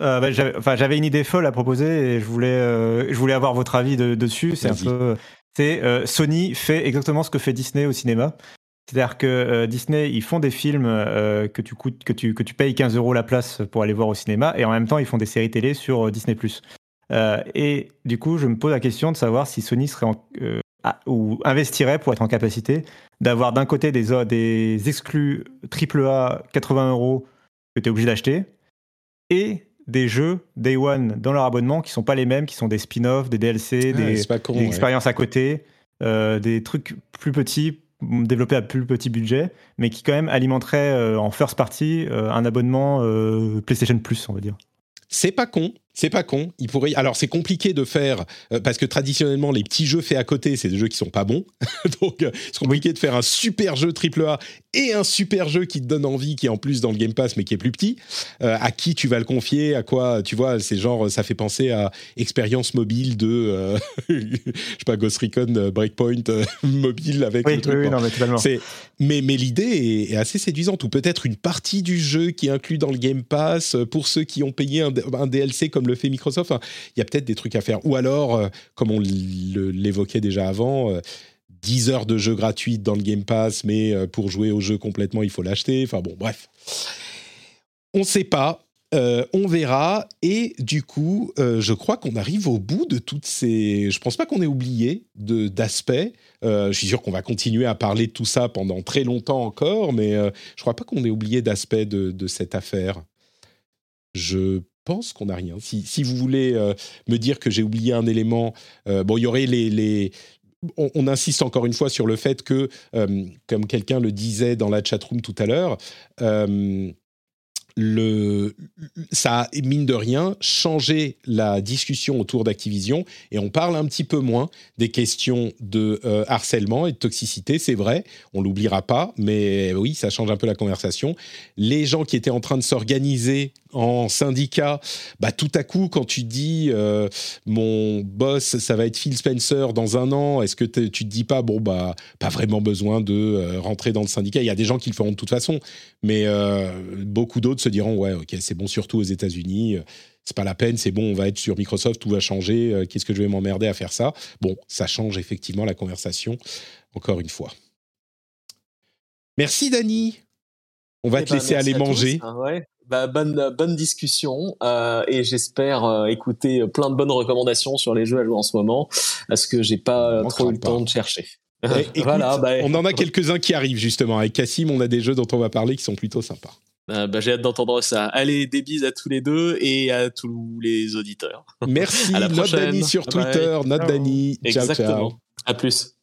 [SPEAKER 3] Euh, bah, j'avais une idée folle à proposer et je voulais, je voulais avoir votre avis dessus. C'est un peu, c'est Sony fait exactement ce que fait Disney au cinéma. C'est-à-dire que euh, Disney, ils font des films euh, que, tu coûtes, que, tu, que tu payes 15 euros la place pour aller voir au cinéma, et en même temps, ils font des séries télé sur euh, Disney+. et du coup, je me pose la question de savoir si Sony serait ou investirait pour être en capacité d'avoir d'un côté des, des exclus AAA 80 euros que tu es obligé d'acheter, et des jeux Day One dans leur abonnement qui sont pas les mêmes, qui sont des spin-offs, des DLC, ah, des, expériences à côté, des trucs plus petits développé à plus petit budget, mais qui quand même alimenterait euh, en first party euh, un abonnement euh, PlayStation Plus, on va dire.
[SPEAKER 1] C'est pas con, c'est pas con. Il pourrait. Alors c'est compliqué de faire euh, parce que traditionnellement les petits jeux faits à côté, c'est des jeux qui sont pas bons. Donc euh, c'est compliqué de faire un super jeu AAA et un super jeu qui te donne envie, qui est en plus dans le Game Pass mais qui est plus petit. Euh, à qui tu vas le confier? À quoi? Tu vois, c'est genre ça fait penser à expérience mobile de je sais pas Ghost Recon Breakpoint mobile avec.
[SPEAKER 3] Oui, le oui, non, mais totalement.
[SPEAKER 1] Mais mais l'idée est, assez séduisante ou peut-être une partie du jeu qui est inclus dans le Game Pass pour ceux qui ont payé un, un DLC comme le fait Microsoft. il y a peut-être des trucs à faire. Ou alors, euh, comme on l'évoquait déjà avant, 10 euh, heures de jeu gratuit dans le Game Pass, mais euh, pour jouer au jeu complètement, il faut l'acheter. Enfin bon, bref. On ne sait pas. on verra. Et du coup, je crois qu'on arrive au bout de toutes ces. Je pense pas qu'on ait oublié d'aspects. je suis sûr qu'on va continuer à parler de tout ça pendant très longtemps encore, mais je crois pas qu'on ait oublié d'aspects de, de, cette affaire. Je pense qu'on n'a rien. Si, vous voulez euh, me dire que j'ai oublié un élément, euh, bon, il y aurait les, on, insiste encore une fois sur le fait que, euh, comme quelqu'un le disait dans la chatroom tout à l'heure, le, ça a, mine de rien, changé la discussion autour d'Activision et on parle un petit peu moins des questions de harcèlement et de toxicité, c'est vrai, on l'oubliera pas, mais oui, ça change un peu la conversation. Les gens qui étaient en train de s'organiser en syndicat, bah, tout à coup, quand tu dis euh, mon boss, ça va être Phil Spencer dans un an, est-ce que tu te dis pas, bon, bah, pas vraiment besoin de euh, rentrer dans le syndicat? Il y a des gens qui le feront de toute façon, mais beaucoup d'autres diront ouais, ok, c'est bon, surtout aux États-Unis. Euh, c'est pas la peine, c'est bon, on va être sur Microsoft, tout va changer. Euh, qu'est-ce que je vais m'emmerder à faire ça? Bon, ça change effectivement la conversation, encore une fois. Merci Dani. On va
[SPEAKER 2] Eh
[SPEAKER 1] te
[SPEAKER 2] ben,
[SPEAKER 1] laisser aller
[SPEAKER 2] tous.
[SPEAKER 1] manger.
[SPEAKER 2] Ah ouais. Bah, bonne, bonne discussion euh, et j'espère euh, écouter plein de bonnes recommandations sur les jeux à jouer en ce moment parce que j'ai pas
[SPEAKER 1] On
[SPEAKER 2] trop eu le temps de chercher.
[SPEAKER 1] Eh, écoute,
[SPEAKER 2] voilà, bah,
[SPEAKER 1] on en a quelques-uns qui arrivent justement. Avec Cassim, on a des jeux dont on va parler qui sont plutôt sympas.
[SPEAKER 2] euh, bah, j'ai hâte d'entendre ça. Allez, des bises à tous les deux et à tous les auditeurs.
[SPEAKER 1] Merci.
[SPEAKER 2] À la
[SPEAKER 1] Note
[SPEAKER 2] prochaine.
[SPEAKER 1] Dani sur
[SPEAKER 2] Bye bye.
[SPEAKER 1] Twitter. Note
[SPEAKER 3] Ciao.
[SPEAKER 1] Dani. Ciao,
[SPEAKER 2] Exactement.
[SPEAKER 1] ciao.
[SPEAKER 2] À plus.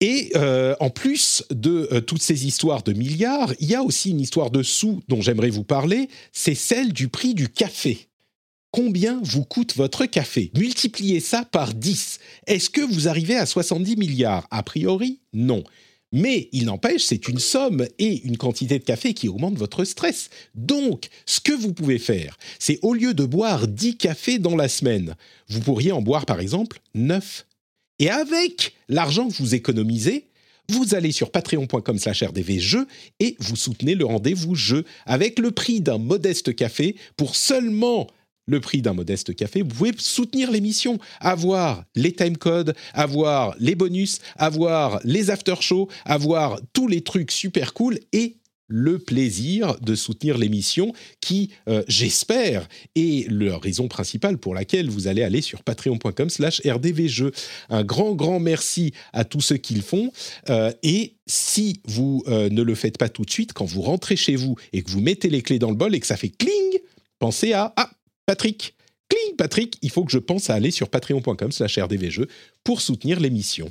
[SPEAKER 1] Et euh, en plus de euh, toutes ces histoires de milliards, il y a aussi une histoire de sous dont j'aimerais vous parler, c'est celle du prix du café. Combien vous coûte votre café? Multipliez ça par 10. Est-ce que vous arrivez à 70 milliards? A priori, non. Mais il n'empêche, c'est une somme et une quantité de café qui augmente votre stress. Donc, ce que vous pouvez faire, c'est au lieu de boire 10 cafés dans la semaine, vous pourriez en boire par exemple 9. Et avec l'argent que vous économisez, vous allez sur patreon.com slash rdvjeux et vous soutenez le rendez-vous jeu. Avec le prix d'un modeste café pour seulement le prix d'un modeste café, vous pouvez soutenir l'émission, avoir les timecodes, avoir les bonus, avoir les after-shows, avoir tous les trucs super cool et le plaisir de soutenir l'émission qui, euh, j'espère, est la raison principale pour laquelle vous allez aller sur patreon.com slash rdvjeux. Un grand, grand merci à tous ceux qui le font. Euh, et si vous euh, ne le faites pas tout de suite, quand vous rentrez chez vous et que vous mettez les clés dans le bol et que ça fait cling, pensez à... Ah, Patrick, cling Patrick, il faut que je pense à aller sur patreon.com slash rdvjeux pour soutenir l'émission.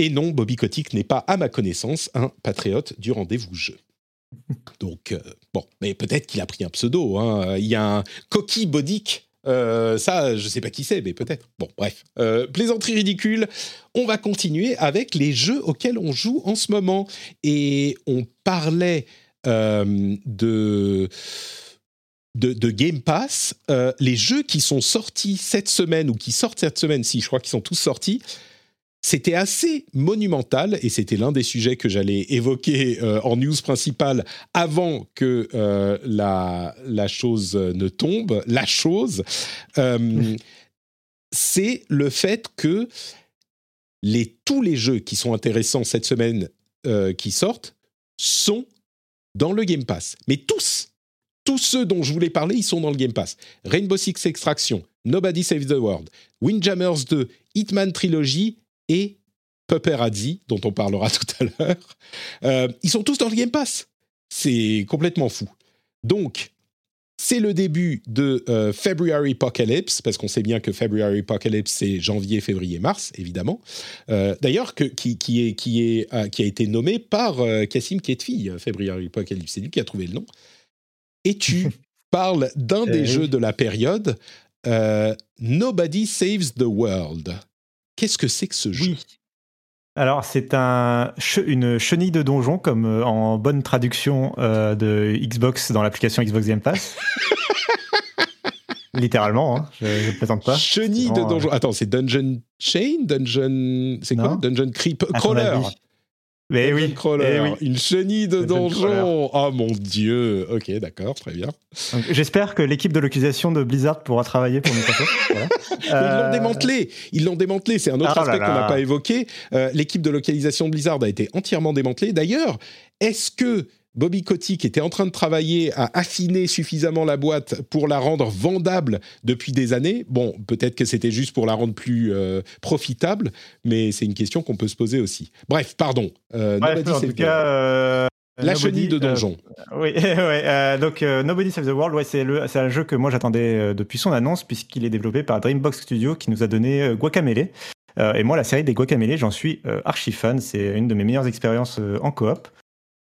[SPEAKER 1] Et non, Bobby Kotick n'est pas, à ma connaissance, un patriote du rendez-vous jeu. Donc, euh, bon, mais peut-être qu'il a pris un pseudo. hein. Il y a un Coquille Bodic. euh, ça, je ne sais pas qui c'est, mais peut-être. Bon, bref. Euh, plaisanterie ridicule. On va continuer avec les jeux auxquels on joue en ce moment. Et on parlait de, de, de Game Pass. Euh, les jeux qui sont sortis cette semaine, ou qui sortent cette semaine, si je crois qu'ils sont tous sortis, c'était assez monumental et c'était l'un des sujets que j'allais évoquer euh, en news principale avant que euh, la, la chose ne tombe. La chose, euh, c'est le fait que les, tous les jeux qui sont intéressants cette semaine qui sortent sont dans le Game Pass. Mais tous, tous ceux dont je voulais parler, ils sont dans le Game Pass. Rainbow Six Extraction, Nobody Saves the World, Windjammers 2, Hitman Trilogy et Paparazzi, dont on parlera tout à l'heure. Euh, ils sont tous dans le Game Pass. C'est complètement fou. Donc, c'est le début de euh, February Apocalypse, parce qu'on sait bien que February Apocalypse, c'est janvier, février, mars, évidemment. Euh, D'ailleurs, qui, qui, est, qui, est, qui a été nommé par Cassim Ketfi, February Apocalypse. C'est lui qui a trouvé le nom. Et tu parles d'un
[SPEAKER 3] Eh
[SPEAKER 1] des
[SPEAKER 3] oui.
[SPEAKER 1] jeux de la période, Nobody Saves the World. Qu'est-ce que c'est que ce jeu?
[SPEAKER 3] Oui. Alors, c'est un, une chenille de donjon, comme euh, en bonne traduction euh, de Xbox dans l'application Xbox Game Pass. Littéralement, hein, je ne plaisante pas.
[SPEAKER 1] Chenille de
[SPEAKER 3] Vraiment,
[SPEAKER 1] donjon. Attends, c'est Dungeon Chain? Dungeon. C'est quoi? Dungeon Creep Crawler.
[SPEAKER 3] Mais oui,
[SPEAKER 1] crawler, une chenille de donjon. Oh mon dieu. Ok, d'accord, très bien.
[SPEAKER 3] J'espère que l'équipe de localisation de Blizzard pourra travailler pour Microsoft. voilà.
[SPEAKER 1] Ils l'ont euh, démantelé. Ils l'ont démantelé. C'est un autre ah aspect qu'on n'a pas évoqué. Euh, l'équipe de localisation de Blizzard a été entièrement démantelée. D'ailleurs, est-ce que Bobby Kotick était en train de travailler à affiner suffisamment la boîte pour la rendre vendable depuis des années. Bon, peut-être que c'était juste pour la rendre plus euh, profitable, mais c'est une question qu'on peut se poser aussi. Bref, pardon.
[SPEAKER 3] Euh, en tout cas, euh,
[SPEAKER 1] la chenille de donjon.
[SPEAKER 3] oui, ouais, donc Nobody Save the World, ouais, c'est un jeu que moi j'attendais depuis son annonce, puisqu'il est développé par Dreambox Studio qui nous a donné Guacamele. et moi, la série des Guacamele, j'en suis archi fan. C'est une de mes meilleures expériences en coop.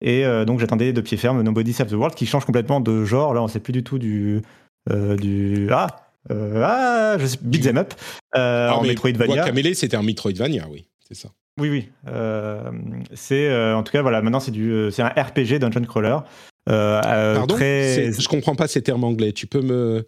[SPEAKER 3] Et euh, donc j'attendais de pied ferme Nobody Save the World qui change complètement de genre. Là, on sait plus du tout du. Euh, du ah euh, Ah je sais, Beat'em Up euh, en Metroidvania.
[SPEAKER 1] Guacamelee, c'était un Metroidvania, oui, c'est ça.
[SPEAKER 3] Oui, oui. c'est en tout cas voilà. Maintenant, c'est un RPG dungeon crawler.
[SPEAKER 1] Pardon, très... je comprends pas ces termes anglais. Tu peux me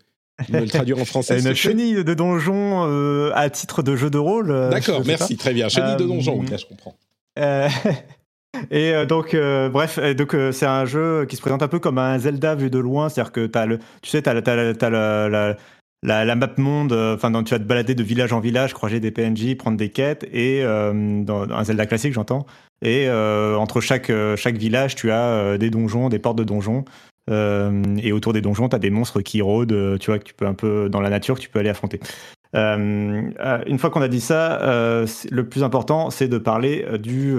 [SPEAKER 1] me le traduire en français.
[SPEAKER 3] Une chenille de donjon à titre de jeu de rôle.
[SPEAKER 1] D'accord, merci, très bien. Chenille de donjon, là je comprends.
[SPEAKER 3] Et euh, donc, euh, bref, donc euh, c'est un jeu qui se présente un peu comme un Zelda vu de loin, c'est-à-dire que le, tu sais, t'as, as, la, la, la, map monde, enfin, tu vas te balader de village en village, croiser des PNJ, prendre des quêtes, et un Zelda classique, j'entends. Et entre chaque chaque village, tu as des donjons, des portes de donjons. et autour des donjons, tu as des monstres qui rôdent, tu vois, que tu peux un peu dans la nature, que tu peux aller affronter. une fois qu'on a dit ça, le plus important, c'est de parler du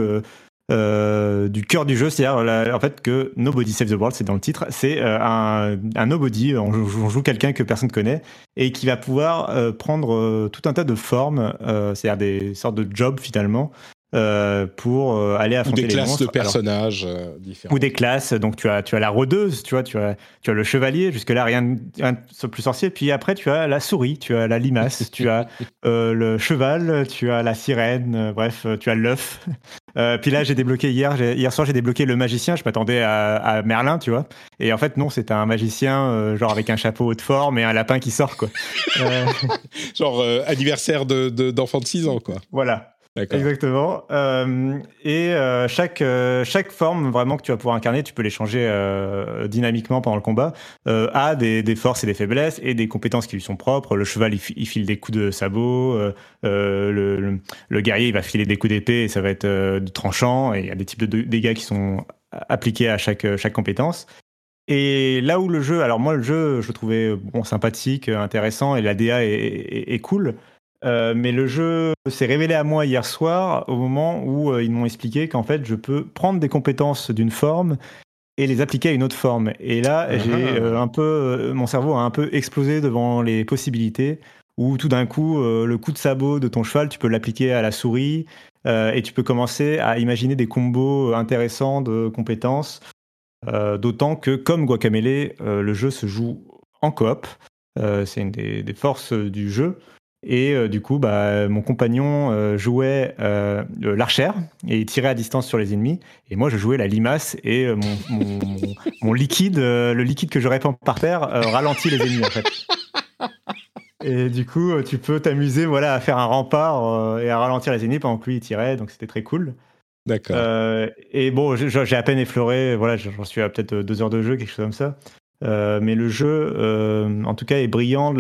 [SPEAKER 3] euh, du cœur du jeu, c'est-à-dire en fait que Nobody Save the World, c'est dans le titre, c'est euh, un, nobody, on joue, quelqu'un que personne ne connaît et qui va pouvoir euh, prendre tout un tas de formes, c'est-à-dire des sortes de jobs finalement, euh, pour euh, aller affronter
[SPEAKER 1] ou des classes
[SPEAKER 3] de
[SPEAKER 1] personnages euh, différents.
[SPEAKER 3] Ou des classes. Donc tu as tu as la rôdeuse, tu vois, tu as tu as le chevalier. Jusque là rien, rien de plus sorcier. Puis après tu as la souris, tu as la limace, tu as le cheval, tu as la sirène. bref, tu as l'œuf. puis là j'ai débloqué hier hier soir j'ai débloqué le magicien. Je m'attendais à, à, Merlin, tu vois. Et en fait non, c'est un magicien genre avec un chapeau de forme et un lapin qui sort quoi.
[SPEAKER 1] genre anniversaire de d'enfant de, de 6 ans quoi.
[SPEAKER 3] Voilà. Exactement. Euh, et euh, chaque, euh, chaque forme vraiment que tu vas pouvoir incarner, tu peux les changer dynamiquement pendant le combat, a des, des, forces et des faiblesses et des compétences qui lui sont propres. Le cheval, il, file des coups de sabot. Le, le, guerrier, il va filer des coups d'épée et ça va être tranchant. Et il y a des types de dégâts qui sont appliqués à chaque, chaque compétence. Et là où le jeu, alors moi le jeu, je le trouvais bon, sympathique, intéressant et la DA est, est cool. Euh, mais le jeu s'est révélé à moi hier soir au moment où euh, ils m'ont expliqué qu'en fait je peux prendre des compétences d'une forme et les appliquer à une autre forme. Et là, ah. j'ai euh, un peu, mon cerveau a un peu explosé devant les possibilités où tout d'un coup, le coup de sabot de ton cheval, tu peux l'appliquer à la souris et tu peux commencer à imaginer des combos intéressants de compétences. D'autant que, comme Guacamele, le jeu se joue en coop. c'est une des, forces du jeu. Et euh, du coup, bah, mon compagnon euh, jouait euh, l'archère et il tirait à distance sur les ennemis. Et moi, je jouais la limace et mon, mon, liquide, le liquide que je répands par terre, ralentit les ennemis en fait. Et du coup, tu peux t'amuser voilà, à faire un rempart et à ralentir les ennemis pendant que lui il tirait. Donc c'était très cool.
[SPEAKER 1] D'accord.
[SPEAKER 3] et bon, j'ai à peine effleuré. Voilà, j'en suis à peut-être deux heures de jeu, quelque chose comme ça. Euh, mais le jeu, euh, en tout cas, est brillant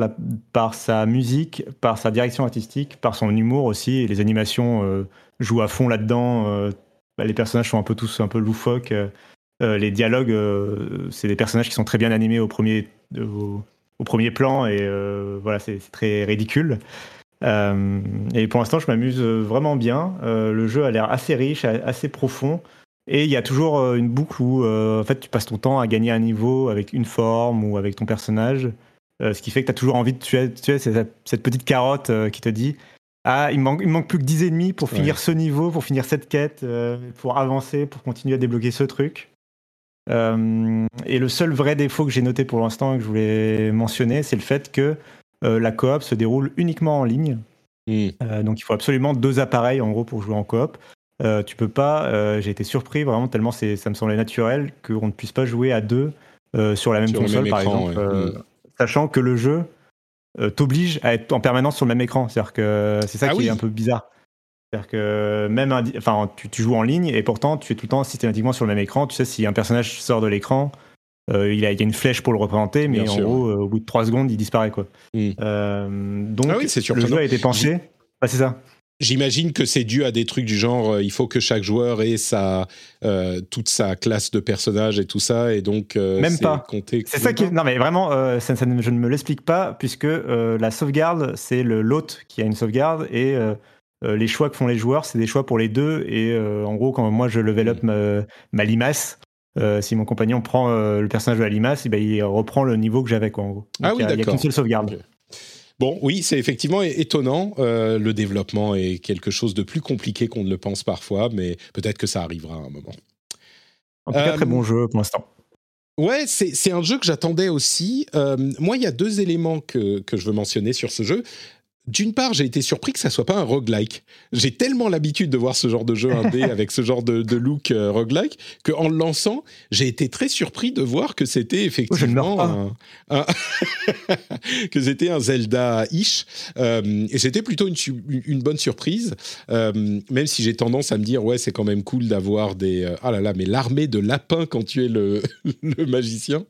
[SPEAKER 3] par sa musique, par sa direction artistique, par son humour aussi. Les animations euh, jouent à fond là-dedans. Bah, les personnages sont un peu tous un peu loufoques. les dialogues, c'est des personnages qui sont très bien animés au premier, au, premier plan. Et voilà, c'est très ridicule. et pour l'instant, je m'amuse vraiment bien. le jeu a l'air assez riche, assez profond. Et il y a toujours euh, une boucle où euh, en fait, tu passes ton temps à gagner un niveau avec une forme ou avec ton personnage. Euh, ce qui fait que tu as toujours envie de tuer, tu cette, petite carotte qui te dit Ah, il me manque, il manque plus que 10 ennemis pour finir ce niveau, pour finir cette quête, pour avancer, pour continuer à débloquer ce truc. et le seul vrai défaut que j'ai noté pour l'instant et que je voulais mentionner, c'est le fait que la coop se déroule uniquement en ligne. Mmh. donc il faut absolument deux appareils en gros pour jouer en coop. Euh, tu peux pas. Euh, j'ai été surpris vraiment tellement ça me semblait naturel qu'on ne puisse pas jouer à deux euh, sur la même console, par exemple, mm. sachant que le jeu t'oblige à être en permanence sur le même écran. C'est-à-dire que c'est ça ah qui est un peu bizarre. C'est-à-dire que même enfin, tu, joues en ligne et pourtant tu es tout le temps systématiquement sur le même écran. Tu sais, si un personnage sort de l'écran, il, y a une flèche pour le représenter, mais en gros, au bout de 3 secondes, il disparaît. Quoi.
[SPEAKER 1] Hmm.
[SPEAKER 3] donc,
[SPEAKER 1] ah oui, le
[SPEAKER 3] jeu a été pensé. Bah, c'est ça.
[SPEAKER 1] J'imagine que c'est dû à des trucs du genre, euh, il faut que chaque joueur ait sa, euh, toute sa classe de personnages et tout ça, et donc
[SPEAKER 3] euh, même pas. C'est ça qui, non mais vraiment, ça, je ne me l'explique pas puisque la sauvegarde, c'est le l'hôte qui a une sauvegarde et les choix que font les joueurs, c'est des choix pour les deux. Et en gros, quand moi je level up mm. ma, limace, si mon compagnon prend le personnage de la limace, eh ben, il reprend le niveau que j'avais quoi en gros.
[SPEAKER 1] ah oui,
[SPEAKER 3] Il n'y a, qu'une seule sauvegarde.
[SPEAKER 1] Bon, oui, c'est effectivement étonnant. Euh, le développement est quelque chose de plus compliqué qu'on ne le pense parfois, mais peut-être que ça arrivera à un moment.
[SPEAKER 3] En tout cas, très bon euh, jeu pour l'instant.
[SPEAKER 1] Ouais, c'est un jeu que j'attendais aussi. Euh, moi, il y a deux éléments que, que, je veux mentionner sur ce jeu. D'une part, j'ai été surpris que ça soit pas un roguelike. J'ai tellement l'habitude de voir ce genre de jeu indé avec ce genre de, look euh, roguelike qu'en le lançant, j'ai été très surpris de voir que c'était effectivement un, que c'était un Zelda-ish. Euh, et c'était plutôt une, une, bonne surprise, euh, même si j'ai tendance à me dire ouais, c'est quand même cool d'avoir des ah là là, mais l'armée de lapins quand tu es le, le magicien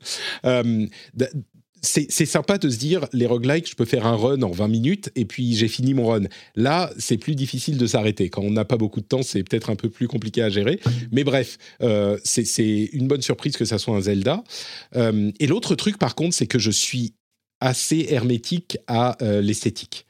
[SPEAKER 1] c'est sympa de se dire, les roguelikes, je peux faire un run en 20 minutes et puis j'ai fini mon run. Là, c'est plus difficile de s'arrêter. Quand on n'a pas beaucoup de temps, c'est peut-être un peu plus compliqué à gérer. Mais bref, euh, c'est une bonne surprise que ça soit un Zelda. Euh, et l'autre truc, par contre, c'est que je suis assez hermétique à euh, l'esthétique.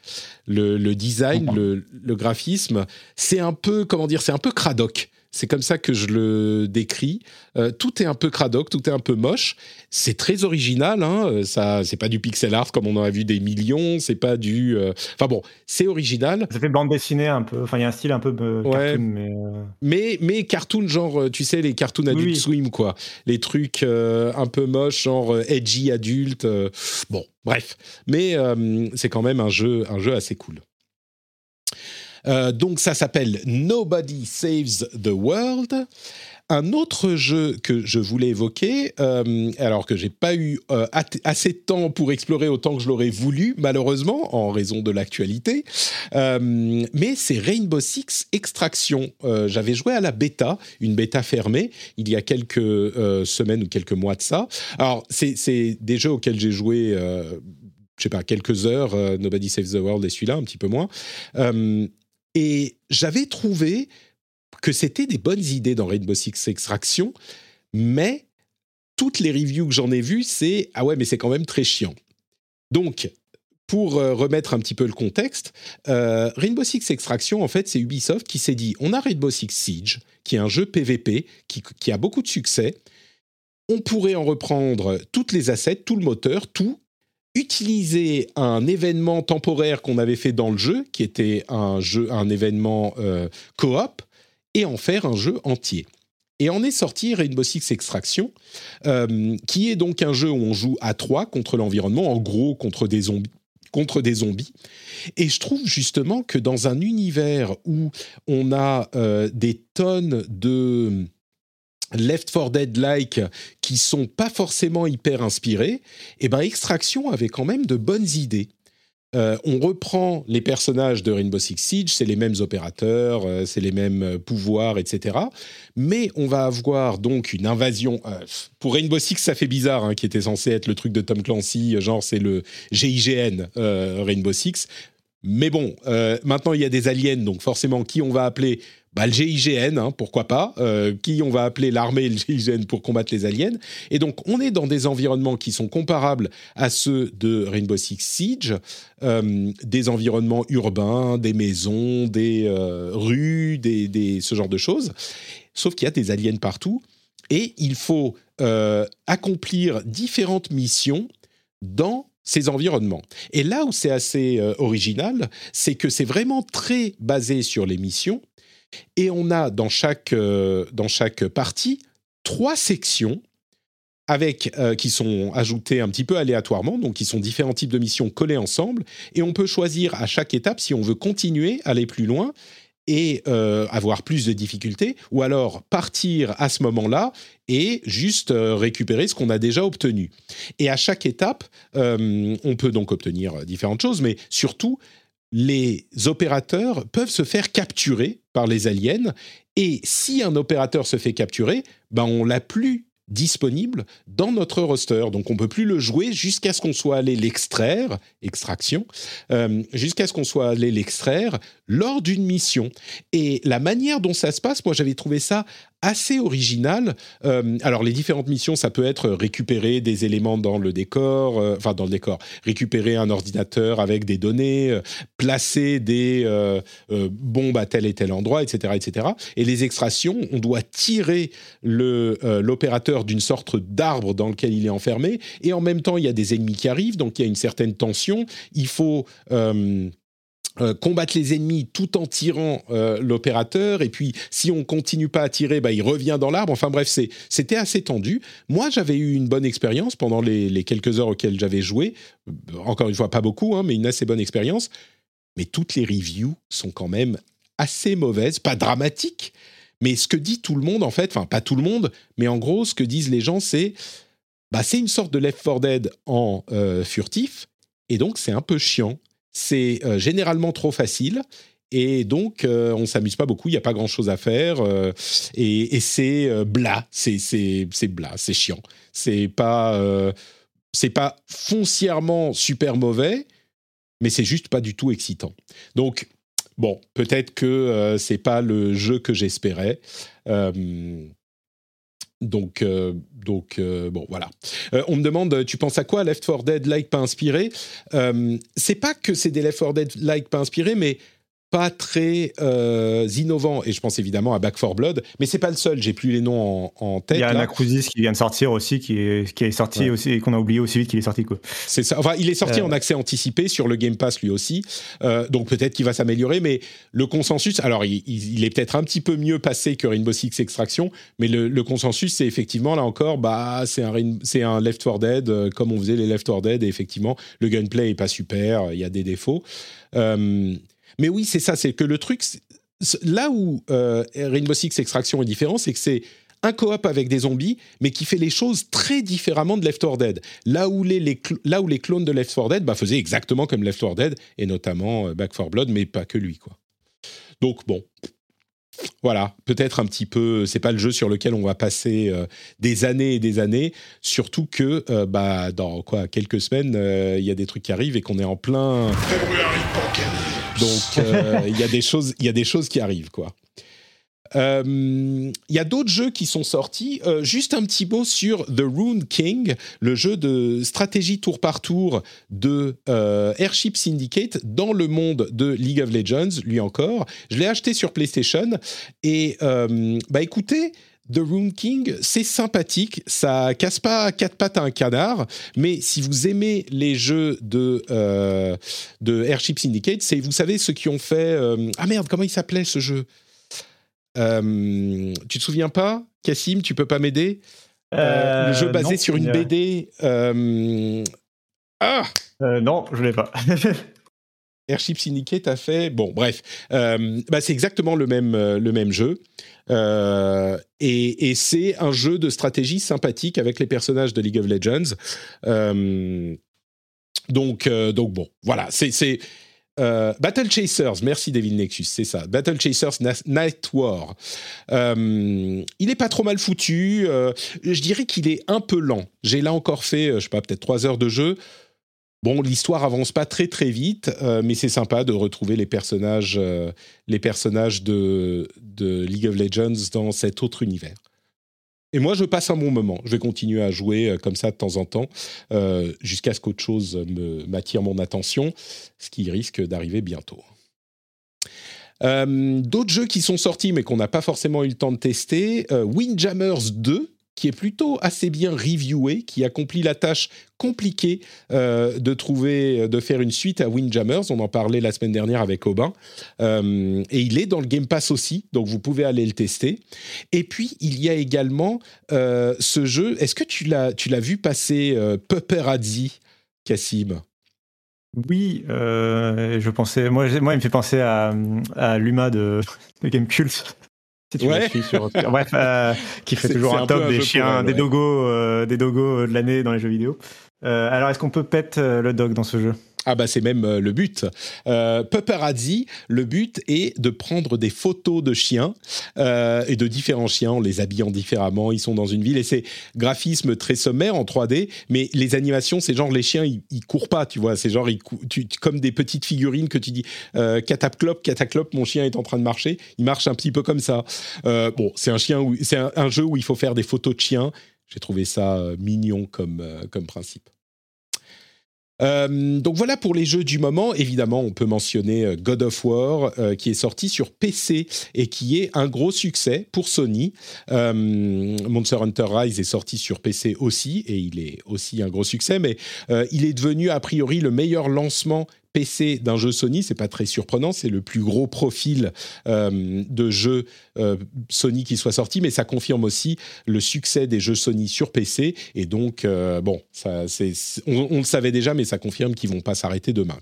[SPEAKER 1] Le, design, le, le graphisme, c'est un peu, comment dire, c'est un peu cradoc. C'est comme ça que je le décris. Euh, tout est un peu cradoc, tout est un peu moche. C'est très original. Hein. Euh, ça, c'est pas du pixel art comme on en a vu des millions. C'est pas du. Euh, enfin bon, c'est original.
[SPEAKER 3] Ça fait bande dessinée un peu. Enfin, il y a un style un peu cartoon,
[SPEAKER 1] mais... mais. cartoon genre, tu sais, les cartoons adultes swim quoi. Les trucs un peu moches, genre edgy adulte. bon, bref. Mais c'est quand même un jeu, un jeu assez cool. Euh, donc ça s'appelle Nobody Saves the World. Un autre jeu que je voulais évoquer, euh, alors que j'ai pas eu euh, assez de temps pour explorer autant que je l'aurais voulu, malheureusement, en raison de l'actualité, mais c'est Rainbow Six Extraction. J'avais joué à la bêta, une bêta fermée, il y a quelques semaines ou quelques mois de ça. Alors, c'est des jeux auxquels j'ai joué je sais pas, quelques heures, Nobody Saves the World et celui-là, un petit peu moins. Et j'avais trouvé que c'était des bonnes idées dans Rainbow Six Extraction, mais toutes les reviews que j'en ai vues, c'est ah ouais, mais c'est quand même très chiant. Donc, pour euh, remettre un petit peu le contexte, euh, Rainbow Six Extraction, en fait, c'est Ubisoft qui s'est dit on a Rainbow Six Siege, qui est un jeu PvP qui, qui a beaucoup de succès. On pourrait en reprendre toutes les assets, tout le moteur, tout, utiliser un événement temporaire qu'on avait fait dans le jeu, qui était un jeu, un événement euh, coop, et en faire un jeu entier. Et en est sorti Rainbow Six Extraction, euh, qui est donc un jeu où on joue à trois contre l'environnement, en gros contre des zombies contre des zombies. Et je trouve justement que dans un univers où on a euh, des tonnes de Left 4 Dead-like qui sont pas forcément hyper inspirés, et eh ben Extraction avait quand même de bonnes idées. Euh, on reprend les personnages de Rainbow Six Siege, c'est les mêmes opérateurs, euh, c'est les mêmes euh, pouvoirs, etc. Mais on va avoir donc une invasion. pour Rainbow Six, ça fait bizarre, hein, qui était censé être le truc de Tom Clancy, genre c'est le GIGN Rainbow Six. Mais bon, maintenant il y a des aliens, donc forcément qui on va appeler bah, le GIGN, hein, pourquoi pas, euh, qui on va appeler l'armée le GIGN pour combattre les aliens. Et donc, on est dans des environnements qui sont comparables à ceux de Rainbow Six Siege, euh, des environnements urbains, des maisons, des euh, rues, des, ce genre de choses. Sauf qu'il y a des aliens partout et il faut accomplir différentes missions dans ces environnements. Et là où c'est assez original, c'est que c'est vraiment très basé sur les missions et on a dans chaque, euh, dans chaque partie trois sections avec, euh, qui sont ajoutées un petit peu aléatoirement, donc qui sont différents types de missions collées ensemble. Et on peut choisir à chaque étape si on veut continuer, aller plus loin et euh, avoir plus de difficultés, ou alors partir à ce moment-là et juste récupérer ce qu'on a déjà obtenu. Et à chaque étape, on peut donc obtenir différentes choses, mais surtout les opérateurs peuvent se faire capturer par les aliens. Et si un opérateur se fait capturer, ben on l'a plus disponible dans notre roster. Donc on peut plus le jouer jusqu'à ce qu'on soit allé l'extraire, extraction, euh, jusqu'à ce qu'on soit allé l'extraire lors d'une mission. Et la manière dont ça se passe, moi j'avais trouvé ça assez original. Euh, alors les différentes missions, ça peut être récupérer des éléments dans le décor, euh, enfin dans le décor, récupérer un ordinateur avec des données, euh, placer des bombes à tel et tel endroit, etc., etc. Et les extractions, on doit tirer l'opérateur d'une sorte d'arbre dans lequel il est enfermé, et en même temps il y a des ennemis qui arrivent, donc il y a une certaine tension. Il faut euh, combattre les ennemis tout en tirant euh, l'opérateur. Et puis si on continue pas à tirer bah, il revient dans l'arbre. Enfin bref c'était assez tendu. Moi j'avais eu une bonne expérience pendant les, quelques heures auxquelles j'avais joué. Euh, encore une fois pas beaucoup hein, mais une assez bonne expérience. Mais toutes les reviews sont quand même assez mauvaises. Pas dramatiques mais ce que dit tout le monde en fait enfin pas tout le monde mais en gros ce que disent les gens c'est bah c'est une sorte de Left 4 Dead en furtif. Et donc c'est un peu chiant c'est euh, généralement trop facile. Et donc, euh, on s'amuse pas beaucoup, il n'y a pas grand-chose à faire. Euh, et, c'est blas, c'est blas, c'est chiant. C'est pas, c'est pas foncièrement super mauvais, mais c'est juste pas du tout excitant. Donc, bon, peut-être que c'est pas le jeu que j'espérais. Donc, euh, donc euh, bon, voilà. Euh, on me demande, tu penses à quoi Left 4 Dead like pas inspiré? C'est pas que c'est des Left 4 Dead like pas inspiré, mais pas très euh, innovant. Et je pense évidemment à Back 4 Blood, mais c'est pas le seul. J'ai plus les noms en, tête.
[SPEAKER 3] Il y a Anacrusis qui vient de sortir aussi, qui est, qui est sorti aussi et qu'on a oublié aussi vite qu'il est sorti. Quoi.
[SPEAKER 1] C'est ça. Enfin, il est sorti euh. en accès anticipé sur le Game Pass lui aussi. Euh, donc peut-être qu'il va s'améliorer, mais le consensus, alors il, est peut-être un petit peu mieux passé que Rainbow Six Extraction, mais le, consensus, c'est effectivement là encore, bah c'est un, c'est un Left 4 Dead comme on faisait les Left 4 Dead. Et effectivement, le gunplay est pas super, il y a des défauts. Mais oui, c'est ça, c'est que le truc, là où euh, Rainbow Six Extraction est différent, c'est que c'est un coop avec des zombies, mais qui fait les choses très différemment de Left 4 Dead. Là où les, là où les clones de Left 4 Dead bah, faisaient exactement comme Left 4 Dead, et notamment euh, Back 4 Blood, mais pas que lui. Donc bon, voilà, peut-être un petit peu, c'est pas le jeu sur lequel on va passer euh, des années et des années, surtout que bah, dans quoi quelques semaines, il y a des trucs qui arrivent et qu'on est en plein. Donc euh, il y a des choses, y a des choses qui arrivent quoi. Euh, il y a d'autres jeux qui sont sortis. Euh, juste un petit mot sur The Rune King, le jeu de stratégie tour par tour de Airship Syndicate dans le monde de League of Legends, lui encore. Je l'ai acheté sur PlayStation et bah écoutez, The Rune King, c'est sympathique, ça casse pas quatre pattes à un canard, mais si vous aimez les jeux de, euh, de Airship Syndicate, c'est, vous savez, ceux qui ont fait... Euh, ah merde, comment il s'appelait ce jeu? Euh, Tu te souviens pas Cassim, tu peux pas m'aider? Le jeu basé sur une BD...
[SPEAKER 3] Ah! Non, je l'ai pas.
[SPEAKER 1] Airship Syndicate a fait. Bon, bref, bah, c'est exactement le même, le même jeu. Euh, et, c'est un jeu de stratégie sympathique avec les personnages de League of Legends. Euh, donc, euh, donc bon, voilà, c'est Battle Chasers. Merci David Nexus, c'est ça. Battle Chasers Night War. il est pas trop mal foutu. je dirais qu'il est un peu lent. J'ai là encore fait, je sais pas, peut-être trois heures de jeu. Bon, l'histoire avance pas très très vite, euh, mais c'est sympa de retrouver les personnages, euh, les personnages de, League of Legends dans cet autre univers. Et moi, je passe un bon moment. Je vais continuer à jouer euh, comme ça de temps en temps, jusqu'à ce qu'autre chose m'attire mon attention, ce qui risque d'arriver bientôt. D'autres jeux qui sont sortis mais qu'on n'a pas forcément eu le temps de tester, Windjammers 2, qui est plutôt assez bien reviewé, qui accomplit la tâche compliquée euh, de trouver, de faire une suite à Windjammers. On en parlait la semaine dernière avec Aubin. Euh, et il est dans le Game Pass aussi, donc vous pouvez aller le tester. Et puis, il y a également euh, ce jeu. Est-ce que tu l'as, vu passer Pupperazzi, Cassim
[SPEAKER 3] oui, je pensais. Moi, moi, il me fait penser à, à Luma de, de Gamecult
[SPEAKER 1] ouais.
[SPEAKER 3] bref, euh, qui fait toujours un, top des chiens, des dogos, euh, des dogos de l'année dans les jeux vidéo. Euh, alors, est-ce qu'on peut pet le dog dans ce jeu?
[SPEAKER 1] Ah bah c'est même euh, le but. Euh, Paparazzi, le but est de prendre des photos de chiens euh, et de différents chiens en les habillant différemment. Ils sont dans une ville et c'est graphisme très sommaire en 3D, mais les animations, c'est genre les chiens, ils, courent pas, tu vois. C'est genre ils tu, comme des petites figurines que tu dis euh, cataclop, cataclop, mon chien est en train de marcher. Il marche un petit peu comme ça. Euh, bon, c'est un chien, c'est un, un, jeu où il faut faire des photos de chiens. J'ai trouvé ça euh, mignon comme comme principe. Euh, donc voilà pour les jeux du moment. Évidemment, on peut mentionner euh, God of War euh, qui est sorti sur PC et qui est un gros succès pour Sony. Monster Hunter Rise est sorti sur PC aussi et il est aussi un gros succès, mais il est devenu a priori le meilleur lancement PC d'un jeu Sony, c'est pas très surprenant, c'est le plus gros profil euh, de jeu euh, Sony qui soit sorti, mais ça confirme aussi le succès des jeux Sony sur PC. Et donc, euh, bon, c'est, on, le savait déjà, mais ça confirme qu'ils vont pas s'arrêter demain.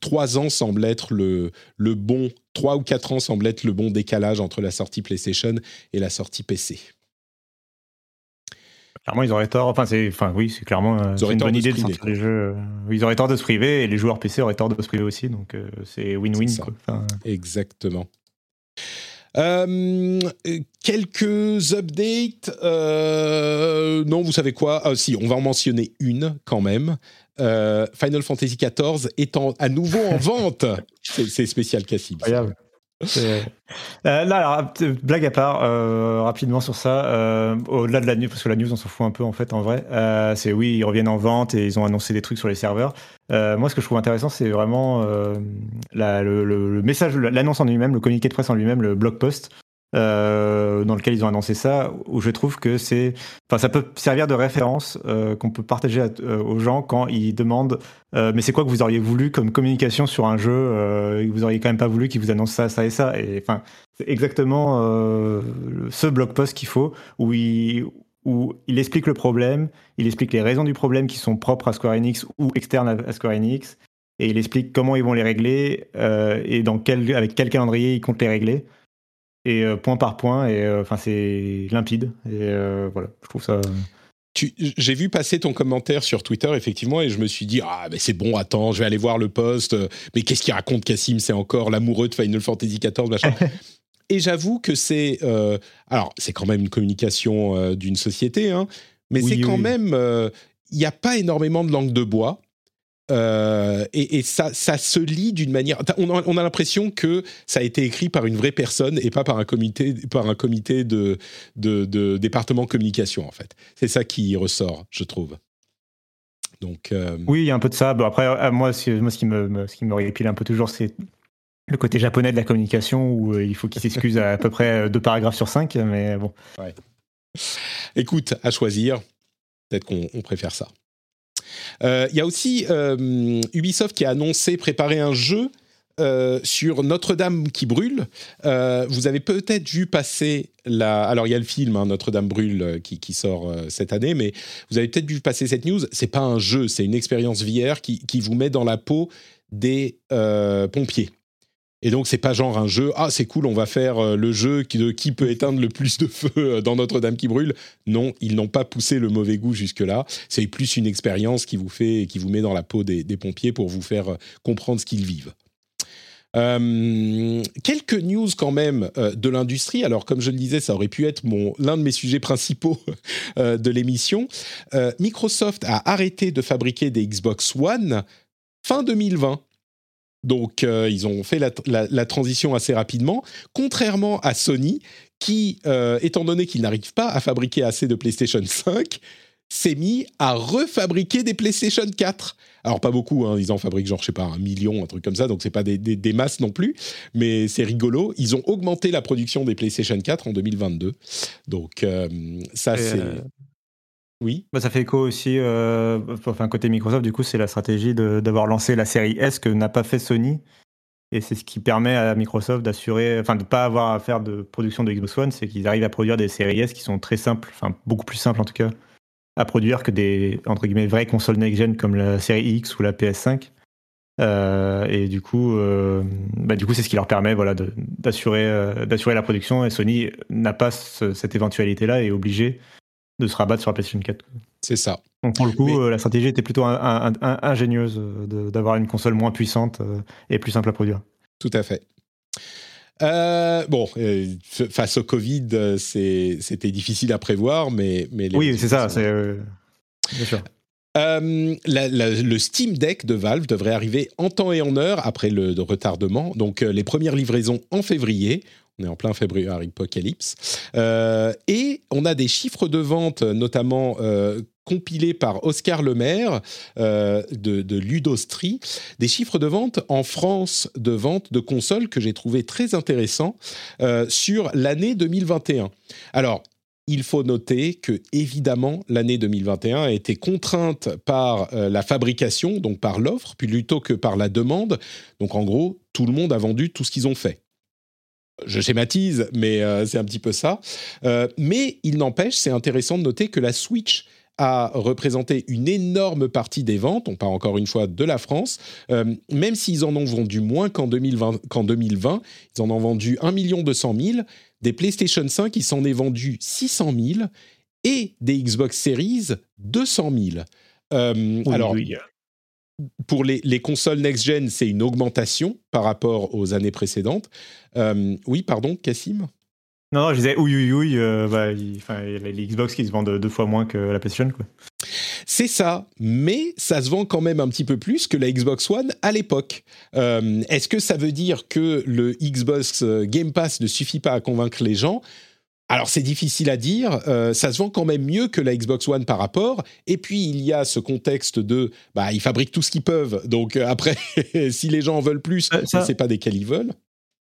[SPEAKER 1] Trois ans semble être le, le bon, trois ou quatre ans semble être le bon décalage entre la sortie PlayStation et la sortie PC.
[SPEAKER 3] Clairement, ils auraient tort. Enfin, c'est, enfin, oui, c'est clairement euh, une bonne idée de les jeux. Ils auraient tort de se priver et les joueurs PC auraient tort de se priver aussi. Donc, euh, c'est win-win. Enfin,
[SPEAKER 1] Exactement. Euh, quelques updates. Euh, non, vous savez quoi? Ah, Si, on va en mentionner une quand même. Euh, Final Fantasy XIV étant à nouveau en vente. C'est, c'est spécial Cassim.
[SPEAKER 3] Incroyable. Euh, là, alors, blague à part, euh, rapidement sur ça, euh, au-delà de la news, parce que la news on s'en fout un peu en fait en vrai, c'est oui, ils reviennent en vente et ils ont annoncé des trucs sur les serveurs. Moi, ce que je trouve intéressant, c'est vraiment le, le, message, l'annonce en lui-même, le communiqué de presse en lui-même, le blog post. Euh, dans lequel ils ont annoncé ça, où je trouve que c'est, enfin, ça peut servir de référence euh, qu'on peut partager euh, aux gens quand ils demandent, mais c'est quoi que vous auriez voulu comme communication sur un jeu, vous auriez quand même pas voulu qu'ils vous annoncent ça, ça et ça, et enfin, c'est exactement ce blog post qu'il faut où il où il explique le problème, il explique les raisons du problème qui sont propres à Square Enix ou externes à Square Enix, et il explique comment ils vont les régler et dans quel, avec quel calendrier ils comptent les régler et euh, point par point et enfin c'est limpide et euh, voilà je trouve ça
[SPEAKER 1] j'ai vu passer ton commentaire sur Twitter, effectivement, et je me suis dit, ah, mais c'est bon, attends, je vais aller voir le post. Mais qu'est-ce qu'il raconte, Cassim? C'est encore l'amoureux de Final Fantasy XIV, machin. et j'avoue que c'est. Euh, alors, c'est quand même une communication euh, d'une société, hein, mais oui, c'est quand oui. même. Il euh, n'y a pas énormément de langue de bois. Euh, et, et ça, ça, se lit d'une manière. On a, on a l'impression que ça a été écrit par une vraie personne et pas par un comité, par un comité de, de, de département communication en fait. C'est ça qui ressort, je trouve. Donc. Euh...
[SPEAKER 3] Oui, il y a un peu de ça. Bon, après, euh, moi, moi, ce qui me, ce qui me répile un peu toujours, c'est le côté japonais de la communication où il faut qu'il s'excuse à, à peu près deux paragraphes sur cinq, mais bon.
[SPEAKER 1] Ouais. Écoute, à choisir, peut-être qu'on préfère ça. Il euh, y a aussi euh, Ubisoft qui a annoncé préparer un jeu euh, sur Notre-Dame qui brûle. Vous avez peut-être vu passer la. Alors, il y a le film hein, Notre-Dame brûle qui, sort cette année, mais vous avez peut-être vu passer cette news. C'est pas un jeu, c'est une expérience VR qui, vous met dans la peau des pompiers. Et donc, c'est pas genre un jeu, ah, c'est cool, on va faire euh, le jeu qui, de qui peut éteindre le plus de feu euh, dans Notre-Dame qui brûle. Non, ils n'ont pas poussé le mauvais goût jusque-là. C'est plus une expérience qui vous fait, qui vous met dans la peau des, pompiers pour vous faire euh, comprendre ce qu'ils vivent. Quelques news quand même de l'industrie. Alors, comme je le disais, ça aurait pu être l'un de mes sujets principaux de l'émission. Microsoft a arrêté de fabriquer des Xbox One fin 2020. Donc, euh, ils ont fait la, la, la, transition assez rapidement, contrairement à Sony, qui, euh, étant donné qu'ils n'arrivent pas à fabriquer assez de PlayStation 5, s'est mis à refabriquer des PlayStation 4. Alors pas beaucoup, hein, ils en fabriquent genre, je sais pas, un million, un truc comme ça, donc c'est pas des, des, des, masses non plus, mais c'est rigolo. Ils ont augmenté la production des PlayStation 4 en 2022. Donc euh, ça, c'est... Oui.
[SPEAKER 3] Bah, ça fait écho aussi, euh, enfin côté Microsoft, du coup, c'est la stratégie d'avoir lancé la série S que n'a pas fait Sony. Et c'est ce qui permet à Microsoft d'assurer, enfin de ne pas avoir à faire de production de Xbox One, c'est qu'ils arrivent à produire des séries S qui sont très simples, enfin beaucoup plus simples en tout cas, à produire que des entre guillemets vraies consoles next-gen comme la série X ou la PS5. Euh, et du coup, euh, bah, c'est ce qui leur permet, voilà, d'assurer, la production. Et Sony n'a pas ce, cette éventualité-là et est obligé de se rabattre sur la PlayStation 4.
[SPEAKER 1] C'est ça.
[SPEAKER 3] Donc pour le coup, la stratégie était plutôt ingénieuse d'avoir une console moins puissante et plus simple à produire.
[SPEAKER 1] Tout à fait. bon, face au Covid, c'était difficile à prévoir, mais... mais
[SPEAKER 3] oui, c'est ça, c'est... bien sûr.
[SPEAKER 1] Euh, le Steam Deck de Valve devrait arriver en temps et en heure après le, retardement. Donc, euh, les premières livraisons en février. On est en plein février Apocalypse. Euh, et on a des chiffres de vente, notamment compilés par Oscar Lemaire de, de Ludostri, des chiffres de vente en France de vente de consoles que j'ai trouvé très intéressants sur l'année 2021. Alors, il faut noter que, évidemment, l'année 2021 a été contrainte par euh, la fabrication, donc par l'offre, plutôt que par la demande. Donc, en gros, tout le monde a vendu tout ce qu'ils ont fait. Je schématise, mais euh, c'est un petit peu ça. Euh, mais il n'empêche, c'est intéressant de noter que la Switch a représenté une énorme partie des ventes, on parle encore une fois de la France, même s'ils en ont vendu moins qu'en 2020, qu'en 2020, ils en ont vendu 1 200 000, des PlayStation 5, il s'en est vendu 600 000 et des Xbox Series 200 000. Euh, alors, pour les, consoles next-gen, c'est une augmentation par rapport aux années précédentes. Euh, oui, pardon, Cassim?
[SPEAKER 3] Non, je disais oui, oui, oui. Euh, bah, les Xbox qui se vendent deux fois moins que la PlayStation. Quoi.
[SPEAKER 1] C'est ça, mais ça se vend quand même un petit peu plus que la Xbox One à l'époque. Euh, est-ce que ça veut dire que le Xbox euh, Game Pass ne suffit pas à convaincre les gens? Alors c'est difficile à dire, ça se vend quand même mieux que la Xbox One par rapport. Et puis il y a ce contexte de, bah ils fabriquent tout ce qu'ils peuvent. Donc après, si les gens en veulent plus, on ne sait pas desquels ils veulent.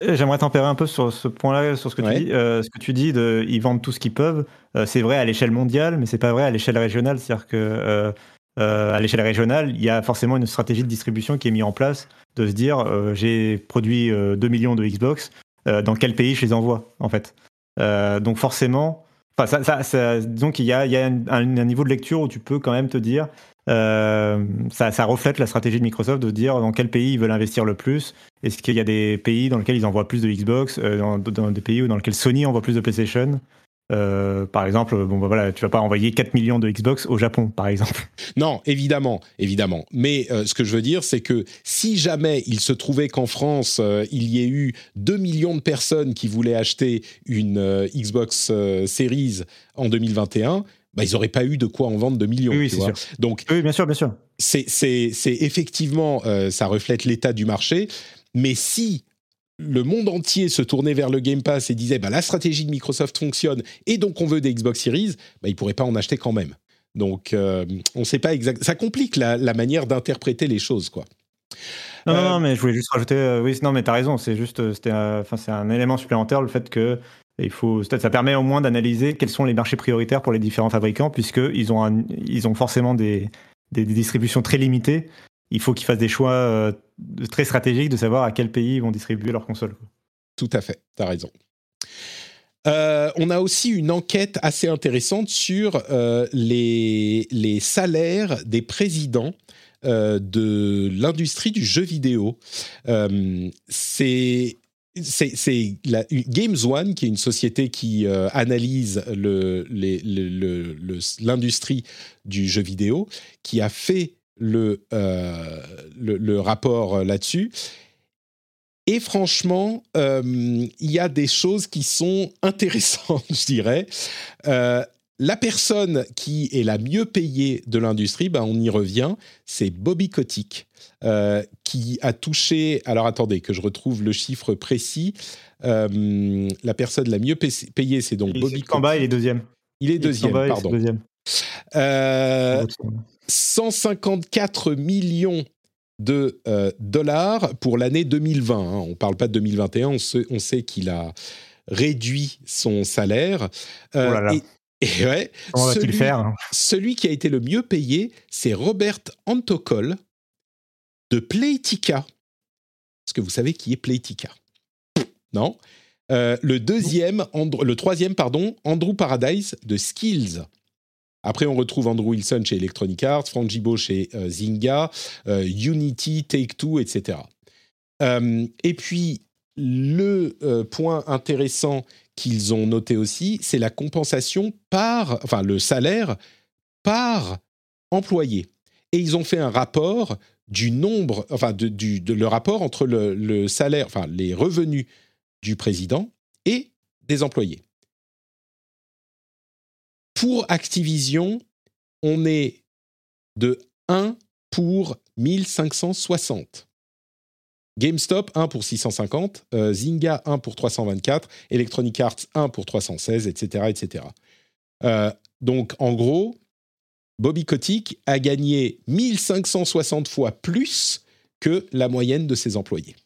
[SPEAKER 3] Euh, j'aimerais tempérer un peu sur ce point-là, sur ce que tu dis. Euh, ce que tu dis, de, ils vendent tout ce qu'ils peuvent. Euh, c'est vrai à l'échelle mondiale, mais c'est pas vrai à l'échelle régionale. C'est-à-dire que à l'échelle régionale, il y a forcément une stratégie de distribution qui est mise en place, de se dire, j'ai produit 2 millions de Xbox, dans quel pays je les envoie, en fait. donc forcément, ça, ça, ça, disons qu'il y a, il y a un, niveau de lecture où tu peux quand même te dire, euh, ça, reflète la stratégie de Microsoft de dire dans quel pays ils veulent investir le plus. Est-ce qu'il y a des pays dans lesquels ils envoient plus de Xbox, euh, dans, dans, des pays dans lesquels Sony envoie plus de PlayStation? Euh, par exemple, bon, bah voilà, tu vas pas envoyer 4 millions de Xbox au Japon, par exemple.
[SPEAKER 1] Non, évidemment, évidemment. Mais euh, ce que je veux dire, c'est que si jamais il se trouvait qu'en France, il y ait eu 2 millions de personnes qui voulaient acheter une Xbox Series en 2021, bah, ils n'auraient pas eu de quoi en vendre de millions.
[SPEAKER 3] Oui, c'est sûr.
[SPEAKER 1] Donc,
[SPEAKER 3] oui, bien sûr, bien sûr.
[SPEAKER 1] C'est effectivement, euh, ça reflète l'état du marché. Mais si le monde entier se tournait vers le Game Pass et disait bah, la stratégie de Microsoft fonctionne et donc on veut des Xbox Series, bah, ils ne pourraient pas en acheter quand même. Donc, euh, on ne sait pas exactement. Ça complique la, manière d'interpréter les choses, quoi.
[SPEAKER 3] Non, non, euh, mais je voulais juste rajouter. oui, non, mais tu as raison. C'est juste, c'était, enfin, c'est un élément supplémentaire le fait que il faut, ça permet au moins d'analyser quels sont les marchés prioritaires pour les différents fabricants, puisqu'ils ont, ils ont forcément des, des, distributions très limitées. Il faut qu'ils fassent des choix euh, très stratégiques de savoir à quel pays ils vont distribuer leurs consoles.
[SPEAKER 1] Tout à fait, tu as raison. Euh, on a aussi une enquête assez intéressante sur euh, les, les, salaires des présidents de l'industrie du jeu vidéo. c'est c'est Games One, qui est une société qui euh, analyse l'industrie du jeu vidéo, qui a fait le, euh, rapport là-dessus. Et franchement, euh, il y a des choses qui sont intéressantes, je dirais. la personne qui est la mieux payée de l'industrie, ben on y revient, c'est Bobby Kotick. Euh, qui a touché. Alors attendez, que je retrouve le chiffre précis. Euh, la personne la mieux payée, c'est donc Bobby
[SPEAKER 3] Camba, il est deuxième.
[SPEAKER 1] Il est deuxième, pardon. Deuxième. 154 euh, millions de dollars pour l'année 2020. Hein. On ne parle pas de 2021, on sait, on sait qu'il a réduit son salaire.
[SPEAKER 3] Oh là là.
[SPEAKER 1] Et, ouais,
[SPEAKER 3] Comment va-t-il faire hein?
[SPEAKER 1] Celui qui a été le mieux payé, c'est Robert Antokol, de. Est-ce que vous savez qui est Playtika Non. Euh, le deuxième, le troisième, pardon, Andrew Paradise de Skills. Après, on retrouve Andrew Wilson chez Electronic Arts, Frank Gibo chez euh, Zynga, euh, Unity, Take-Two, etc. et puis, le point intéressant qu'ils ont noté aussi, c'est la compensation par, enfin, le salaire par employé. Et ils ont fait un rapport du nombre, enfin, de, du, le rapport entre le, le salaire, enfin, les revenus du président et des employés. Pour Activision, on est de 1 pour 1560. GameStop 1 pour 650, euh, Zynga 1 pour 324, Electronic Arts 1 pour 316, etc. etc. Euh, donc en gros, Bobby Kotick a gagné 1560 fois plus que la moyenne de ses employés.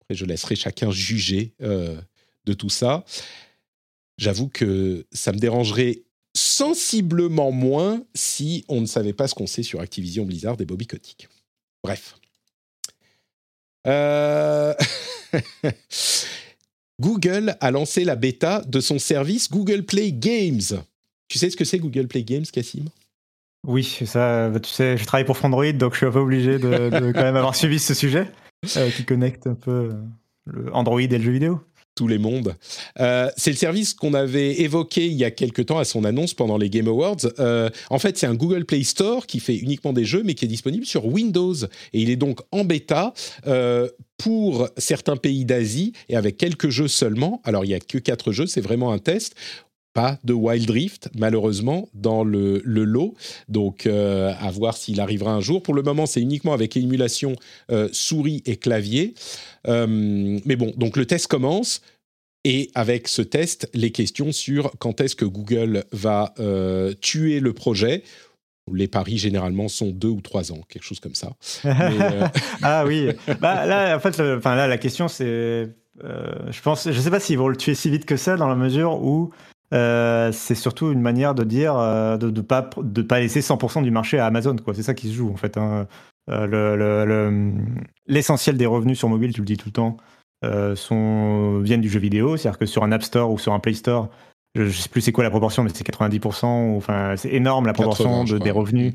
[SPEAKER 1] Après, je laisserai chacun juger euh, de tout ça. J'avoue que ça me dérangerait sensiblement moins si on ne savait pas ce qu'on sait sur Activision Blizzard et Bobby Kotick. Bref. Euh, Google a lancé la bêta de son service Google Play Games. Tu sais ce que c'est Google Play Games, Cassim?
[SPEAKER 3] Oui, ça, bah, tu sais, je travaille pour Frandroid, donc je suis un peu obligé de, quand même avoir suivi ce sujet euh, qui connecte un peu le Android et le jeu vidéo
[SPEAKER 1] tous les mondes. Euh, c'est le service qu'on avait évoqué il y a quelque temps à son annonce pendant les Game Awards. Euh, en fait, c'est un Google Play Store qui fait uniquement des jeux, mais qui est disponible sur Windows. Et il est donc en bêta euh, pour certains pays d'Asie et avec quelques jeux seulement. Alors, il n'y a que quatre jeux, c'est vraiment un test pas de Wild Rift, malheureusement, dans le, lot. Donc, à voir s'il arrivera un jour. Pour le moment, c'est uniquement avec émulation souris et clavier. mais bon, donc le test commence. Et avec ce test, les questions sur quand est-ce que Google va euh, tuer le projet. Les paris généralement sont deux ou trois ans, quelque chose comme ça.
[SPEAKER 3] Euh, ah oui, bah, là en fait, là la question c'est, euh, je pense, je sais pas s'ils vont le tuer si vite que ça dans la mesure où c'est surtout une manière de dire de ne pas de pas laisser 100% du marché à Amazon quoi. C'est ça qui se joue en fait. Hein. L'essentiel le, des revenus sur mobile, tu le dis tout le temps, euh, sont, viennent du jeu vidéo. C'est-à-dire que sur un App Store ou sur un Play Store, je ne sais plus c'est quoi la proportion, mais c'est 90%. Enfin, c'est énorme la proportion de, des revenus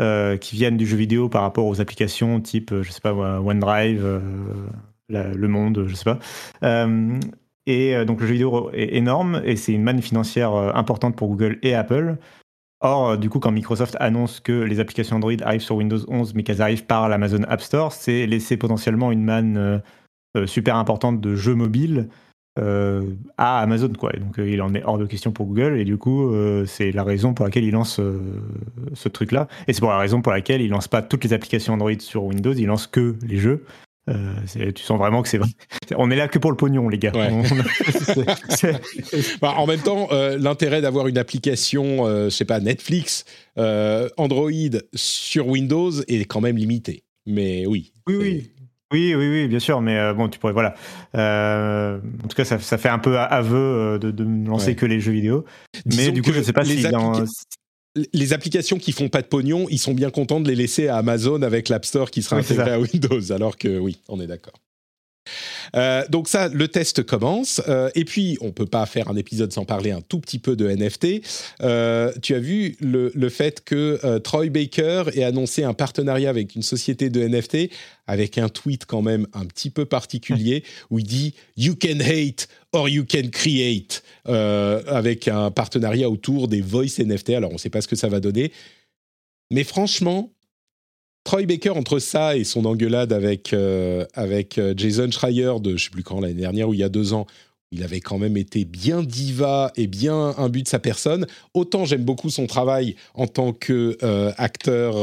[SPEAKER 3] euh, qui viennent du jeu vidéo par rapport aux applications type, je sais pas, OneDrive, euh, Le Monde, je sais pas. Et donc le jeu vidéo est énorme et c'est une manne financière importante pour Google et Apple. Or, du coup, quand Microsoft annonce que les applications Android arrivent sur Windows 11, mais qu'elles arrivent par l'Amazon App Store, c'est laisser potentiellement une manne euh, super importante de jeux mobiles euh, à Amazon. Donc euh, il en est hors de question pour Google et du coup c'est la raison pour laquelle il lance ce truc-là. Et c'est pour la raison pour laquelle il lance pas toutes les applications Android sur Windows, il lance que les jeux. Tu sens vraiment que c'est vrai. On est là que pour le pognon, les gars.
[SPEAKER 1] Bah, en même temps, l'intérêt d'avoir une application, je sais pas, Netflix, Android sur Windows est quand même limité. Mais oui.
[SPEAKER 3] Oui, oui. Oui, oui, oui, bien sûr, mais euh, bon, tu pourrais, voilà. Euh, en tout cas, ça, ça, fait un peu aveu euh, de, de ne lancer que les jeux vidéo. mais du coup, je ne sais pas si
[SPEAKER 1] Les applications qui font pas de pognon, ils sont bien contents de les laisser à Amazon avec l'App Store qui sera intégré à Windows, alors que oui, on est d'accord. Euh, donc ça, le test commence. Euh, et puis, on peut pas faire un épisode sans parler un tout petit peu de NFT. Euh, tu as vu le, le fait que Troy Baker ait annoncé un partenariat avec une société de NFT avec un tweet quand même un petit peu particulier où il dit You can hate or you can create avec un partenariat autour des voice NFT. Alors, on ne sait pas ce que ça va donner. Mais franchement, Troy Baker, entre ça et son engueulade avec, euh, avec euh, Jason Schreier de je sais plus quand, l'année dernière ou il y a deux ans, il avait quand même été bien diva et bien imbu de sa personne. Autant j'aime beaucoup son travail en tant que euh, acteur,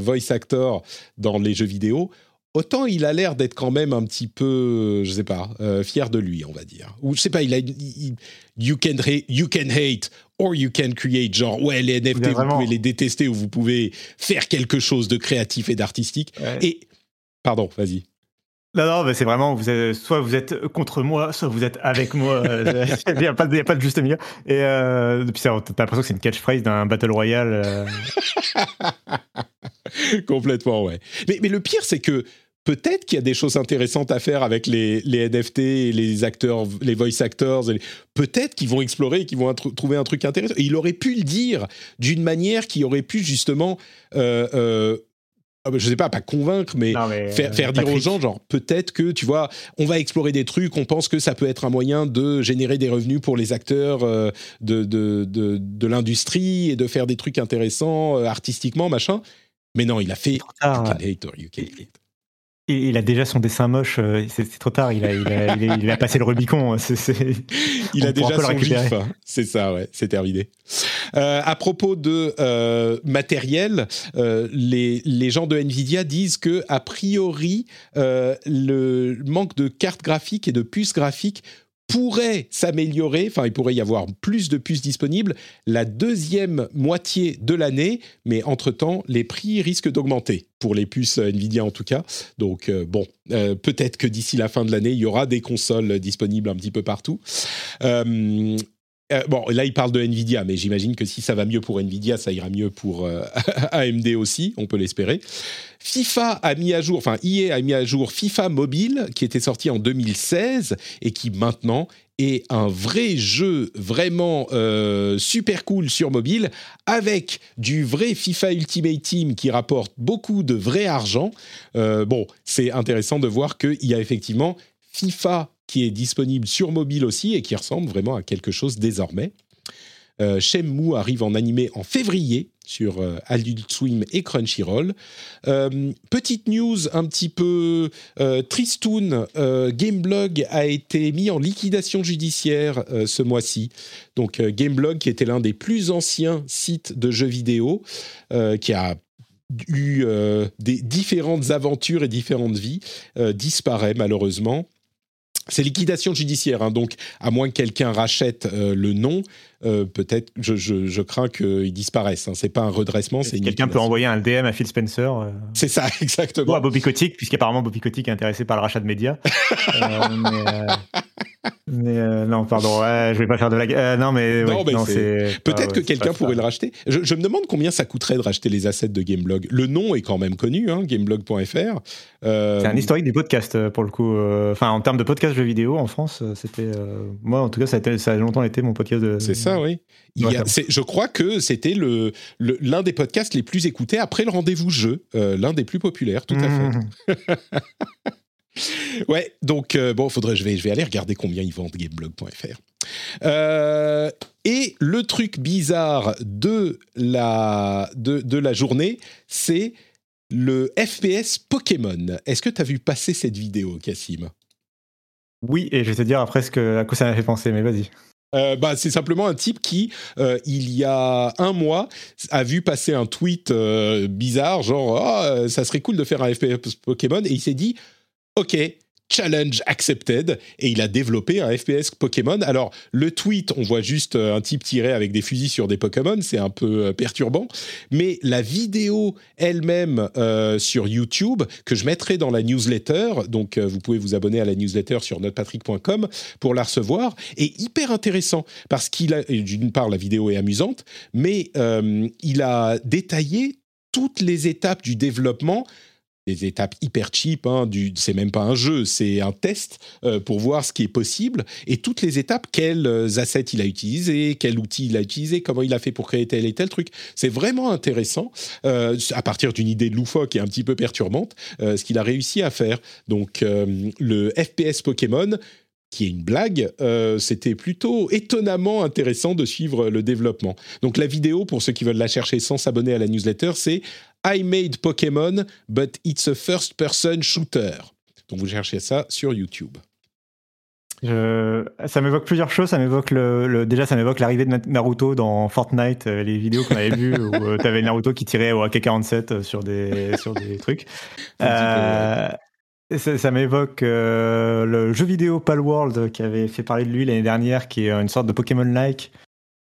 [SPEAKER 1] voice actor dans les jeux vidéo, autant il a l'air d'être quand même un petit peu, je sais pas, fier de lui, on va dire. Ou je sais pas, il a, you can you can hate or you can create, genre, ouais, les NFT, vous pouvez les détester ou vous pouvez faire quelque chose de créatif et d'artistique. Et, pardon, vas-y.
[SPEAKER 3] Non, non, mais c'est vraiment, vous êtes, soit vous êtes contre moi, soit vous êtes avec moi. Il n'y a, pas de juste milieu. Et euh, puis t'as l'impression que c'est une catchphrase d'un Battle Royale. Euh.
[SPEAKER 1] Complètement, ouais. Mais, mais le pire, c'est que peut-être qu'il y a des choses intéressantes à faire avec les, NFT et les acteurs, les voice actors. Peut-être qu'ils vont explorer et qu'ils vont trouver un truc intéressant. il aurait pu le dire d'une manière qui aurait pu justement euh, euh, ah bah, je sais pas, pas convaitre, mais, faire, faire dire aux gens, genre, peut-être que, tu vois, on va explorer des trucs, on pense que ça peut être un moyen de générer des revenus pour les acteurs de, de, de, de l'industrie et de faire des trucs intéressants artistiquement, machin. Mais non, il a fait
[SPEAKER 3] il a déjà son dessin moche, euh, c'est trop tard, il a, il a, passé le Rubicon. Hein,
[SPEAKER 1] il a déjà son gif, c'est ça, ouais, c'est terminé. Euh, à propos de euh, matériel, les, les, gens de Nvidia disent que a priori le manque de cartes graphiques et de puces graphiques pourrait s'améliorer, enfin il pourrait y avoir plus de puces disponibles la deuxième moitié de l'année, mais entre-temps, les prix risquent d'augmenter, pour les puces Nvidia en tout cas. Donc euh, bon, euh, peut-être que d'ici la fin de l'année, il y aura des consoles disponibles un petit peu partout. Euh, euh, bon, là, il parle de Nvidia, mais j'imagine que si ça va mieux pour Nvidia, ça ira mieux pour AMD aussi, on peut l'espérer. FIFA a mis à jour, enfin EA a mis à jour FIFA Mobile, qui était sorti en 2016 et qui maintenant est un vrai jeu vraiment euh, super cool sur mobile, avec du vrai FIFA Ultimate Team qui rapporte beaucoup de vrai argent. Euh, bon, c'est intéressant de voir qu'il y a effectivement FIFA qui est disponible sur mobile aussi et qui ressemble vraiment à quelque chose désormais. Euh, Shenmue arrive en animé en février sur euh, Adult Swim et Crunchyroll. Euh, petite news un petit peu euh, tristoun, Gameblog a été mis en liquidation judiciaire ce mois-ci. Donc Gameblog, qui était l'un des plus anciens sites de jeux vidéo, qui a eu des différentes aventures et différentes vies, disparaît malheureusement. C'est liquidation judiciaire, hein, donc à moins que quelqu'un rachète le nom, euh, peut-être, je, je, je, crains qu'ils disparaissent. Hein. C'est pas un redressement, c'est
[SPEAKER 3] Quelqu'un peut envoyer un DM à Phil Spencer. Euh,
[SPEAKER 1] c'est ça, exactement.
[SPEAKER 3] Ou à Bobby Kotick, puisqu'apparemment Bobby Kotick est intéressé par le rachat de médias. euh, mais, mais euh, non, pardon, ouais, je vais pas faire de la. Euh, non, mais, non,
[SPEAKER 1] c'est. Peut-être que quelqu'un pourrait le racheter. Je, je, me demande combien ça coûterait de racheter les assets de Gameblog. Le nom est quand même connu, hein, gameblog.fr.
[SPEAKER 3] Euh... C'est un historique du podcast pour le coup. Enfin, en termes de podcast jeux vidéo en France, c'était. Moi, en tout cas, ça a, ça a, longtemps été mon podcast de.
[SPEAKER 1] Ça, oui. Il y a, je crois que c'était le, l'un des podcasts les plus écoutés après le rendez-vous jeu, l'un des plus populaires, tout à fait. ouais, donc euh, bon, faudrait, je vais, je vais aller regarder combien ils vendent gameblog.fr. Euh, et le truc bizarre de la, de, de la journée, c'est le FPS Pokémon. Est-ce que tu as vu passer cette vidéo, Cassim?
[SPEAKER 3] Oui, et je vais te dire après ce que, à quoi ça m'a fait penser, mais vas-y.
[SPEAKER 1] Euh, bah, c'est simplement un type qui, euh, il y a un mois, a vu passer un tweet euh, bizarre, genre oh, ça serait cool de faire un FPS Pokémon, et il s'est dit ok, challenge accepted et il a développé un FPS Pokémon. Alors le tweet, on voit juste euh, un type tiré avec des fusils sur des Pokémon, c'est un peu euh, perturbant, mais la vidéo elle-même euh, sur YouTube que je mettrai dans la newsletter, donc vous pouvez vous abonner à la newsletter sur notrepatrick.com pour la recevoir, est hyper intéressant parce qu'il a d'une part la vidéo est amusante, mais il a détaillé toutes les étapes du développement des étapes hyper cheap. Hein, du, c'est même pas un jeu, c'est un test euh, pour voir ce qui est possible et toutes les étapes, quels euh, assets il a utilisé, quel outil il a utilisé, comment il a fait pour créer tel et tel truc. C'est vraiment intéressant euh, à partir d'une idée loufoque et un petit peu perturbante, ce qu'il a réussi à faire. Donc le FPS Pokémon qui est une blague, c'était plutôt étonnamment intéressant de suivre le développement. Donc la vidéo, pour ceux qui veulent la chercher sans s'abonner à la newsletter, c'est I made Pokémon, but it's a first-person shooter. Donc vous cherchez ça sur YouTube.
[SPEAKER 3] ça m'évoque plusieurs choses. Ça m'évoque le, déjà, ça m'évoque l'arrivée de Naruto dans Fortnite, euh, les vidéos qu'on avait vues où euh, tu avais Naruto qui tirait au AK-47 euh, sur des sur des trucs. Ça, ça m'évoque le jeu vidéo Palworld qui avait fait parler de lui l'année dernière, qui est une sorte de Pokémon-like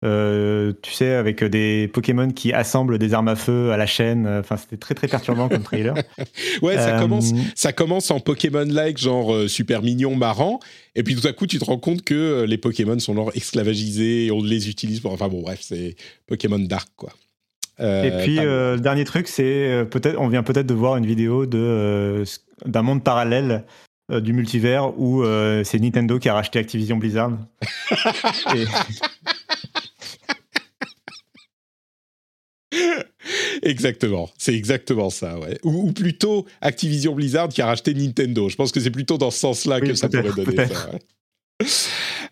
[SPEAKER 3] euh, tu sais, avec des Pokémon qui assemblent des armes à feu à la chaîne. Enfin, c'était très très perturbant comme trailer.
[SPEAKER 1] ouais, ça, euh, commence, ça commence en Pokémon-like, genre euh, super mignon, marrant. Et puis tout à coup, tu te rends compte que les Pokémon sont genre esclavagisés et on les utilise pour. Enfin bon, bref, c'est Pokémon Dark, quoi.
[SPEAKER 3] et puis, le dernier truc, c'est peut-être, on vient peut-être de voir une vidéo de d'un monde parallèle du multivers où c'est Nintendo qui a racheté Activision Blizzard. et...
[SPEAKER 1] exactement, c'est exactement ça, ouais. Ou, plutôt Activision Blizzard qui a racheté Nintendo. Je pense que c'est plutôt dans ce sens-là que ça pourrait donner ça.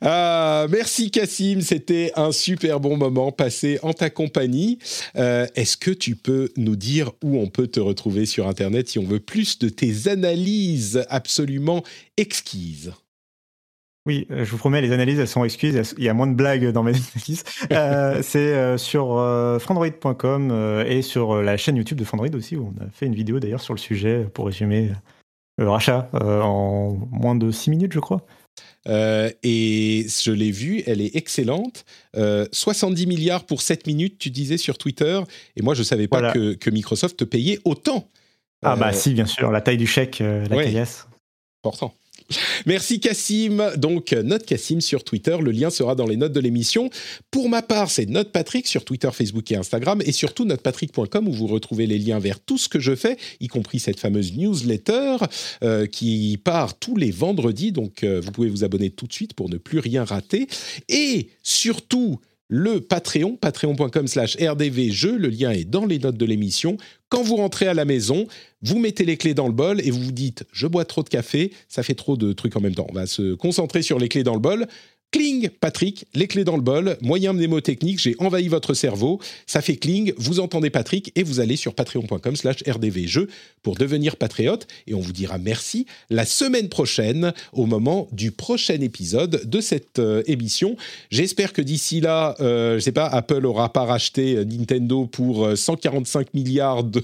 [SPEAKER 1] Ah, merci Cassim, c'était un super bon moment passé en ta compagnie. Euh, est-ce que tu peux nous dire où on peut te retrouver sur Internet si on veut plus de tes analyses absolument exquises?
[SPEAKER 3] Oui, euh, je vous promets, les analyses, elles sont excuses. Il y a moins de blagues dans mes analyses. Euh, c'est sur frandroid.com et sur la chaîne YouTube de Frandroid aussi, où on a fait une vidéo d'ailleurs sur le sujet pour résumer le rachat en moins de 6 minutes, je crois.
[SPEAKER 1] Euh, et je l'ai vue, elle est excellente. 70 euh, milliards pour 7 minutes, tu disais sur Twitter. Et moi, je ne savais pas que, Microsoft te payait autant.
[SPEAKER 3] Ah, bah euh, si, bien sûr, la taille du chèque, la ouais, caillasse.
[SPEAKER 1] Important. Merci Cassim. Donc, Note Cassim sur Twitter. Le lien sera dans les notes de l'émission. Pour ma part, c'est Note Patrick sur Twitter, Facebook et Instagram. Et surtout, notepatrick.com où vous retrouvez les liens vers tout ce que je fais, y compris cette fameuse newsletter euh, qui part tous les vendredis. Donc, euh, vous pouvez vous abonner tout de suite pour ne plus rien rater. Et surtout, le Patreon, patreon.com slash rdvjeux, le lien est dans les notes de l'émission. Quand vous rentrez à la maison, vous mettez les clés dans le bol et vous vous dites « je bois trop de café, ça fait trop de trucs en même temps ». On va se concentrer sur les clés dans le bol. Cling, Patrick, les clés dans le bol, moyen mnémotechnique, j'ai envahi votre cerveau, ça fait cling, vous entendez Patrick et vous allez sur patreon.com slash rdvjeux pour devenir patriote et on vous dira merci la semaine prochaine au moment du prochain épisode de cette euh, émission. J'espère que d'ici là, euh, je sais pas, Apple aura pas racheté euh, Nintendo pour 145 milliards de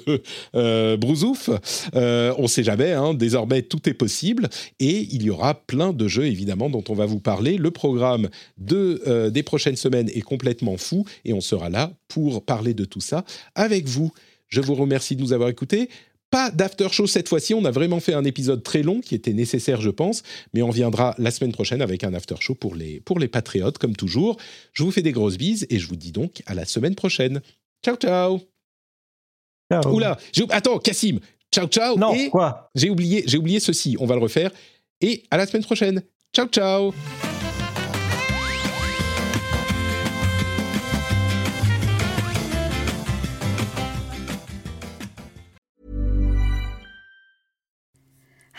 [SPEAKER 1] euh, brousouf. on sait jamais, hein, désormais tout est possible et il y aura plein de jeux évidemment dont on va vous parler. Le programme programme de, euh, des prochaines semaines est complètement fou et on sera là pour parler de tout ça avec vous. Je vous remercie de nous avoir écoutés. Pas d'after show cette fois-ci, on a vraiment fait un épisode très long qui était nécessaire je pense, mais on viendra la semaine prochaine avec un after show pour les, pour les patriotes comme toujours. Je vous fais des grosses bises et je vous dis donc à la semaine prochaine. Ciao ciao. ciao. Oula, attends Cassim, ciao ciao.
[SPEAKER 3] Non, quoi?
[SPEAKER 1] J'ai oublié, j'ai oublié ceci, on va le refaire. Et à la semaine prochaine. Ciao ciao.